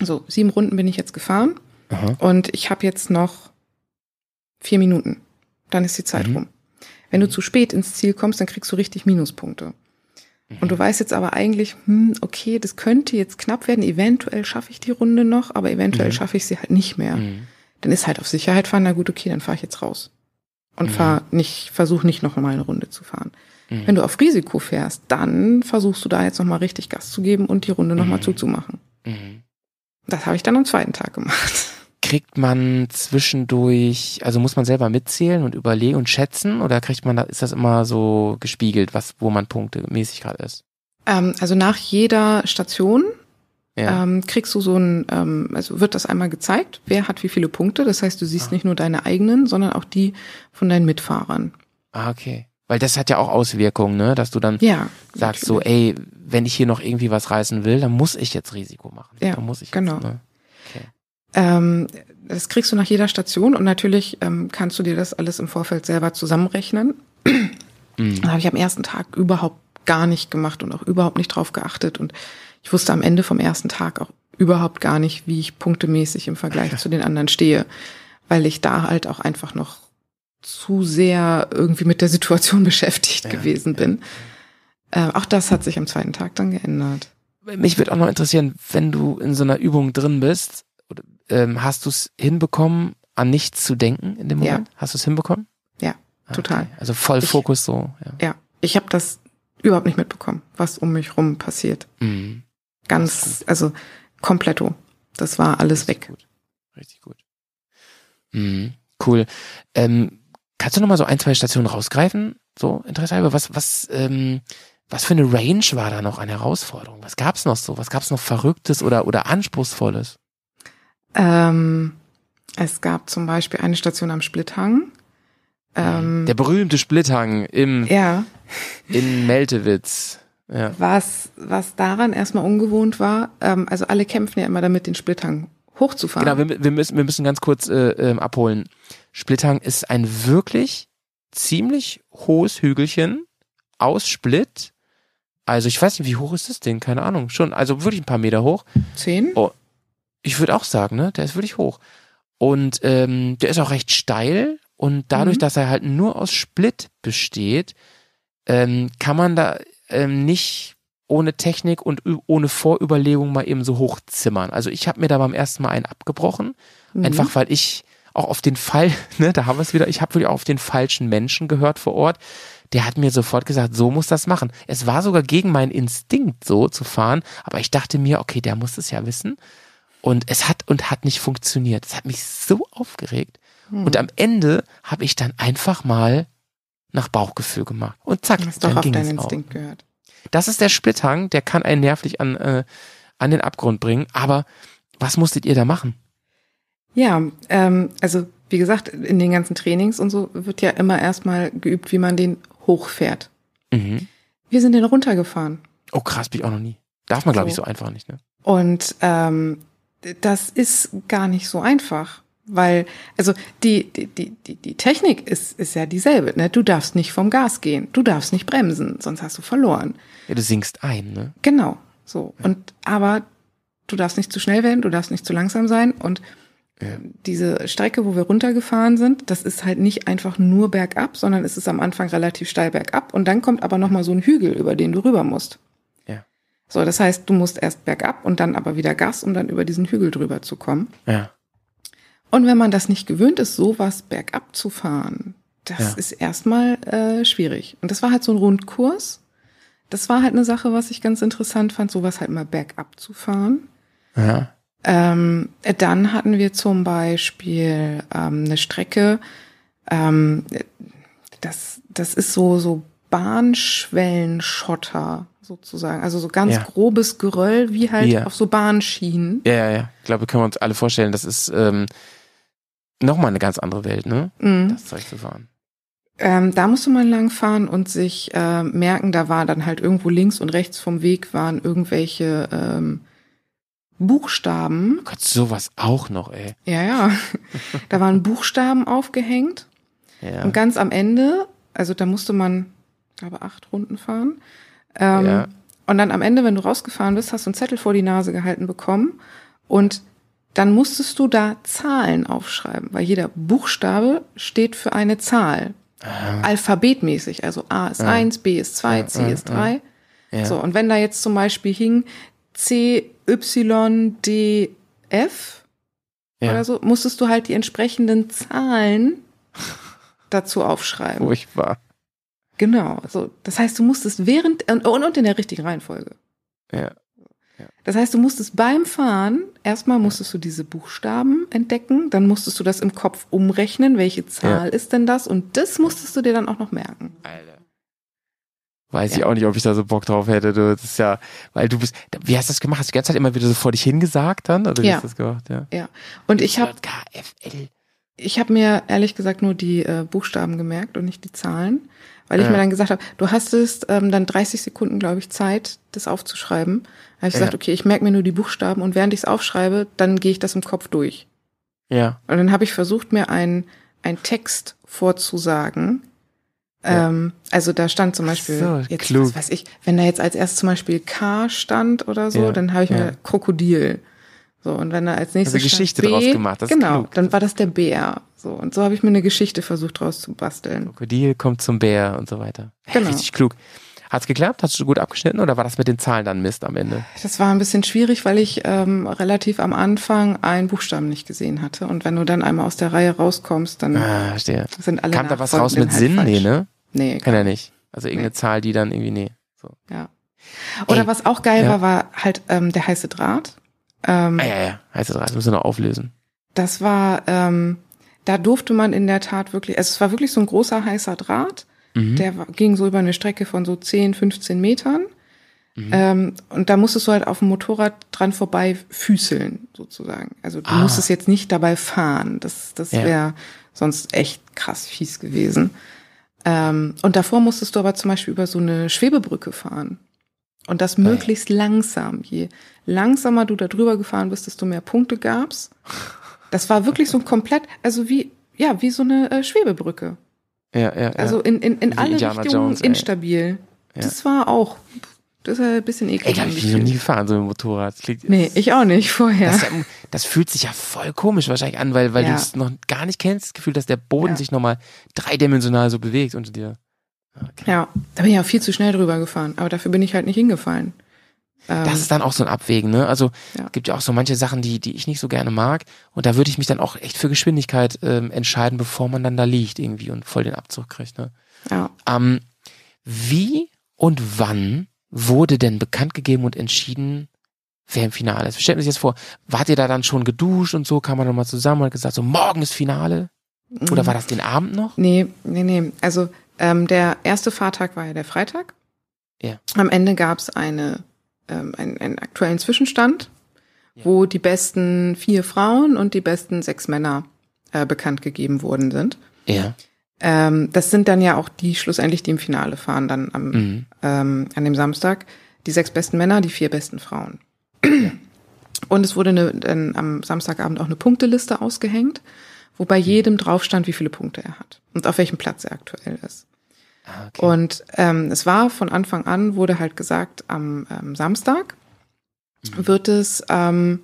so sieben Runden bin ich jetzt gefahren Aha. und ich habe jetzt noch vier Minuten, dann ist die Zeit Mhm. rum. Wenn du zu spät ins Ziel kommst, dann kriegst du richtig Minuspunkte. Und Mhm. du weißt jetzt aber eigentlich, hm, okay, das könnte jetzt knapp werden, eventuell schaffe ich die Runde noch, aber eventuell schaffe ich sie halt nicht mehr. Mhm. Dann ist halt auf Sicherheit fahren, na gut, okay, dann fahre ich jetzt raus. Und fahr nicht, versuch nicht noch mal eine Runde zu fahren. Mhm. Wenn du auf Risiko fährst, dann versuchst du da jetzt noch mal richtig Gas zu geben und die Runde noch mal zuzumachen. Mhm. Das habe ich dann am zweiten Tag gemacht. Kriegt man zwischendurch, also muss man selber mitzählen und überlegen und schätzen oder kriegt man da, ist das immer so gespiegelt, was, wo man punktemäßig gerade ist? Ähm, also nach jeder Station Ja. ähm, kriegst du so ein, ähm, also wird das einmal gezeigt, wer hat wie viele Punkte. Das heißt, du Ah. siehst nicht nur deine eigenen, sondern auch die von deinen Mitfahrern. ah, okay. Weil das hat ja auch Auswirkungen, ne? Dass du dann Ja. sagst so, natürlich. ey, wenn ich hier noch irgendwie was reißen will, dann muss ich jetzt Risiko machen. Ja, dann muss ich genau. Jetzt, ne? Ähm, das kriegst du nach jeder Station und natürlich ähm, kannst du dir das alles im Vorfeld selber zusammenrechnen. Mhm. Das habe ich am ersten Tag überhaupt gar nicht gemacht und auch überhaupt nicht drauf geachtet. Und ich wusste am Ende vom ersten Tag auch überhaupt gar nicht, wie ich punktemäßig im Vergleich *laughs* zu den anderen stehe, weil ich da halt auch einfach noch zu sehr irgendwie mit der Situation *laughs* beschäftigt Ja, gewesen ja. bin. Äh, auch das hat sich am zweiten Tag dann geändert. Mich würde auch noch interessieren, wenn du in so einer Übung drin bist, ähm, hast du es hinbekommen, an nichts zu denken in dem Ja. Moment? Hast du es hinbekommen? Ja, Ah, total. Okay. Also voll Ich- Fokus so. Ja. Ja, ich habe das überhaupt nicht mitbekommen, was um mich rum passiert. Mhm. Ganz, also kompletto. Das war alles Richtig weg. Gut. Richtig gut. Mhm. Cool. Ähm, kannst du noch mal so ein, zwei Stationen rausgreifen? So, Interesse halber, was, was, ähm, was für eine Range war da noch an Herausforderungen? Was gab's noch so? Was gab's noch Verrücktes oder, oder Anspruchsvolles? Ähm, es gab zum Beispiel eine Station am Splithang. Ähm, Der berühmte Splithang im, ja, in Meltewitz. Ja. was, was daran erstmal ungewohnt war, ähm, also alle kämpfen ja immer damit, den Splithang hochzufahren. Genau, wir, wir, müssen, wir müssen ganz kurz äh, ähm, abholen. Splithang ist ein wirklich ziemlich hohes Hügelchen aus Split. Also ich weiß nicht, wie hoch ist das Ding? Keine Ahnung. Schon, also wirklich ein paar Meter hoch. Zehn? Oh, ich würde auch sagen, ne? Der ist wirklich hoch. Und ähm, der ist auch recht steil. Und dadurch, Mhm. dass er halt nur aus Split besteht, ähm, kann man da ähm, nicht ohne Technik und ohne Vorüberlegung mal eben so hochzimmern. Also ich habe mir da beim ersten Mal einen abgebrochen, Mhm. einfach weil ich auch auf den Fall, *laughs* ne, da haben wir es wieder, ich habe wirklich auch auf den falschen Menschen gehört vor Ort. Der hat mir sofort gesagt, so muss das machen. Es war sogar gegen meinen Instinkt so zu fahren, aber ich dachte mir, okay, der muss es ja wissen. Und es hat und hat nicht funktioniert. Es hat mich so aufgeregt. Hm. Und am Ende habe ich dann einfach mal nach Bauchgefühl gemacht. Und zack, hast doch dann auf ging deinen es auch. Instinkt gehört. Das ist der Splithang, der kann einen nervlich an, äh, an den Abgrund bringen. Aber was musstet ihr da machen? Ja, ähm, also wie gesagt, in den ganzen Trainings und so wird ja immer erstmal geübt, wie man den hochfährt. Mhm. Wir sind den runtergefahren. Oh krass, bin ich auch noch nie. Darf man, glaube ich, So. so einfach nicht, ne? Und ähm, das ist gar nicht so einfach. Weil, also die, die, die, die, Technik ist, ist ja dieselbe. Ne? Du darfst nicht vom Gas gehen, du darfst nicht bremsen, sonst hast du verloren. Ja, du sinkst ein, ne? Genau. So. Und aber du darfst nicht zu schnell werden, du darfst nicht zu langsam sein. Und Ja. diese Strecke, wo wir runtergefahren sind, das ist halt nicht einfach nur bergab, sondern es ist am Anfang relativ steil bergab und dann kommt aber nochmal so ein Hügel, über den du rüber musst. So, das heißt, du musst erst bergab und dann aber wieder Gas, um dann über diesen Hügel drüber zu kommen. Ja. Und wenn man das nicht gewöhnt ist, sowas bergab zu fahren, das Ja. ist erstmal äh, schwierig. Und das war halt so ein Rundkurs. Das war halt eine Sache, was ich ganz interessant fand, sowas halt mal bergab zu fahren. Ja. Ähm, dann hatten wir zum Beispiel ähm, eine Strecke, ähm, das, das ist so, so Bahnschwellenschotter, sozusagen. Also so ganz Ja. grobes Geröll, wie halt Ja. auf so Bahnschienen. Ja, ja, ja. Ich glaube, können wir uns alle vorstellen, das ist ähm, nochmal eine ganz andere Welt, ne? Mhm. Das Zeug zu fahren. Ähm, da musste man lang fahren und sich äh, merken, da war dann halt irgendwo links und rechts vom Weg waren irgendwelche ähm, Buchstaben. Gott, sowas auch noch, ey. Ja, ja. *laughs* da waren Buchstaben aufgehängt. Ja. Und ganz am Ende, also da musste man, glaube acht Runden fahren. Ähm, Ja. Und dann am Ende, wenn du rausgefahren bist, hast du einen Zettel vor die Nase gehalten bekommen. Und dann musstest du da Zahlen aufschreiben, weil jeder Buchstabe steht für eine Zahl. Alphabetmäßig. Also A ist eins, B ist zwei, C ist drei. Ja. So, und wenn da jetzt zum Beispiel hing C, Y, D, F, ja. oder so, musstest du halt die entsprechenden Zahlen *laughs* dazu aufschreiben. Furchtbar. Genau. Also, das heißt, du musstest während und, und in der richtigen Reihenfolge. Ja. Das heißt, du musstest beim Fahren, erstmal musstest du diese Buchstaben entdecken, dann musstest du das im Kopf umrechnen, welche Zahl ist denn das und das musstest du dir dann auch noch merken. Alter. Weiß ich auch nicht, ob ich da so Bock drauf hätte. Du, das ist ja, weil du bist, wie hast du das gemacht? Hast du die ganze Zeit immer wieder so vor dich hingesagt dann? Oder wie Ja. hast du das gemacht? Ja. Ja. Und ich habe KFL. ich habe mir ehrlich gesagt nur die äh, Buchstaben gemerkt und nicht die Zahlen, weil ich Ja. mir dann gesagt habe, du hastest ähm, dann 30 Sekunden, glaube ich, Zeit, das aufzuschreiben. Da habe ich gesagt, Ja. okay, ich merke mir nur die Buchstaben und während ich es aufschreibe, dann gehe ich das im Kopf durch. Ja. Und dann habe ich versucht, mir ein ein Text vorzusagen. Ja. Ähm, also da stand zum Beispiel, so, jetzt, klug. was weiß ich, wenn da jetzt als erstes zum Beispiel K stand oder so, dann habe ich mir Krokodil. So, und wenn da als nächstes Also Geschichte B, draus gemacht, das genau, klug. dann war das der Bär. So, und so habe ich mir eine Geschichte versucht draus zu basteln. Krokodil kommt zum Bär und so weiter. Genau. Richtig klug. Hat's geklappt? Hast du gut abgeschnitten oder war das mit den Zahlen dann Mist am Ende? Das war ein bisschen schwierig, weil ich ähm, relativ am Anfang einen Buchstaben nicht gesehen hatte. Und wenn du dann einmal aus der Reihe rauskommst, dann Ah, sind alle Kam da was raus mit Nachfolgenden Sinn? halt Nee, ne? Nee, Kann er nicht. Also irgendeine Zahl, die dann irgendwie, nee. So. Ja. Oder Ey, was auch geil ja. war, war halt ähm, der heiße Draht. Ähm, Ah, ja, ja. Heißt das, das müssen wir noch auflösen. Das war, ähm, da durfte man in der Tat wirklich, also es war wirklich so ein großer heißer Draht. Mhm. Der ging so über eine Strecke von so 10, 15 Metern. Mhm. Ähm, und da musstest du halt auf dem Motorrad dran vorbei füßeln, sozusagen. Also du Ah. musstest jetzt nicht dabei fahren. Das, das Ja. wäre sonst echt krass fies gewesen. Ähm, und davor musstest du aber zum Beispiel über so eine Schwebebrücke fahren. Und das möglichst langsam. Je langsamer du da drüber gefahren bist, desto mehr Punkte gab's. Das war wirklich so komplett, also wie, ja, wie so eine äh, Schwebebrücke. Ja, ja, ja. Also in, in, in Wie alle Indiana Richtungen Jones, ey. instabil. Das war auch, das ist ein bisschen Ey, eklig. da hab ich noch nie gefahren, so ein Motorrad. Klingt, Nee, ich auch nicht vorher. das, ja- das fühlt sich ja voll komisch wahrscheinlich an, weil, weil Ja. du es noch gar nicht kennst, das Gefühl, dass der Boden Ja. sich nochmal dreidimensional so bewegt unter dir. Okay. ja, da bin ich auch viel zu schnell drüber gefahren, aber dafür bin ich halt nicht hingefallen. Ähm, Das ist dann auch so ein Abwägen, ne? Also Ja. gibt ja auch so manche Sachen, die, die ich nicht so gerne mag. Und da würde ich mich dann auch echt für Geschwindigkeit ähm, entscheiden, bevor man dann da liegt irgendwie und voll den Abzug kriegt. Ne? ja. Ähm, wie und wann wurde denn bekannt gegeben und entschieden, wer im Finale ist? Stellt mir sich jetzt vor, wart ihr da dann schon geduscht und so, kam man nochmal zusammen und hat gesagt, so morgen ist Finale? Oder Mhm. war das den Abend noch? Nee, nee, nee. Also ähm, der erste Fahrtag war ja der Freitag. Ja. Am Ende gab's eine, ähm, einen, einen aktuellen Zwischenstand, wo die besten vier Frauen und die besten sechs Männer äh, bekannt gegeben worden sind. Ja. Ähm, das sind dann ja auch die schlussendlich, die im Finale fahren, dann am, Mhm. ähm, an dem Samstag. Die sechs besten Männer, die vier besten Frauen. Und es wurde eine, dann am Samstagabend auch eine Punkteliste ausgehängt, wo bei jedem drauf stand, wie viele Punkte er hat und auf welchem Platz er aktuell ist. Ah, okay. Und ähm, es war von Anfang an, wurde halt gesagt, am ähm, Samstag wird es ähm,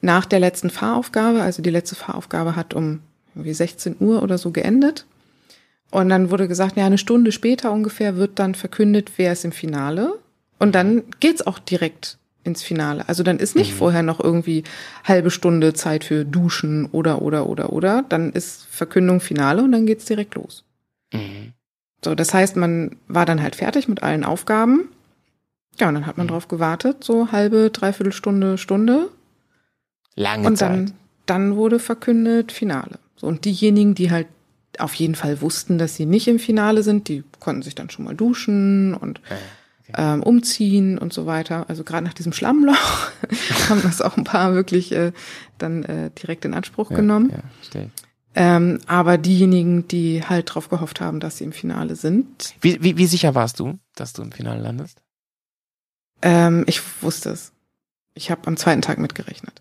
nach der letzten Fahraufgabe, also die letzte Fahraufgabe hat um irgendwie 16 Uhr oder so geendet. Und dann wurde gesagt, ja, eine Stunde später ungefähr wird dann verkündet, wer ist im Finale. Und dann geht's auch direkt ins Finale. Also dann ist nicht vorher noch irgendwie halbe Stunde Zeit für Duschen oder, oder, oder, oder. Dann ist Verkündung Finale und dann geht's direkt los. Mhm. So, das heißt, man war dann halt fertig mit allen Aufgaben. Ja, und dann hat man drauf gewartet, so halbe, dreiviertel Stunde, Stunde. Lange Und Zeit. dann, dann wurde verkündet Finale. So, und diejenigen, die halt auf jeden Fall wussten, dass sie nicht im Finale sind, die konnten sich dann schon mal duschen und ähm, umziehen und so weiter. Also gerade nach diesem Schlammloch *laughs* haben das auch ein paar wirklich äh, dann äh, direkt in Anspruch Ja, genommen. Ja. Ähm, aber diejenigen, die halt drauf gehofft haben, dass sie im Finale sind, Wie, wie, wie sicher warst du, dass du im Finale landest? ähm, ich wusste es. Ich habe am zweiten Tag mitgerechnet.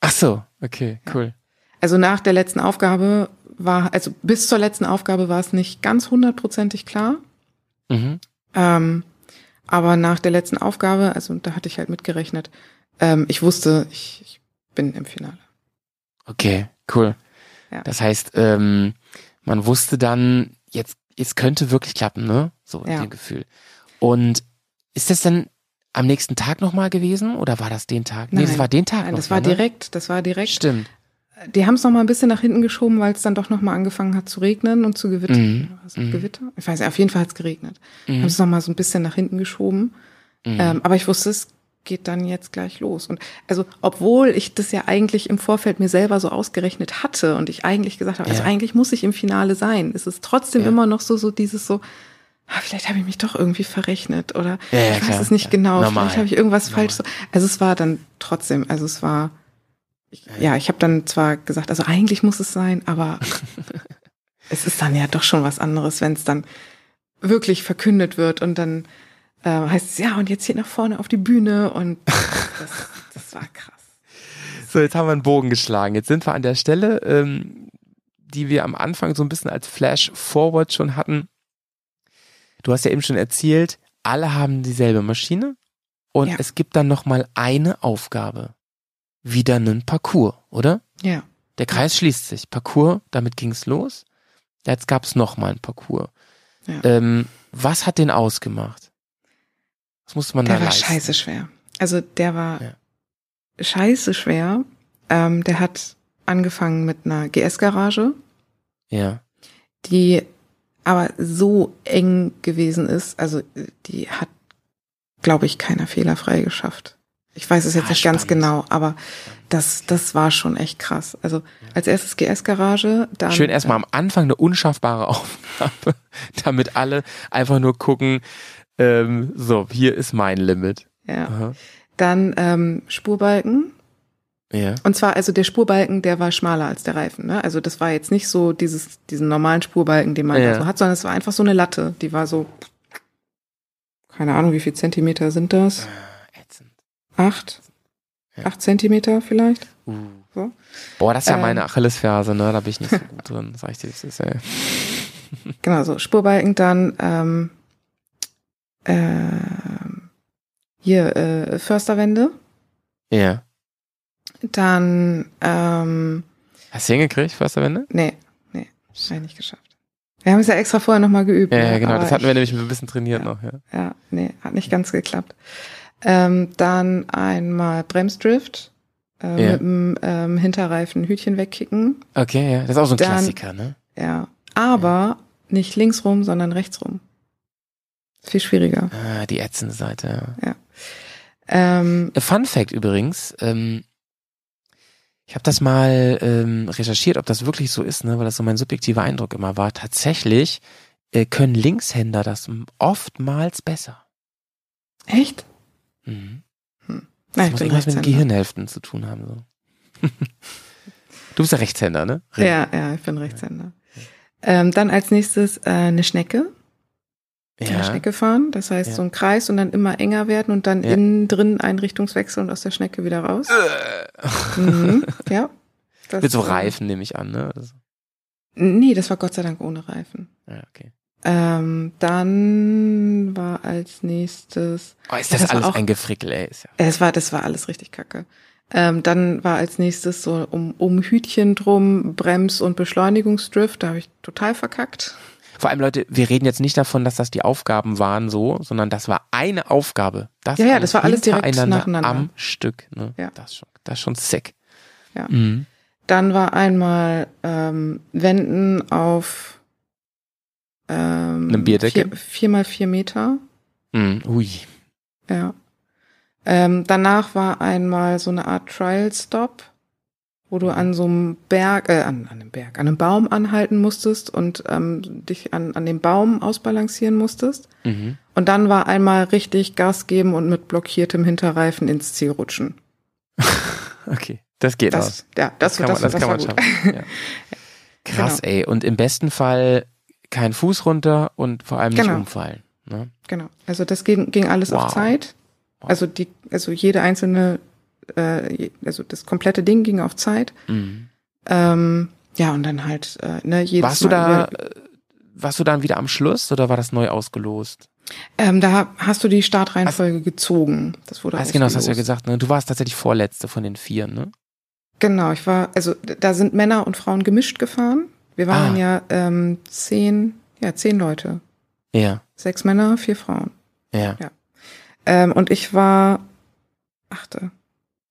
Ach so, okay, Ja. cool. Also nach der letzten Aufgabe war, also bis zur letzten Aufgabe war es nicht ganz hundertprozentig klar. Mhm. Ähm, aber nach der letzten Aufgabe, also da hatte ich halt mitgerechnet, ähm, ich wusste, ich, ich bin im Finale. Okay, cool. Ja. Das heißt, ähm, man wusste dann, jetzt, jetzt könnte wirklich klappen, ne? So in Ja. dem Gefühl. Und ist das denn am nächsten Tag nochmal gewesen oder war das den Tag? Nee, das Nein. war den Tag Nein, noch das war ne? direkt, das war direkt. Stimmt. Die haben es noch mal ein bisschen nach hinten geschoben, weil es dann doch noch mal angefangen hat zu regnen und zu gewittern. Mhm. Also Mhm. Gewitter? Ich weiß nicht, auf jeden Fall hat es geregnet. Mhm. Haben es noch mal so ein bisschen nach hinten geschoben. Mhm. Ähm, aber ich wusste, es geht dann jetzt gleich los. Und also, obwohl ich das ja eigentlich im Vorfeld mir selber so ausgerechnet hatte und ich eigentlich gesagt habe, also Ja. eigentlich muss ich im Finale sein, ist es trotzdem Ja. immer noch so, so dieses so, ah, vielleicht habe ich mich doch irgendwie verrechnet oder Ja, ich weiß klar. es nicht genau, Normal. vielleicht habe ich irgendwas Normal. falsch. So. Also es war dann trotzdem, also es war, ich, ja, ich habe dann zwar gesagt, also eigentlich muss es sein, aber *laughs* es ist dann ja doch schon was anderes, wenn es dann wirklich verkündet wird und dann äh, heißt es, ja, und jetzt hier nach vorne auf die Bühne und *laughs* das, das war krass. So, jetzt haben wir einen Bogen geschlagen. Jetzt sind wir an der Stelle, ähm, die wir am Anfang so ein bisschen als Flash Forward schon hatten. Du hast ja eben schon erzählt, alle haben dieselbe Maschine und Ja. es gibt dann noch mal eine Aufgabe. Wieder einen Parcours, oder? Ja. Der Kreis schließt sich. Parcours, damit ging's los. Jetzt gab's noch mal einen Parcours. Ja. Ähm, was hat den ausgemacht? Was musste man Der da war leisten? scheiße schwer. Also der war Ja. scheiße schwer. Ähm, der hat angefangen mit einer GS-Garage, Ja. die aber so eng gewesen ist. Also die hat, glaube ich, keiner fehlerfrei geschafft. Ich weiß es jetzt Ah, nicht ganz spannend. genau, aber das, das war schon echt krass. Also als erstes GS-Garage, dann Schön erstmal am Anfang eine unschaffbare *laughs* Aufgabe, damit alle einfach nur gucken, ähm, so, hier ist mein Limit. ja, Aha. dann ähm, Spurbalken. Ja. Und zwar, also der Spurbalken, der war schmaler als der Reifen. Ne? Also das war jetzt nicht so dieses, diesen normalen Spurbalken, den man Ja. da so hat, sondern es war einfach so eine Latte. Die war so, keine Ahnung, wie viel Zentimeter sind das? Äh, ätzend. Acht? Ja. Acht Zentimeter vielleicht? Uh. So. Boah, das ist ja Ähm. meine Achillesferse, ne? Da bin ich nicht so gut drin, sag ich dir. Das ist, ey. Genau, so Spurbalken dann ähm, ähm, hier äh, Försterwände. Ja. Dann ähm, Hast du hingekriegt, Försterwende? nee, nee, hab ich nicht geschafft. Wir haben es ja extra vorher nochmal geübt. Ja, ne? ja, genau. Aber Das hatten wir ich- nämlich ein bisschen trainiert Ja. noch, ja. Ja, nee, hat nicht ganz geklappt. Ähm, dann einmal Bremsdrift äh, Ja. mit dem ähm, Hinterreifen Hütchen wegkicken. Okay, ja. Das ist auch so ein Dann- Klassiker, ne? Ja, aber nicht links rum, sondern rechts rum. Viel schwieriger. Ah, die ätzende Seite, ja. Ähm, Fun Fact übrigens, ähm, ich habe das mal ähm, recherchiert, ob das wirklich so ist, ne, weil das so mein subjektiver Eindruck immer war. Tatsächlich äh, können Linkshänder das oftmals besser. echt? Mhm. Nein, Das muss irgendwas mit. Gehirnhälften zu tun haben. So. *laughs* du bist ja Rechtshänder, ne? Ja, ja, ich bin Rechtshänder. Ähm, dann als nächstes äh, eine Schnecke. Ja. Schnecke fahren. Das heißt, Ja. so ein Kreis und dann immer enger werden und dann Ja. innen drin einen Richtungswechsel und aus der Schnecke wieder raus. Äh. Mhm, *laughs* ja. Das, Mit so Reifen nehme ich an, ne? Oder so. Nee, das war Gott sei Dank ohne Reifen. Ja, okay. Ähm, dann war als nächstes, Oh, ist Ja, das, das war alles auch- ein Gefrickel, ey. Ist ja es war, das war alles richtig kacke. Ähm, dann war als nächstes so um, um Hütchen drum Brems- und Beschleunigungsdrift. Da habe ich total verkackt. Vor allem, Leute, wir reden jetzt nicht davon, dass das die Aufgaben waren so, sondern das war eine Aufgabe. Das Ja, ja, das war alles direkt hintereinander nacheinander. am Stück. Ne? Ja. Das, ist schon, das ist schon sick. Ja. Mhm. Dann war einmal ähm, Wenden auf ähm, Einem Bierdeckel? Vier, vier mal vier Meter. Mhm. Ui. Ja. Ähm, danach war einmal so eine Art Trial Stop, wo du an so einem Berg, äh, an, an einem Berg, an einem Baum anhalten musstest und ähm, dich an, an dem Baum ausbalancieren musstest. Mhm. Und dann war einmal richtig Gas geben und mit blockiertem Hinterreifen ins Ziel rutschen. *laughs* Okay, das geht Das, aus. ja, das, kann das, man, das, kann war man schaffen. Ja. *laughs* Krass, ey. Und im besten Fall kein Fuß runter und vor allem nicht Genau. umfallen. Ne? Genau. Also das ging, ging alles Wow. auf Zeit. Also die, also jede einzelne, äh, also das komplette Ding ging auf Zeit. Mhm. Ähm, ja, und dann halt, äh, ne, jedes Warst du Mal da, über- äh, warst du dann wieder am Schluss oder war das neu ausgelost? Ähm, da hast du die Startreihenfolge gezogen. Das wurde Also, genau, das hast du ja gesagt, ne? Du warst tatsächlich Vorletzte von den vier, ne? Genau, ich war, also da sind Männer und Frauen gemischt gefahren. Wir waren Ah. ja ähm, zehn, ja, zehn Leute. Ja, Sechs Männer, vier Frauen. ja. Ja. Ähm, und ich war achte,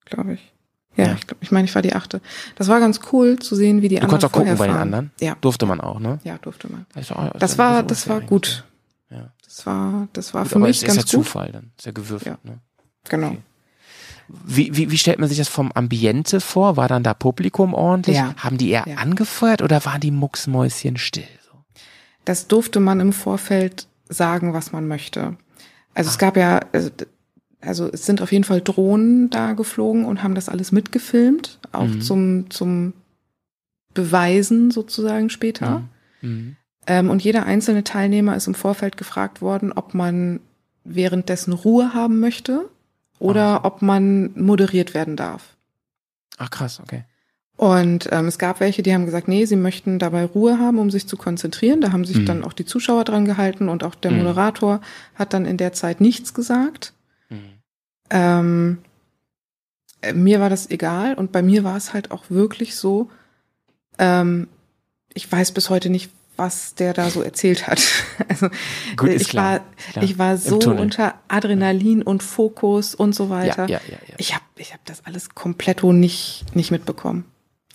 glaube ich. Ja, Ja. ich glaube, ich meine, ich war die achte. Das war ganz cool zu sehen, wie die Du anderen konntest auch gucken bei den anderen? Ja, Durfte man auch, ne? ja, durfte man. Das, ist auch- Das ist war, das war gut. Ja. Das war, das war Gut, für aber mich ist ganz ja gut. Zufall dann. Ist ja gewürfelt, Ja. ne? Genau. Okay. Wie, wie, wie stellt man sich das vom Ambiente vor? War dann da Publikum ordentlich? Ja. Haben die eher Ja. angefeuert oder waren die Mucksmäuschen still? Das durfte man im Vorfeld sagen, was man möchte. Also Ah. es gab ja, also, also es sind auf jeden Fall Drohnen da geflogen und haben das alles mitgefilmt, auch Mhm. zum, zum Beweisen sozusagen später. Mhm. Ähm, und jeder einzelne Teilnehmer ist im Vorfeld gefragt worden, ob man währenddessen Ruhe haben möchte oder ob man moderiert werden darf. Ach krass, okay. Und ähm, es gab welche, die haben gesagt, nee, sie möchten dabei Ruhe haben, um sich zu konzentrieren. Da haben sich Mhm. dann auch die Zuschauer dran gehalten und auch der Mhm. Moderator hat dann in der Zeit nichts gesagt. Ähm, äh, mir war das egal und bei mir war es halt auch wirklich so, ähm, ich weiß bis heute nicht, was der da so erzählt hat. *laughs* Also Gut, ich klar, war, klar. ich war so unter Adrenalin und Fokus und so Ja, weiter. ja, ja, ja. Ich habe ich hab das alles kompletto nicht, nicht mitbekommen.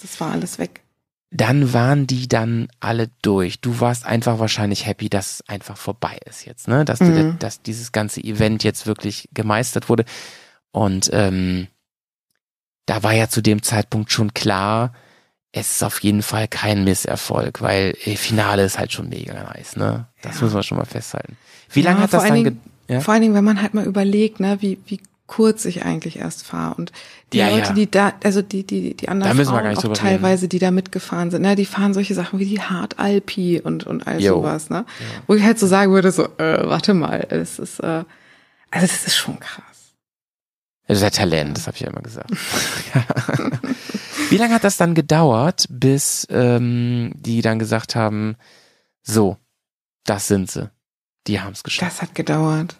Das war alles weg. Dann waren die dann alle durch. Du warst einfach wahrscheinlich happy, dass es einfach vorbei ist jetzt, ne? Dass, Mhm. du, dass dieses ganze Event jetzt wirklich gemeistert wurde. Und ähm, da war ja zu dem Zeitpunkt schon klar, es ist auf jeden Fall kein Misserfolg, weil äh, Finale ist halt schon mega nice, ne? Das Ja. müssen wir schon mal festhalten. Wie Ja, lange hat vor das allen dann ge Dingen- ja? Vor allen Dingen, wenn man halt mal überlegt, ne, wie, wie kurz ich eigentlich erst fahre. Und die Ja, Leute, ja. die da, also die, die, die anderen Da Frauen auch teilweise, die da mitgefahren sind, ne, die fahren solche Sachen wie die Hard Alpi und, und all Jo. sowas, ne? Wo ich halt so sagen würde, so, äh, warte mal, es ist, äh, also das ist schon krass. Das ist ja Talent, das habe ich ja immer gesagt. *laughs* Wie lange hat das dann gedauert, bis ähm, die dann gesagt haben, so, das sind sie. Die haben es geschafft. Das hat gedauert.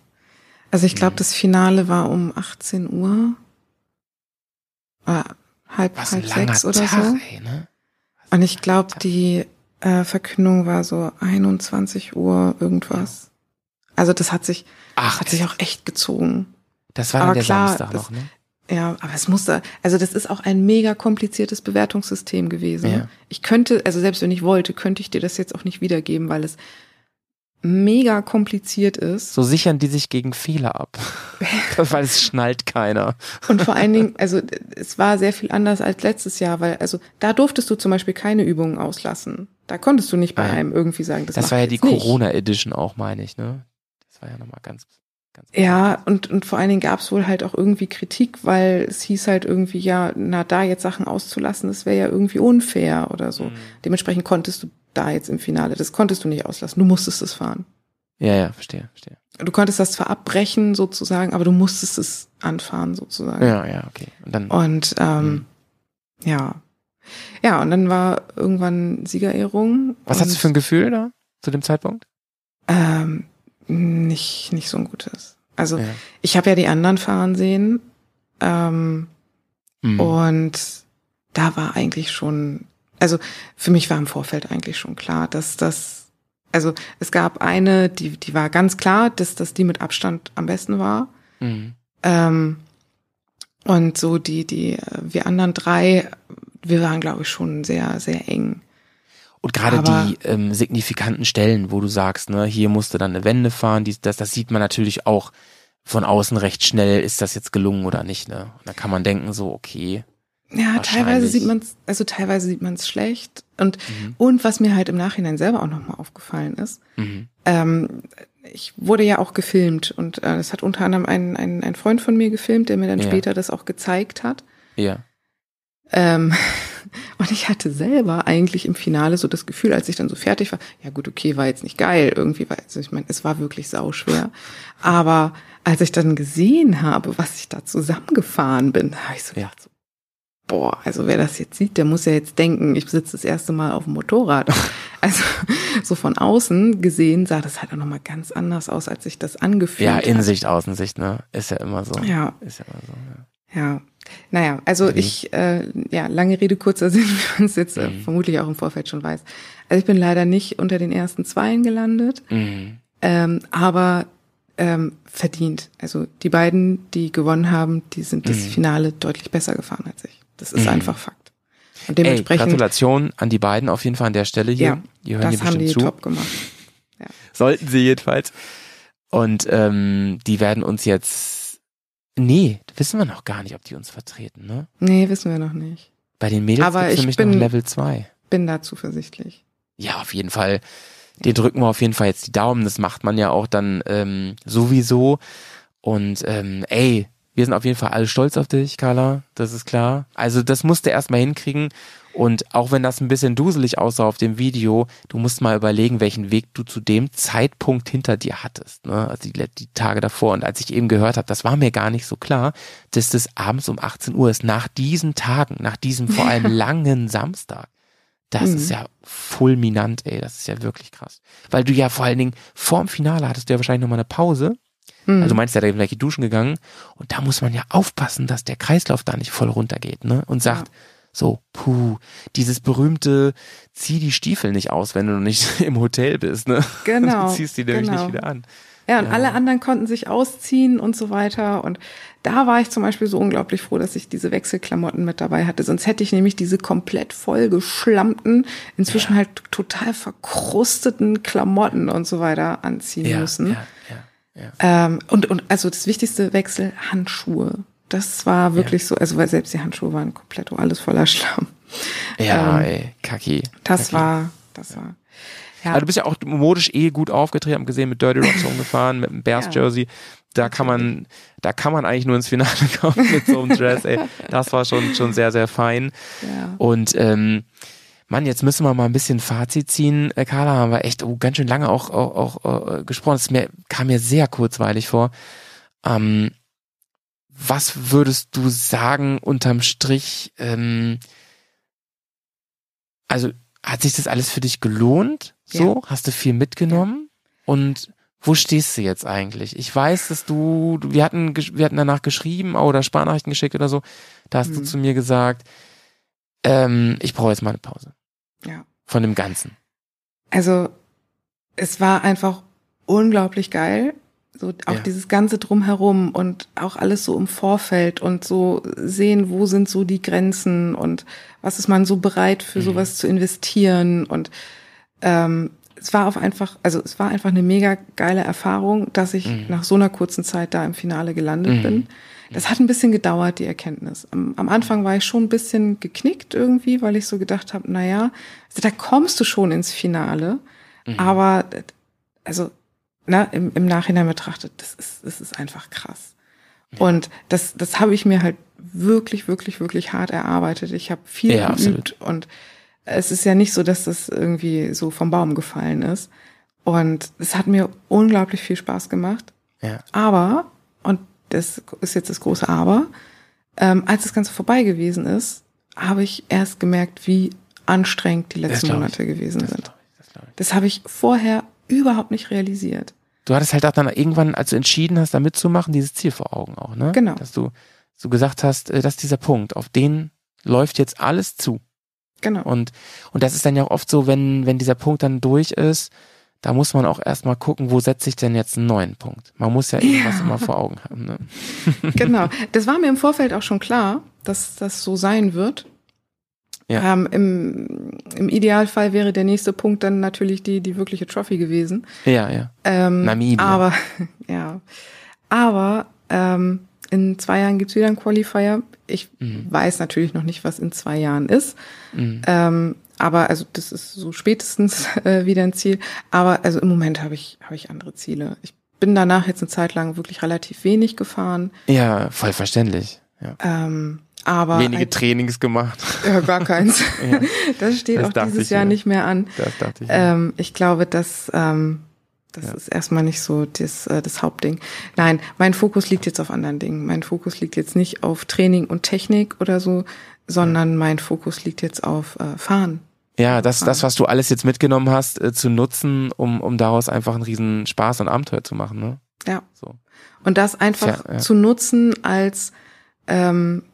Also ich glaube, das Finale war um 18 Uhr. Äh, halb, Was halb sechs oder Tag, so. ey, ne? Und ich glaube, die äh, Verkündung war so 21 Uhr irgendwas. Also das hat sich, Ach, hat sich auch echt gezogen. das war dann aber der klar, Samstag das- noch, ne? Ja, aber es musste, also das ist auch ein mega kompliziertes Bewertungssystem gewesen. Ja. Ich könnte, also selbst wenn ich wollte, könnte ich dir das jetzt auch nicht wiedergeben, weil es mega kompliziert ist. So sichern die sich gegen Fehler ab. *laughs* Weil es schnallt keiner. Und vor allen Dingen, also es war sehr viel anders als letztes Jahr, weil also da durftest du zum Beispiel keine Übungen auslassen. Da konntest du nicht bei einem irgendwie sagen, das, Das, war ja die. Corona Edition auch, meine ich, ne? Das war ja nochmal ganz. Ja, und, und vor allen Dingen gab es wohl halt auch irgendwie Kritik, weil es hieß halt irgendwie, ja, na da jetzt Sachen auszulassen, das wäre ja irgendwie unfair oder so. Mhm. Dementsprechend konntest du da jetzt im Finale, das konntest du nicht auslassen, du musstest es fahren. Ja, ja, verstehe, verstehe. Du konntest das zwar abbrechen sozusagen, aber du musstest es anfahren sozusagen. Ja, ja, okay. Und dann, Und ähm, Mhm. ja. Ja, und dann war irgendwann Siegerehrung. was hast du für ein Gefühl da zu dem Zeitpunkt? Ähm, nicht, nicht so ein gutes. Also Ja. ich habe ja die anderen fahren sehen. Ähm, Mhm. Und da war eigentlich schon, also für mich war im Vorfeld eigentlich schon klar, dass das, also es gab eine, die, die war ganz klar, dass das die mit Abstand am besten war. Mhm. Ähm, und so die, die, äh, wir anderen drei, wir waren, glaube ich, schon sehr, sehr eng. Und gerade die ähm, signifikanten Stellen, wo du sagst, ne, hier musste dann eine Wende fahren, dies, das, das sieht man natürlich auch von außen recht schnell, ist das jetzt gelungen oder nicht, ne? Und da kann man denken, so, okay. Ja, teilweise sieht man es, also teilweise sieht man es schlecht. Und, Mhm. und was mir halt im Nachhinein selber auch nochmal aufgefallen ist, Mhm. ähm, ich wurde ja auch gefilmt und äh, es hat unter anderem ein, ein, ein Freund von mir gefilmt, der mir dann Ja. später das auch gezeigt hat. Ja. Ähm, *laughs* und ich hatte selber eigentlich im Finale so das Gefühl, als ich dann so fertig war, ja gut, okay, war jetzt nicht geil, irgendwie war, also ich meine, es war wirklich sauschwer. Aber als ich dann gesehen habe, was ich da zusammengefahren bin, habe ich so Ja. gedacht, so, boah, also wer das jetzt sieht, der muss ja jetzt denken, ich sitze das erste Mal auf dem Motorrad. *laughs* Also so von außen gesehen sah das halt auch nochmal ganz anders aus, als ich das angefühlt Ja, habe. Innensicht, Außensicht, ne? Ist ja immer so. Ja. Ist ja immer so. Ja. Ja, naja, also Mhm. ich, äh, ja, lange Rede, kurzer Sinn, wie man es jetzt äh, Mhm. vermutlich auch im Vorfeld schon weiß. Also ich bin leider nicht unter den ersten Zweien gelandet, Mhm. ähm, aber ähm, verdient. Also die beiden, die gewonnen haben, die sind das Mhm. Finale deutlich besser gefahren als ich. Das ist Mhm. einfach Fakt. Und Ey, dementsprechend, Gratulation an die beiden auf jeden Fall an der Stelle hier. ja, die hören das hier haben bestimmt die zu. top gemacht. Sollten sie jedenfalls. Und ähm, die werden uns jetzt. Nee, wissen wir noch gar nicht, ob die uns vertreten, ne? Nee, wissen wir noch nicht. Bei den Mädels Aber gibt's ich nämlich bin- noch Level 2. Bin da zuversichtlich. Ja, auf jeden Fall. Den drücken wir auf jeden Fall jetzt die Daumen. Das macht man ja auch dann ähm, sowieso. Und ähm, ey, wir sind auf jeden Fall alle stolz auf dich, Carla. Das ist klar. Also das musst du erstmal hinkriegen. Und auch wenn das ein bisschen duselig aussah auf dem Video, du musst mal überlegen, welchen Weg du zu dem Zeitpunkt hinter dir hattest. Ne? Also die, die Tage davor. Und als ich eben gehört habe, das war mir gar nicht so klar, dass das abends um 18 Uhr ist, nach diesen Tagen, nach diesem vor allem *laughs* langen Samstag. Das Mhm. ist ja fulminant, ey. Das ist ja wirklich krass. Weil du ja vor allen Dingen vorm Finale hattest du ja wahrscheinlich nochmal eine Pause. Hm. Also du meinst ja, da gleich duschen gegangen. Und da muss man ja aufpassen, dass der Kreislauf da nicht voll runtergeht, ne? Und sagt, Ja. So, puh, dieses berühmte, zieh die Stiefel nicht aus, wenn du noch nicht *laughs* im Hotel bist, ne? Genau, *laughs* Du ziehst die nämlich genau. nicht wieder an. Ja, und Ja. alle anderen konnten sich ausziehen und so weiter. Und da war ich zum Beispiel so unglaublich froh, dass ich diese Wechselklamotten mit dabei hatte. Sonst hätte ich nämlich diese komplett vollgeschlammten, inzwischen halt total verkrusteten Klamotten und so weiter anziehen Ja, müssen. ja, ja, ja. Ähm, und, und also das wichtigste Wechsel, Handschuhe. Das war wirklich so, also weil selbst die Handschuhe waren komplett alles voller Schlamm. Ja, Ähm, ey, Kaki. Das Kaki. war, das war. Ja, Aber du bist ja auch modisch eh gut aufgetreten, haben gesehen, mit Dirty Rocks rumgefahren, mit einem Bears Ja. Jersey. Da kann man, da kann man eigentlich nur ins Finale *laughs* kommen mit so einem Dress, ey. Das war schon, schon sehr, sehr fein. ja. Und, ähm, Mann, jetzt müssen wir mal ein bisschen Fazit ziehen. Äh, Carla haben wir echt oh, ganz schön lange auch, auch, auch äh, gesprochen. Ist mir, kam mir sehr kurzweilig vor. Ähm, was würdest du sagen unterm Strich? Ähm, also hat sich das alles für dich gelohnt? So, hast du viel mitgenommen? Und wo stehst du jetzt eigentlich? Ich weiß, dass du, du- wir hatten, wir hatten danach geschrieben oder Sparnachrichten geschickt oder so. Da hast du Mhm. zu mir gesagt, ähm, ich brauche jetzt mal eine Pause ja. von dem Ganzen. Also es war einfach unglaublich geil. So auch Ja. dieses ganze drumherum und auch alles so im Vorfeld und so sehen, wo sind so die Grenzen und was ist man so bereit für Mhm. sowas zu investieren und ähm, es war auf einfach, also es war einfach eine mega geile Erfahrung, dass ich Mhm. nach so einer kurzen Zeit da im Finale gelandet Mhm. bin. Das hat ein bisschen gedauert, die Erkenntnis. Am, am Anfang war ich schon ein bisschen geknickt irgendwie, weil ich so gedacht habe, na ja, also da kommst du schon ins Finale, Mhm. aber also na, im, im Nachhinein betrachtet, das ist, das ist einfach krass. Und das, das habe ich mir halt wirklich, wirklich, wirklich hart erarbeitet. Ich habe viel Ja, geübt und es ist ja nicht so, dass das irgendwie so vom Baum gefallen ist. Und es hat mir unglaublich viel Spaß gemacht. Ja. Aber, und das ist jetzt das große Aber, ähm, als das Ganze vorbei gewesen ist, habe ich erst gemerkt, wie anstrengend die letzten. Monate gewesen Das sind. ich, das. Das habe ich vorher überhaupt nicht realisiert. Du hattest halt auch dann irgendwann, als du entschieden hast, da mitzumachen, dieses Ziel vor Augen auch, ne? Genau. Dass du so gesagt hast, äh, das ist dieser Punkt, auf den läuft jetzt alles zu. Genau. Und, und das ist dann ja auch oft so, wenn, wenn dieser Punkt dann durch ist, da muss man auch erstmal gucken, wo setze ich denn jetzt einen neuen Punkt. Man muss ja irgendwas Ja. immer vor Augen haben. Ne? *laughs* *laughs* genau. Das war mir im Vorfeld auch schon klar, dass das so sein wird. Ja. Ähm, im, Im Idealfall wäre der nächste Punkt dann natürlich die, die wirkliche Trophy gewesen. Ja, ja. Ähm, Namibia. Aber, *laughs* ja. Aber ähm, in zwei Jahren gibt's wieder einen Qualifier. Ich Mhm. weiß natürlich noch nicht, was in zwei Jahren ist. Mhm. Ähm, aber also das ist so spätestens *laughs* äh, wieder ein Ziel. Aber also im Moment habe ich habe ich andere Ziele. Ich bin danach jetzt eine Zeit lang wirklich relativ wenig gefahren. Ja, voll verständlich. Ja. Ähm, aber Wenige ein, Trainings gemacht. ja, gar keins. *laughs* Ja. Das steht Das auch dieses Jahr mir. nicht mehr an. Das dachte ich. Ähm, ich glaube, dass ähm, das Ja. ist erstmal nicht so das, äh, das Hauptding. Nein, mein Fokus liegt jetzt auf anderen Dingen. Mein Fokus liegt jetzt nicht auf Training und Technik oder so, sondern mein Fokus liegt jetzt auf äh, Fahren. ja, das, das, was du alles jetzt mitgenommen hast, äh, zu nutzen, um, um daraus einfach einen riesen Spaß und Abenteuer zu machen, ne? Ja. So. Und das einfach Fair, ja. zu nutzen als ähm,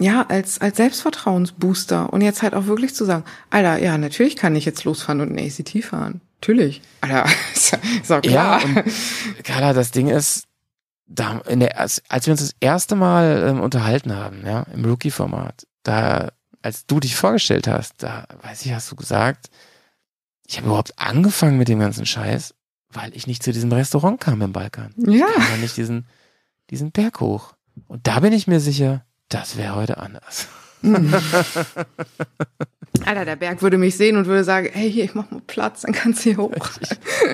ja, als, als Selbstvertrauensbooster und jetzt halt auch wirklich zu sagen, Alter, ja, natürlich kann ich jetzt losfahren und ein ACT fahren. Natürlich. Alter, *laughs* ist ja- ist auch Ja, klar. und Carla, das Ding ist, da in der, als, als wir uns das erste Mal ähm, unterhalten haben, ja, im Rookie-Format, da, als du dich vorgestellt hast, da, weiß ich, hast du gesagt, ich habe überhaupt angefangen mit dem ganzen Scheiß, weil ich nicht zu diesem Restaurant kam im Balkan. ja. Ich kam nicht diesen, diesen Berg hoch. Und da bin ich mir sicher, das wäre heute anders. *laughs* Alter, der Berg würde mich sehen und würde sagen, hey, hier, ich mach mal Platz, dann kannst du hier hoch.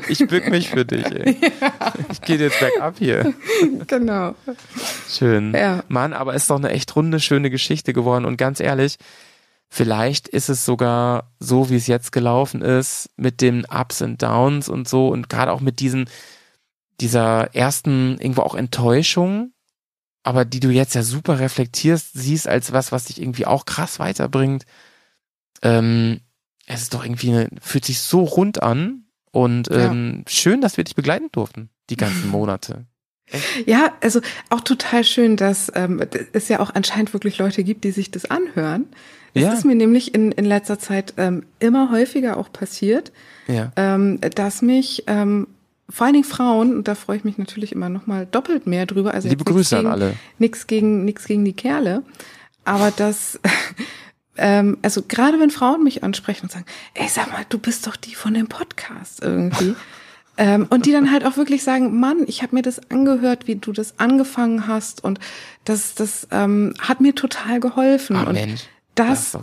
Ich bück mich für dich, ey. *laughs* Ich gehe jetzt bergab hier. *laughs* genau. Schön. Ja. Mann, aber ist doch eine echt runde, schöne Geschichte geworden. Und ganz ehrlich, vielleicht ist es sogar so, wie es jetzt gelaufen ist, mit den Ups und Downs und so und gerade auch mit diesen, dieser ersten irgendwo auch Enttäuschung, aber die du jetzt ja super reflektierst, siehst als was, was dich irgendwie auch krass weiterbringt. Ähm, es ist doch irgendwie, eine, fühlt sich so rund an und Ja. ähm, schön, dass wir dich begleiten durften, die ganzen *laughs* Monate. Ja, also auch total schön, dass ähm, es ja auch anscheinend wirklich Leute gibt, die sich das anhören. Es Ja. ist mir nämlich in, in letzter Zeit ähm, immer häufiger auch passiert, Ja. ähm, dass mich ähm, vor allen Dingen Frauen, und da freue ich mich natürlich immer noch mal doppelt mehr drüber. Also Liebe Grüße an gegen, alle. Nix gegen, nix gegen die Kerle. Aber das, *laughs* ähm, also gerade wenn Frauen mich ansprechen und sagen, ey, sag mal, du bist doch die von dem Podcast irgendwie. *laughs* ähm, und die dann halt auch wirklich sagen, Mann, ich habe mir das angehört, wie du das angefangen hast und das, das ähm, hat mir total geholfen. Ah, und Mensch, das das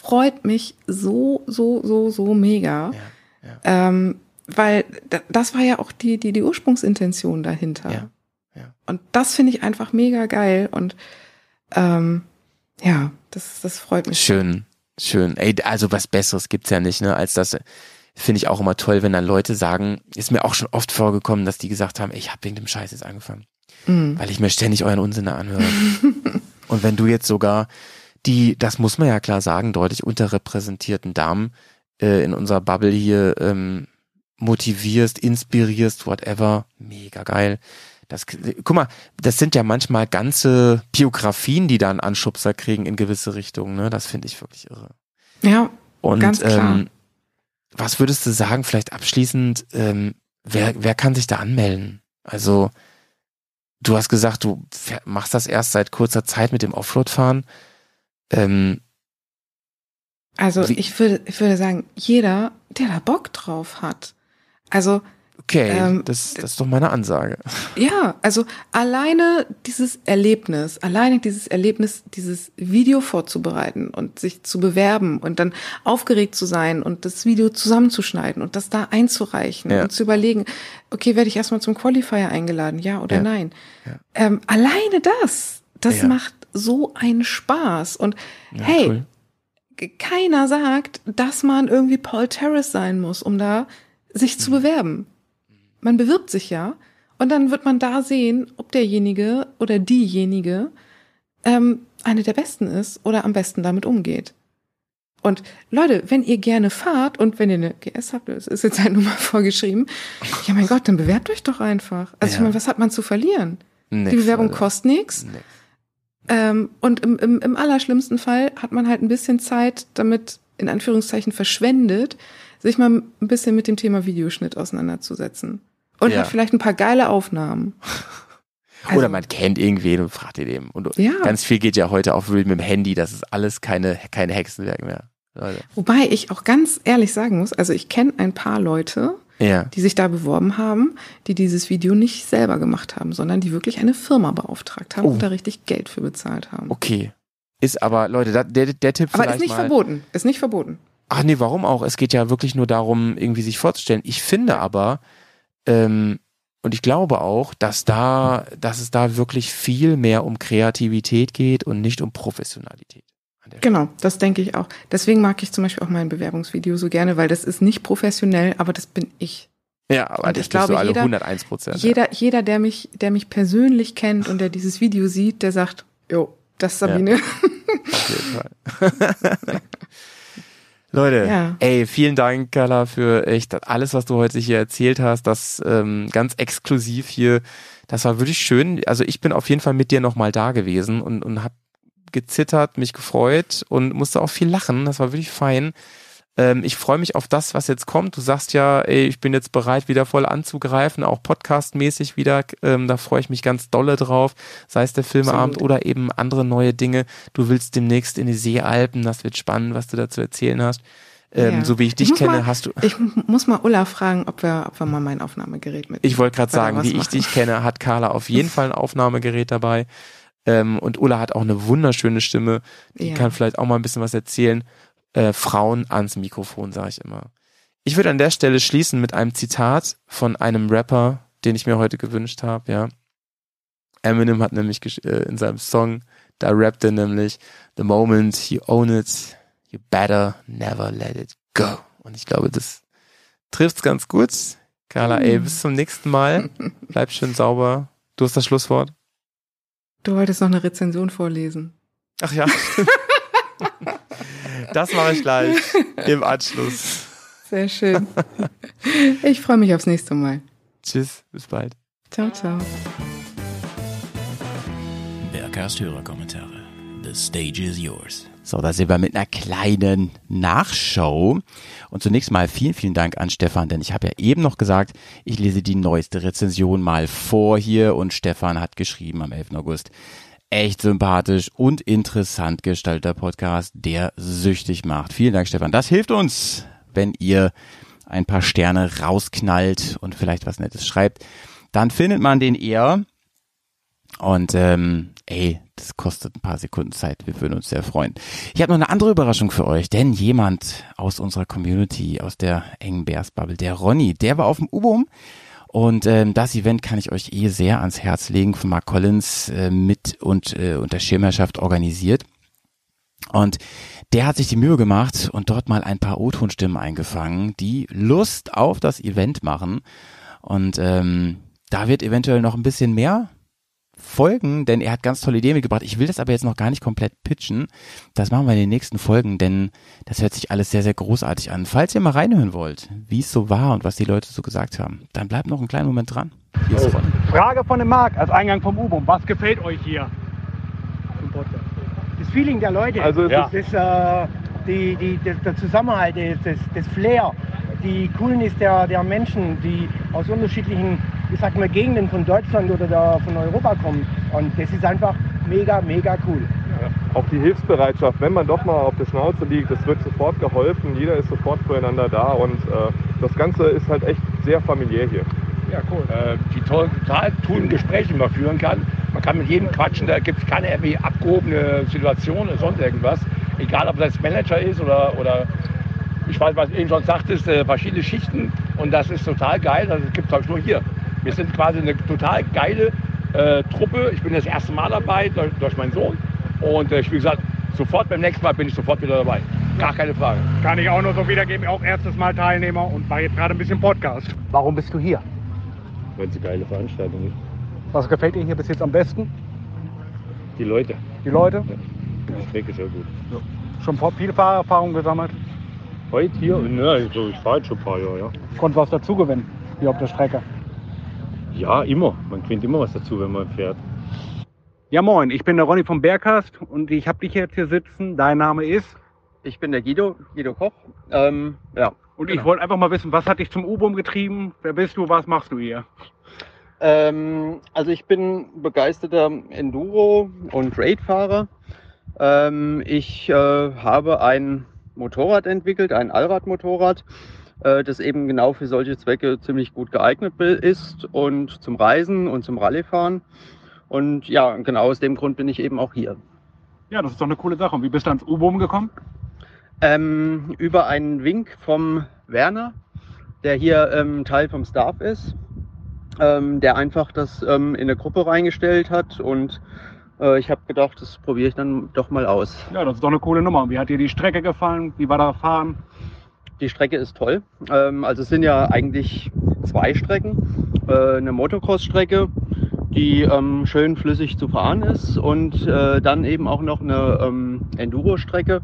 freut mich so, so, so, so mega. Ja, Ähm, weil da- das war ja auch die, die, die Ursprungsintention dahinter. Ja, ja. Und das finde ich einfach mega geil. Und ähm, ja, das, das freut mich. Schön, schön. Ey, also was Besseres gibt's ja nicht, ne, als das. Finde ich auch immer toll, wenn dann Leute sagen, ist mir auch schon oft vorgekommen, dass die gesagt haben, ey, ich habe wegen dem Scheiß jetzt angefangen, Mhm. weil ich mir ständig euren Unsinn anhöre. *laughs* Und wenn du jetzt sogar die, das muss man ja klar sagen, deutlich unterrepräsentierten Damen äh, in unserer Bubble hier ähm, motivierst, inspirierst, whatever, mega geil. Das, guck mal, das sind ja manchmal ganze Biografien, die da einen Anschubser kriegen in gewisse Richtungen, ne? Das finde ich wirklich irre. Ja, Und Ganz klar. Ähm, was würdest du sagen, vielleicht abschließend, ähm, wer, wer kann sich da anmelden? Also, du hast gesagt, du machst das erst seit kurzer Zeit mit dem Offroad-Fahren. Ähm, also ich würde, ich würde sagen, jeder, der da Bock drauf hat. Also okay, Ähm, das, das ist doch meine Ansage. Ja, also alleine dieses Erlebnis, alleine dieses Erlebnis, dieses Video vorzubereiten und sich zu bewerben und dann aufgeregt zu sein und das Video zusammenzuschneiden und das da einzureichen Ja. und zu überlegen, okay, werde ich erstmal zum Qualifier eingeladen, ja oder Ja. nein? Ja. Ähm, alleine das, das macht so einen Spaß und hey, cool. keiner sagt, dass man irgendwie Paul Terrace sein muss, um da sich Mhm. zu bewerben. Man bewirbt sich ja und dann wird man da sehen, ob derjenige oder diejenige ähm, eine der Besten ist oder am besten damit umgeht. Und Leute, wenn ihr gerne fahrt und wenn ihr eine GS habt, das ist jetzt halt nur mal *laughs* vorgeschrieben, ja mein Gott, dann bewerbt euch doch einfach. Also Ja. ich meine, was hat man zu verlieren? Nix, Die Bewerbung Leute. kostet nichts. Ähm, und im, im, im allerschlimmsten Fall hat man halt ein bisschen Zeit damit, in Anführungszeichen, verschwendet, sich mal ein bisschen mit dem Thema Videoschnitt auseinanderzusetzen. Und Ja. hat vielleicht ein paar geile Aufnahmen. *laughs* Also- Oder man kennt irgendwen und fragt ihn eben. Und Ja. ganz viel geht ja heute auch mit dem Handy. Das ist alles keine, keine Hexenwerk mehr. Leute. Wobei ich auch ganz ehrlich sagen muss, also ich kenne ein paar Leute, Ja. die sich da beworben haben, die dieses Video nicht selber gemacht haben, sondern die wirklich eine Firma beauftragt haben Oh. und da richtig Geld für bezahlt haben. Okay. Ist aber, Leute, da, der, der Tipp Aber ist nicht mal. verboten. Ist nicht verboten. Ach nee, warum auch? Es geht ja wirklich nur darum, irgendwie sich vorzustellen. Ich finde aber, ähm, und ich glaube auch, dass da, dass es da wirklich viel mehr um Kreativität geht und nicht um Professionalität. Genau, das denke ich auch. Deswegen mag ich zum Beispiel auch mein Bewerbungsvideo so gerne, weil das ist nicht professionell, aber das bin ich. Ja, aber und ich glaube, so alle jeder, 101 Prozent. Jeder, ja. jeder, der mich, der mich persönlich kennt und der dieses Video sieht, der sagt, jo, das ist Sabine. Ja. Auf jeden Fall. *laughs* *laughs* Leute, ja. ey, vielen Dank, Carla, für echt alles, was du heute hier erzählt hast. Das ähm, ganz exklusiv hier. Das war wirklich schön. Also ich bin auf jeden Fall mit dir nochmal da gewesen und, und hab gezittert, mich gefreut und musste auch viel lachen. Das war wirklich fein. Ähm, ich freue mich auf das, was jetzt kommt. Du sagst ja, ey, ich bin jetzt bereit, wieder voll anzugreifen, auch podcastmäßig wieder. Ähm, da freue ich mich ganz dolle drauf. Sei es der Filmeabend Absolut. oder eben andere neue Dinge. Du willst demnächst in die Seealpen. Das wird spannend, was du da zu erzählen hast. Ähm, ja. So wie ich dich ich kenne, mal, hast du. Ich muss mal Ulla fragen, ob wir, ob wir mal mein Aufnahmegerät mit. Ich wollte gerade sagen, wie machen. ich dich kenne, hat Carla auf jeden *laughs* Fall ein Aufnahmegerät dabei. Ähm, und Ulla hat auch eine wunderschöne Stimme. Die ja. kann vielleicht auch mal ein bisschen was erzählen äh, Frauen ans Mikrofon, sage ich immer. Ich würde an der Stelle schließen mit einem Zitat von einem Rapper, den ich mir heute gewünscht habe, ja. Eminem hat nämlich äh, in seinem Song, da rappt er nämlich, The moment you own it, you better never let it go. Und ich glaube, das trifft's ganz gut. Carla, ey, bis zum nächsten Mal. *laughs* Bleib schön sauber. Du hast das Schlusswort. Du wolltest noch eine Rezension vorlesen. Ach ja. *laughs* Das mache ich gleich *laughs* im Anschluss. Sehr schön. Ich freue mich aufs nächste Mal. Tschüss, bis bald. Ciao, ciao. Bergcast Hörerkommentare. The stage is yours. So, da sind wir mit einer kleinen Nachschau. Und zunächst mal vielen, vielen Dank an Stefan, denn ich habe ja eben noch gesagt, ich lese die neueste Rezension mal vor hier und Stefan hat geschrieben am 11. August echt sympathisch und interessant gestalteter Podcast, der süchtig macht. Vielen Dank, Stefan. Das hilft uns, wenn ihr ein paar Sterne rausknallt und vielleicht was Nettes schreibt. Dann findet man den eher. Und ähm, ey, das kostet ein paar Sekunden Zeit. Wir würden uns sehr freuen. Ich habe noch eine andere Überraschung für euch, denn jemand aus unserer Community, aus der engen Bears-Bubble, der Ronny, der war auf dem U-Boom und ähm, das Event kann ich euch eh sehr ans Herz legen, von Mark Collins äh, mit und äh, unter Schirmherrschaft organisiert. Und der hat sich die Mühe gemacht und dort mal ein paar O-Tonstimmen eingefangen, die Lust auf das Event machen. Und ähm, da wird eventuell noch ein bisschen mehr Folgen, denn er hat ganz tolle Ideen mitgebracht. Ich will das aber jetzt noch gar nicht komplett pitchen. Das machen wir in den nächsten Folgen, denn das hört sich alles sehr, sehr großartig an. Falls ihr mal reinhören wollt, wie es so war und was die Leute so gesagt haben, dann bleibt noch einen kleinen Moment dran. Hier ist oh. Frage von dem Marc als Eingang vom U-Boom. Was gefällt euch hier? Das Feeling der Leute, also ja. das, das, äh, die, die, das, der Zusammenhalt, das, das Flair, die Coolness der, der Menschen, die aus unterschiedlichen ich sag mal, Gegenden von Deutschland oder der, von Europa kommen. Und das ist einfach mega, mega cool. Auch die Hilfsbereitschaft, wenn man doch mal auf der Schnauze liegt, es wird sofort geholfen, jeder ist sofort füreinander da und äh, das Ganze ist halt echt sehr familiär hier. Ja, cool. Äh, die total coolen Gespräche, die man führen kann. Man kann mit jedem quatschen, da gibt es keine irgendwie abgehobene Situation oder sonst irgendwas. Egal, ob das Manager ist oder, oder ich weiß, was du eben schon sagtest, äh, verschiedene Schichten. Und das ist total geil. Das gibt es nur hier. Wir sind quasi eine total geile äh, Truppe. Ich bin das erste Mal dabei durch, durch meinen Sohn. Und äh, wie gesagt, sofort beim nächsten Mal bin ich sofort wieder dabei. Gar keine Frage. Kann ich auch nur so wiedergeben, auch erstes Mal Teilnehmer und mache jetzt gerade ein bisschen Podcast. Warum bist du hier? Weil es eine geile Veranstaltung ist. Was gefällt dir hier bis jetzt am besten? Die Leute. Die Leute? Ja. Die Strecke ist sehr gut. Ja. Schon viele Fahrerfahrungen gesammelt? Heute hier? Ja, also ich fahre jetzt schon ein paar Jahre, ja. Konnt was dazu gewinnen, hier auf der Strecke? Ja, immer. Man gewinnt immer was dazu, wenn man fährt. Ja, moin, ich bin der Ronny vom Berghast und ich habe dich jetzt hier sitzen. Dein Name ist? Ich bin der Guido, Guido Koch. Ähm, ja. Und genau. ich wollte einfach mal wissen, was hat dich zum U-Boom getrieben? Wer bist du? Was machst du hier? Ähm, also ich bin begeisterter Enduro- und Raid-Fahrer. Ähm, ich äh, habe ein Motorrad entwickelt, ein Allradmotorrad äh, das eben genau für solche Zwecke ziemlich gut geeignet ist und zum Reisen und zum Rallyefahren. Und ja, genau aus dem Grund bin ich eben auch hier. Ja, das ist doch eine coole Sache. Und wie bist du ans U-Boom gekommen? Ähm, über einen Wink vom Werner, der hier ähm, Teil vom Staff ist, ähm, der einfach das ähm, in eine Gruppe reingestellt hat und äh, ich habe gedacht, das probiere ich dann doch mal aus. Ja, das ist doch eine coole Nummer. Wie hat dir die Strecke gefallen? Wie war da fahren? Die Strecke ist toll. Ähm, also es sind ja eigentlich zwei Strecken. Äh, eine Motocross-Strecke, die ähm, schön flüssig zu fahren ist und äh, dann eben auch noch eine ähm, Enduro-Strecke,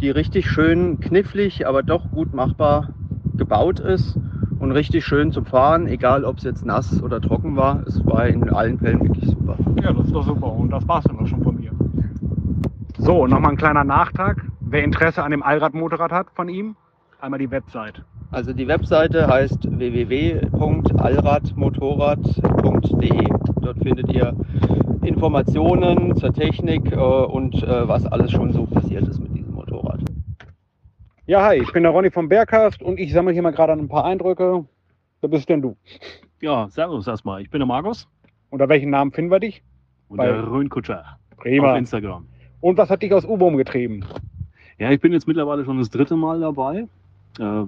die richtig schön knifflig, aber doch gut machbar gebaut ist und richtig schön zum Fahren, egal ob es jetzt nass oder trocken war. Es war in allen Fällen wirklich super. Ja, das ist doch super. Und das war's dann auch schon von mir. So, nochmal ein kleiner Nachtrag. Wer Interesse an dem Allradmotorrad hat von ihm, einmal die Website. Also die Webseite heißt www.allradmotorrad.de. Dort findet ihr Informationen zur Technik äh, und äh, was alles schon so passiert ist mit diesem. Ja, hi, ich bin der Ronny vom Bergcast und ich sammle hier mal gerade ein paar Eindrücke. Wer bist denn du? Ja, servus erstmal. Ich bin der Markus. Unter welchen Namen finden wir dich? Und Bei- Röhnkutscher Prima. auf Instagram. Und was hat dich aus U-Boom getrieben? Ja, ich bin jetzt mittlerweile schon das dritte Mal dabei. Äh,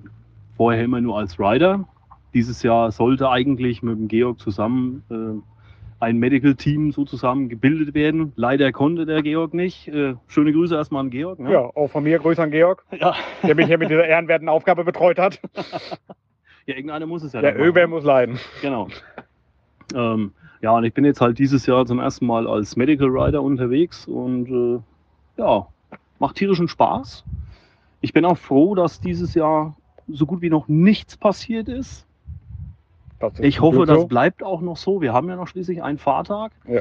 vorher immer nur als Rider. Dieses Jahr sollte eigentlich mit dem Georg zusammen äh, ein Medical Team sozusagen gebildet werden. Leider konnte der Georg nicht. Äh, schöne Grüße erstmal an Georg. ne? Ja, auch von mir Grüße an Georg, ja. der mich hier mit dieser ehrenwerten Aufgabe betreut hat. *laughs* Ja, irgendeiner muss es ja. Der. Öber muss leiden. Genau. Ähm, ja, und ich bin jetzt halt dieses Jahr zum ersten Mal als Medical Rider unterwegs und äh, ja, macht tierischen Spaß. Ich bin auch froh, dass dieses Jahr so gut wie noch nichts passiert ist. Ich hoffe, das so. bleibt auch noch so. Wir haben ja noch schließlich einen Fahrtag. Ja.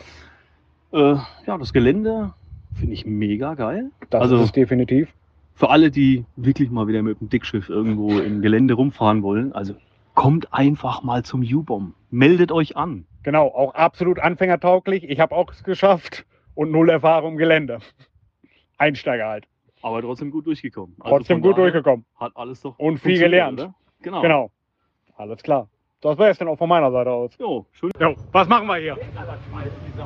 Äh, ja, das Gelände finde ich mega geil. Das also- ist definitiv. Für alle, die wirklich mal wieder mit dem Dickschiff irgendwo im Gelände rumfahren wollen, also kommt einfach mal zum U-Bomb. Meldet euch an. Genau, auch absolut anfängertauglich. Ich habe auch es geschafft und null Erfahrung im Gelände. Einsteiger halt. Aber trotzdem gut durchgekommen. Also Trotzdem gut durchgekommen. Hat alles doch Und viel gelernt. Oder? Genau. Genau. Alles klar. Das wäre es dann auch von meiner Seite aus. Jo, schön. Jo, was machen wir hier?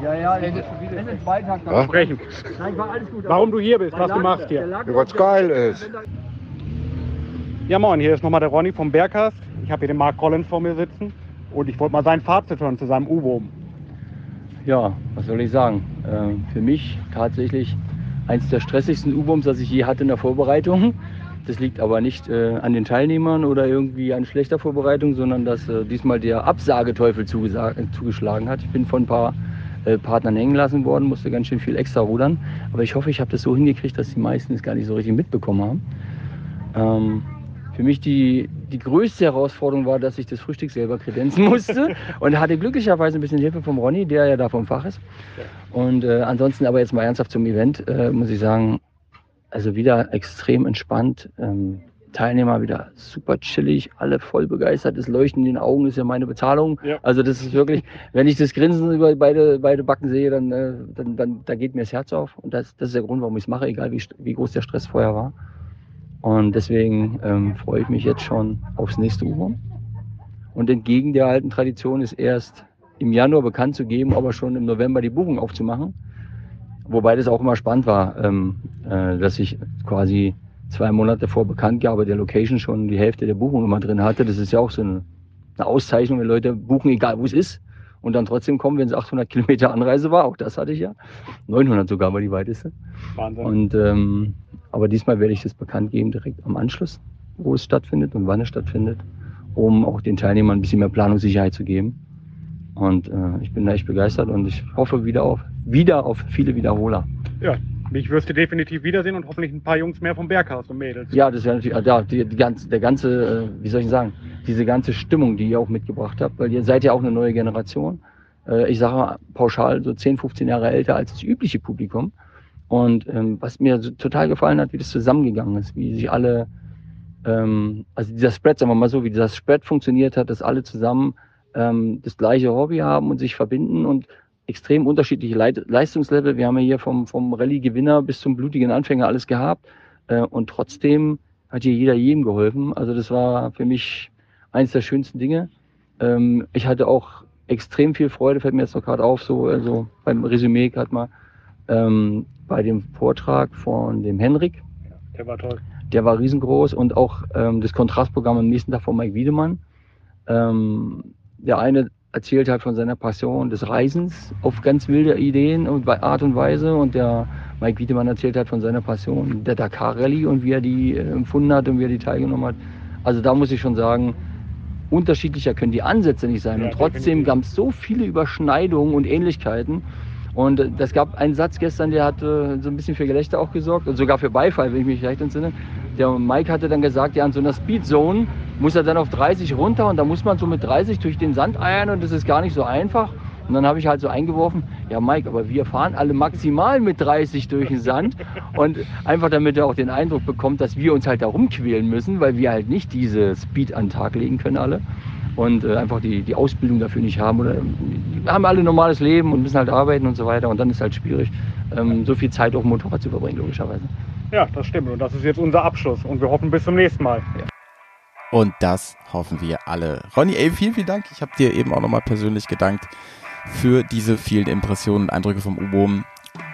Ja, ja, das ist Beitrag. Sprechen. Nein, war alles gut. Warum du hier bist, was du machst hier. Was geil ist. Ja moin, hier ist nochmal der Ronny vom Bergcast. Ich habe hier den Mark Collins vor mir sitzen und ich wollte mal sein Fazit hören zu seinem U-Boom. Ja, was soll ich sagen? Ähm, für mich tatsächlich eins der stressigsten U-Bombs, das ich je hatte in der Vorbereitung. Das liegt aber nicht äh, an den Teilnehmern oder irgendwie an schlechter Vorbereitung, sondern dass äh, diesmal der Absageteufel zugeschlagen hat. Ich bin von ein paar äh, Partnern hängen lassen worden, musste ganz schön viel extra rudern. Aber ich hoffe, ich habe das so hingekriegt, dass die meisten es gar nicht so richtig mitbekommen haben. Ähm, für mich die, die größte Herausforderung war, dass ich das Frühstück selber kredenzen *laughs* musste und hatte glücklicherweise ein bisschen Hilfe vom Ronny, der ja da vom Fach ist. Und äh, ansonsten aber jetzt mal ernsthaft zum Event, äh, muss ich sagen, also wieder extrem entspannt. Ähm, Teilnehmer wieder super chillig, alle voll begeistert. Das Leuchten in den Augen ist ja meine Bezahlung. Ja. Also das ist wirklich, wenn ich das Grinsen über beide, beide Backen sehe, dann, äh, dann, dann da geht mir das Herz auf. Und das, das ist der Grund, warum ich es mache, egal wie, wie groß der Stress vorher war. Und deswegen ähm, freue ich mich jetzt schon aufs nächste U-Boom. Und entgegen der alten Tradition ist erst im Januar bekannt zu geben, aber schon im November die Buchung aufzumachen. Wobei das auch immer spannend war, ähm, äh, dass ich quasi zwei Monate vor Bekanntgabe der Location schon die Hälfte der Buchung immer drin hatte. Das ist ja auch so eine, eine Auszeichnung, wenn Leute buchen, egal wo es ist. Und dann trotzdem kommen, wenn es 800 Kilometer Anreise war. Auch das hatte ich ja. 900 sogar war die weiteste. Wahnsinn. Und, ähm, aber diesmal werde ich das bekannt geben direkt am Anschluss, wo es stattfindet und wann es stattfindet, um auch den Teilnehmern ein bisschen mehr Planungssicherheit zu geben. Und äh, ich bin da echt begeistert und ich hoffe wieder auf, wieder auf viele Wiederholer. Ja, mich wirst du definitiv wiedersehen und hoffentlich ein paar Jungs mehr vom Bergcast und Mädels. Ja, das wäre natürlich, ja, die, die ganze, der ganze, äh, wie soll ich sagen, diese ganze Stimmung, die ihr auch mitgebracht habt, weil ihr seid ja auch eine neue Generation. Äh, ich sage mal pauschal so 10, 15 Jahre älter als das übliche Publikum. Und ähm, was mir total gefallen hat, wie das zusammengegangen ist, wie sich alle, ähm, also dieser Spread, sagen wir mal so, wie dieser Spread funktioniert hat, dass alle zusammen ähm, das gleiche Hobby haben und sich verbinden und extrem unterschiedliche Leit Leistungslevel. Wir haben ja hier vom, vom Rallye-Gewinner bis zum blutigen Anfänger alles gehabt. Äh, und trotzdem hat hier jeder jedem geholfen. Also das war für mich eines der schönsten Dinge. Ähm, ich hatte auch extrem viel Freude, fällt mir jetzt noch gerade auf, so also beim Resümee gerade mal, ähm, bei dem Vortrag von dem Henrik. Der war toll. der war riesengroß und auch ähm, das Kontrastprogramm am nächsten Tag von Mike Wiedemann. Ähm, der eine erzählt halt von seiner Passion des Reisens auf ganz wilde Ideen und bei Art und Weise und der Mike Wiedemann erzählt halt von seiner Passion der Dakar Rallye und wie er die äh, empfunden hat und wie er die teilgenommen hat. Also da muss ich schon sagen, unterschiedlicher können die Ansätze nicht sein. Ja, und trotzdem gab es so viele Überschneidungen und Ähnlichkeiten. Und das gab einen Satz gestern, der hat äh, so ein bisschen für Gelächter auch gesorgt und sogar für Beifall, wenn ich mich recht entsinne. Der Mike hatte dann gesagt, ja, an so einer Speedzone muss er dann auf 30 runter und da muss man so mit 30 durch den Sand eiern und das ist gar nicht so einfach. Und dann habe ich halt so eingeworfen, ja Mike, aber wir fahren alle maximal mit 30 durch den Sand *laughs* und einfach damit er auch den Eindruck bekommt, dass wir uns halt da rumquälen müssen, weil wir halt nicht diese Speed an den Tag legen können alle und äh, einfach die, die Ausbildung dafür nicht haben oder wir haben alle ein normales Leben und müssen halt arbeiten und so weiter und dann ist halt schwierig, ähm, so viel Zeit auf dem Motorrad zu verbringen, logischerweise. Ja, das stimmt. Und das ist jetzt unser Abschluss. Und wir hoffen bis zum nächsten Mal. Und das hoffen wir alle. Ronny, ey, vielen, vielen Dank. Ich habe dir eben auch nochmal persönlich gedankt für diese vielen Impressionen und Eindrücke vom U-Boom.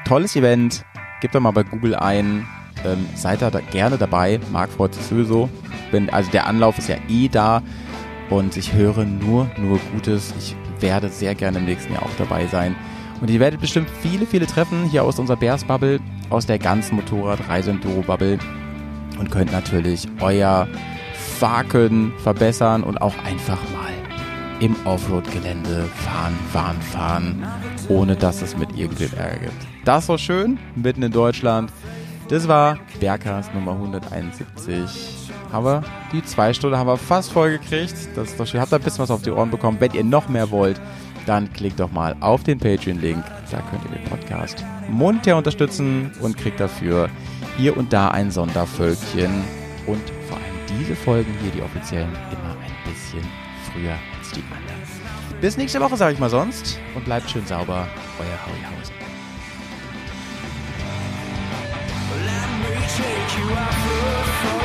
Tolles Event. Gebt doch mal bei Google ein. Ähm, seid da, da gerne dabei. Marc freut sich sowieso. Wenn, also der Anlauf ist ja eh da. Und ich höre nur, nur Gutes. Ich werde sehr gerne im nächsten Jahr auch dabei sein. Und ihr werdet bestimmt viele, viele Treffen hier aus unserer Bears Bubble, aus der ganzen Motorrad-Reise-Enduro-Bubble und könnt natürlich euer Faken verbessern und auch einfach mal im Offroad-Gelände fahren, fahren, fahren, ohne dass es mit irgendwem Ärger gibt. Das war schön, mitten in Deutschland. Das war Bergcast Nummer 171. Aber die zwei Stunden haben wir fast voll gekriegt. Das ist doch schön. Habt ihr ein bisschen was auf die Ohren bekommen. Wenn ihr noch mehr wollt, dann klickt doch mal auf den Patreon-Link. Da könnt ihr den Podcast monetär unterstützen und kriegt dafür hier und da ein Sondervölkchen und vor allem diese Folgen hier, die offiziellen, immer ein bisschen früher als die anderen. Bis nächste Woche, sage ich mal sonst. Und bleibt schön sauber. Euer Howie Hausen. Life